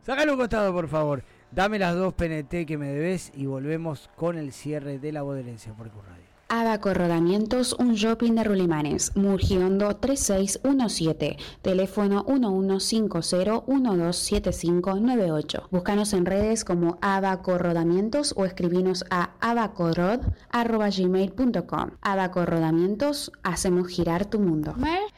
Sacalo un costado, por favor. Dame las dos PNT que me debes y volvemos con el cierre de la voz de herencia por Q Radio. Abaco Rodamientos, un shopping de Rulimanes, Murgiondo 3617, teléfono 1150-127598. Búscanos en redes como Abaco Rodamientos o escribinos a abacorod.gmail.com. Abaco Rodamientos, hacemos girar tu mundo.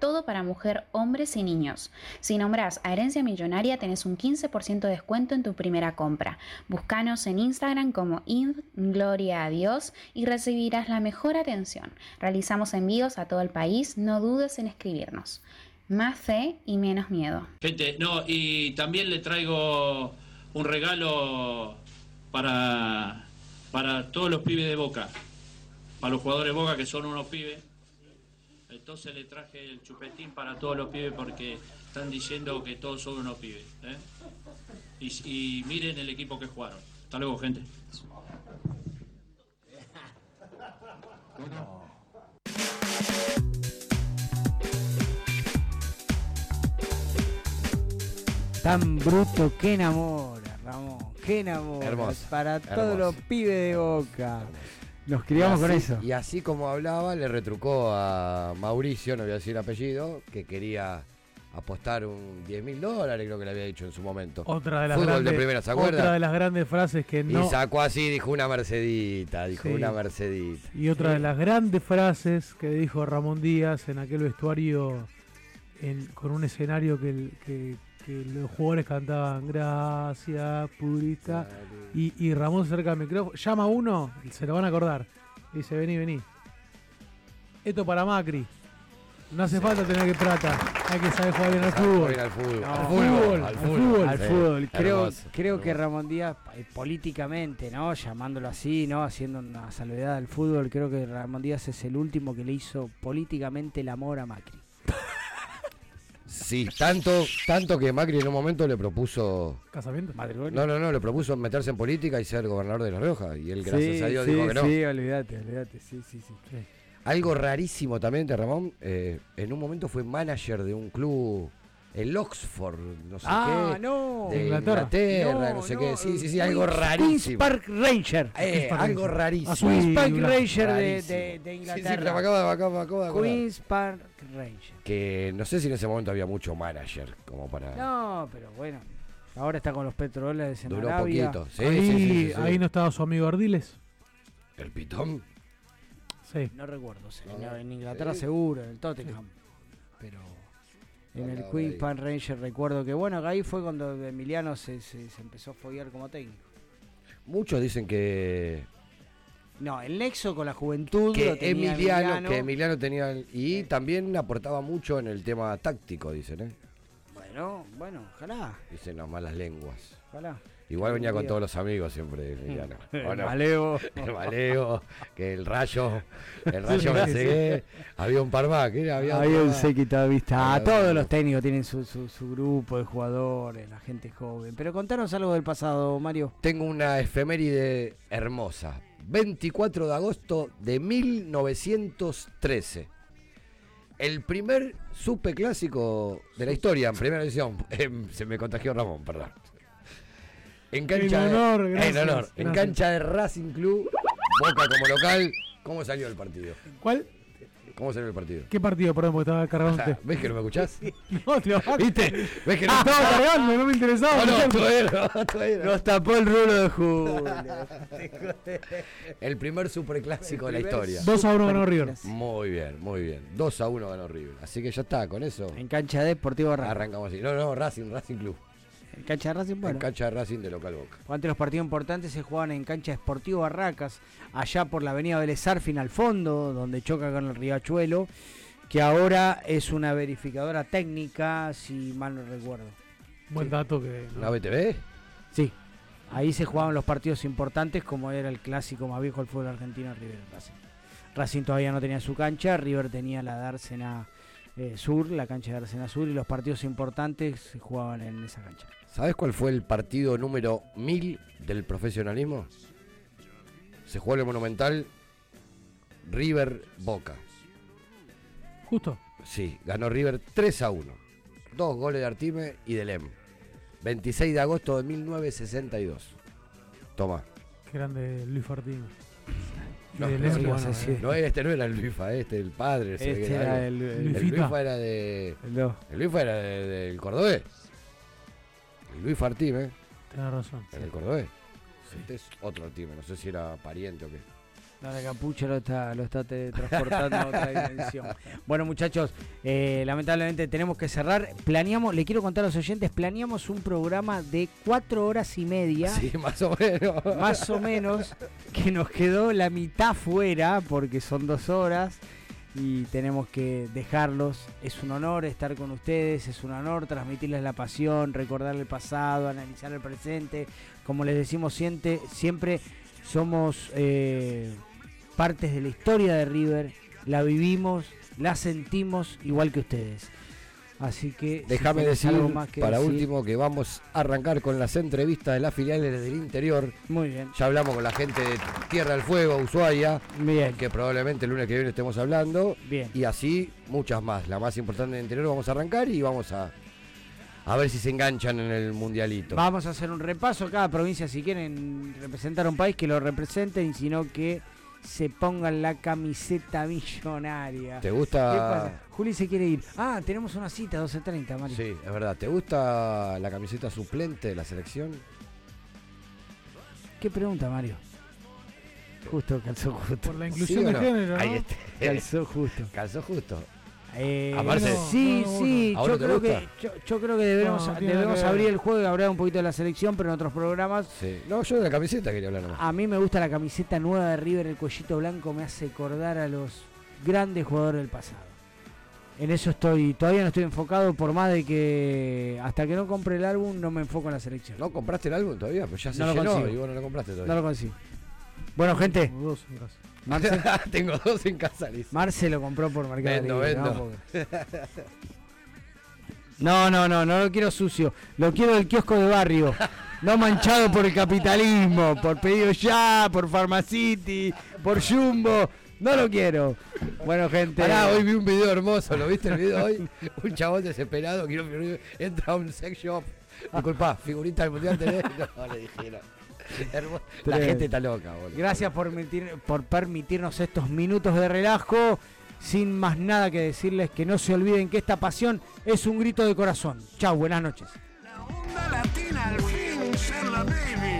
todo para mujer, hombres y niños. Si nombras a Herencia Millonaria, tenés un 15% de descuento en tu primera compra. Búscanos en Instagram como Id, Gloria a Dios y recibirás la mejor atención. Realizamos envíos a todo el país, no dudes en escribirnos. Más fe y menos miedo. Gente, no, y también le traigo un regalo para, para todos los pibes de Boca, para los jugadores de Boca que son unos pibes. Entonces le traje el chupetín para todos los pibes porque están diciendo que todos son unos pibes. ¿eh? Y, y miren el equipo que jugaron. Hasta luego, gente. Tan bruto que enamora, Ramón. Que enamora. Hermoso, Para todos hermoso. los pibes de boca. Nos criamos con eso. Y así como hablaba, le retrucó a Mauricio, no voy a decir apellido, que quería apostar un 10 mil dólares, creo que le había dicho en su momento. Otra de las Fútbol grandes, de primera, ¿se otra acuerda? de las grandes frases que no Y sacó así, dijo una Mercedita, dijo Sí. una Mercedita. Y otra de las grandes frases que dijo Ramón Díaz en aquel vestuario en- con un escenario que, el- que que los jugadores cantaban gracias, purita. Y, y Ramón se acerca al micrófono, llama a uno, se lo van a acordar. Dice, vení, vení. Esto para Macri. No hace falta tener que plata, hay que saber jugar bien al fútbol. al fútbol. No, Al al fútbol, fútbol, al al fútbol. Sí. Creo, hermoso. creo que Ramón Díaz, eh, políticamente, ¿no? Llamándolo así, ¿no? Haciendo una salvedad al fútbol, creo que Ramón Díaz es el último que le hizo políticamente el amor a Macri. Sí, tanto, tanto que Macri en un momento le propuso. ¿Casamiento? No, no, no, le propuso meterse en política y ser gobernador de La Rioja. Y él, gracias Sí, a Dios, sí, dijo que no. Sí, olvídate, olvídate, sí, sí, sí. Algo rarísimo también de Ramón, eh, en un momento fue manager de un club, el Oxford, no sé Ah, qué. no. De Inglaterra. Inglaterra, no, No, sé no, qué. Sí, sí, sí, Queens- algo Queens rarísimo. Park Ranger. Eh, Queens Park algo Ranger. rarísimo. Azul y Park. Ranger de, Rarísimo. de, de Sí, sí, Inglaterra. me acabo de- me acabo- me acabo de acordar. Queens Park Ranger. Que no sé si en ese momento había mucho manager como para. No, pero bueno. Ahora está con los petrodólares en Duró Arabia. poquito. Sí, ahí, sí, sí, sí, sí. ahí no estaba su amigo Ardiles. ¿El Pitón? Sí. No recuerdo. sí, No, en Inglaterra sí. seguro, en el Tottenham. Pero en el ahí. Park Ranger recuerdo que, bueno, que ahí fue cuando Emiliano se, se, se empezó a foguear como técnico. Muchos dicen que. No, el nexo con la juventud Que lo tenía Emiliano, Emiliano. que Emiliano tenía. Y también aportaba mucho en el tema táctico, dicen, ¿eh? Bueno, bueno, ojalá. Dicen las malas lenguas. Ojalá. Igual venía con todos los amigos siempre, Emiliano. El ¿O no? Maleo. El maleo, que el rayo, el rayo me sí. cegué. Había un par más, ¿qué era? Había Había un de vista. Había todos los técnicos tienen su, su, su grupo de jugadores, la gente joven. Pero contanos algo del pasado, Mario. Tengo una efeméride hermosa. 24 de agosto de 1913. El primer superclásico de la historia en primera edición. Em, se me contagió Ramón, perdón. En cancha, En honor, de, gracias, en, honor, en gracias. cancha de Racing Club, Boca como local. ¿Cómo salió el partido? ¿Cuál? ¿Cómo salió el partido? ¿Qué partido, perdón, porque estaba cargando usted? ¿Ves que no me escuchás? No, te lo ¿Viste? ¿Ves que no? Ah, estaba cargando, no me interesaba. No, no, todavía no, todavía no. Nos tapó el rulo de Julio. El primer superclásico de la historia. 2 a 1 ganó River. Muy bien, muy bien. 2 a 1 ganó River. Así que ya está, con eso En cancha de Deportivo Racing. arrancamos así. No, no, Racing, Racing Club. En cancha de Racing, bueno. En cancha de Racing de local Boca. Antes los partidos importantes se jugaban en cancha Esportivo Barracas, allá por la avenida Vélez Arfin al fondo, donde choca con el Riachuelo, que ahora es una verificadora técnica, si mal no recuerdo. Buen dato que. ¿La BTV? Sí, ahí se jugaban los partidos importantes, como era el clásico más viejo del fútbol argentino, River Racing. Racing todavía no tenía su cancha, River tenía la de Arsena eh, Sur, la cancha de Arsena Sur, y los partidos importantes se jugaban en esa cancha. ¿Sabes cuál fue el partido número 1000 del profesionalismo? Se jugó en el Monumental River Boca. Justo. Sí, ganó River 3 a 1. Dos goles de Artime y de Lem. 26 de agosto de 1962. Toma. Qué grande Luis Fortino. No, De no, Lem, no, bueno, eh. no, este no era el Luifa, este el padre. Este era el- el- el. Luifa era de. No. El Luifa era de- del Cordobés. El Luis Artime Tenés razón. era el Cordobés. Este es otro Artime, no sé si era pariente o qué. No, la capucha lo está, lo está transportando a otra dimensión. Bueno, muchachos, eh, lamentablemente tenemos que cerrar. Planeamos, le quiero contar a los oyentes, planeamos un programa de cuatro horas y media. Sí, más o menos. Más o menos, que nos quedó la mitad fuera, porque son dos horas. Y tenemos que dejarlos. Es un honor estar con ustedes, es un honor transmitirles la pasión, recordar el pasado, analizar el presente. Como les decimos siempre, siempre somos eh, partes de la historia de River, la vivimos, la sentimos igual que ustedes. Así que si Déjame decir, algo más que para decir- último, que vamos a arrancar con las entrevistas de las filiales del interior. Muy bien. Ya hablamos con la gente de Tierra del Fuego, Ushuaia, Bien. que probablemente el lunes que viene estemos hablando. Bien. Y así muchas más. La más importante del interior vamos a arrancar y vamos a, a ver si se enganchan en el mundialito. Vamos a hacer un repaso. Cada provincia, si quieren representar a un país, que lo representen, sino que se pongan la camiseta millonaria. ¿Te gusta? ¿Qué pasa? Juli se quiere ir. Ah, tenemos una cita, 12.30, Mario. Sí, es verdad. ¿Te gusta la camiseta suplente de la selección? ¿Qué pregunta, Mario? Justo, calzó justo. Por la ¿Sí inclusión o de género, ¿no? Ahí está. Calzó justo. Calzó justo. Eh, ¿A Marce? Sí, No, sí, no. ¿A vos yo creo, que, yo, yo creo que debemos, No, debemos abrir el juego y hablar un poquito de la selección, pero en otros programas. Sí. No, yo de la camiseta quería hablar nomás. A mí me gusta la camiseta nueva de River, el cuellito blanco me hace acordar a los grandes jugadores del pasado. En eso estoy, todavía no estoy enfocado, por más de que hasta que no compre el álbum no me enfoco en la selección. ¿No compraste el álbum todavía? Pues ya se No lo llenó consigo. y vos no lo compraste todavía. No lo consigo. Bueno, gente. Dos en Marce, Tengo dos en casa, Liz. Marce lo compró por Mercado Vendo, Libre, ¿no? vendo. Porque- No, no, no, no lo quiero sucio. Lo quiero del kiosco de barrio. No manchado por el capitalismo, por pedido ya, por Pharmacity, por Jumbo. No lo quiero. Bueno, gente. Pará, hoy vi un video hermoso, ¿lo viste el video hoy? Un chabón desesperado, quiero entra a un sex shop. Disculpa, figurita del mundial tenés. No, le dijeron. La gente está loca, boludo. Gracias por, permitir, por permitirnos estos minutos de relajo. Sin más nada que decirles, que no se olviden que esta pasión es un grito de corazón. Chao, buenas noches. La onda latina al fin, ser la baby.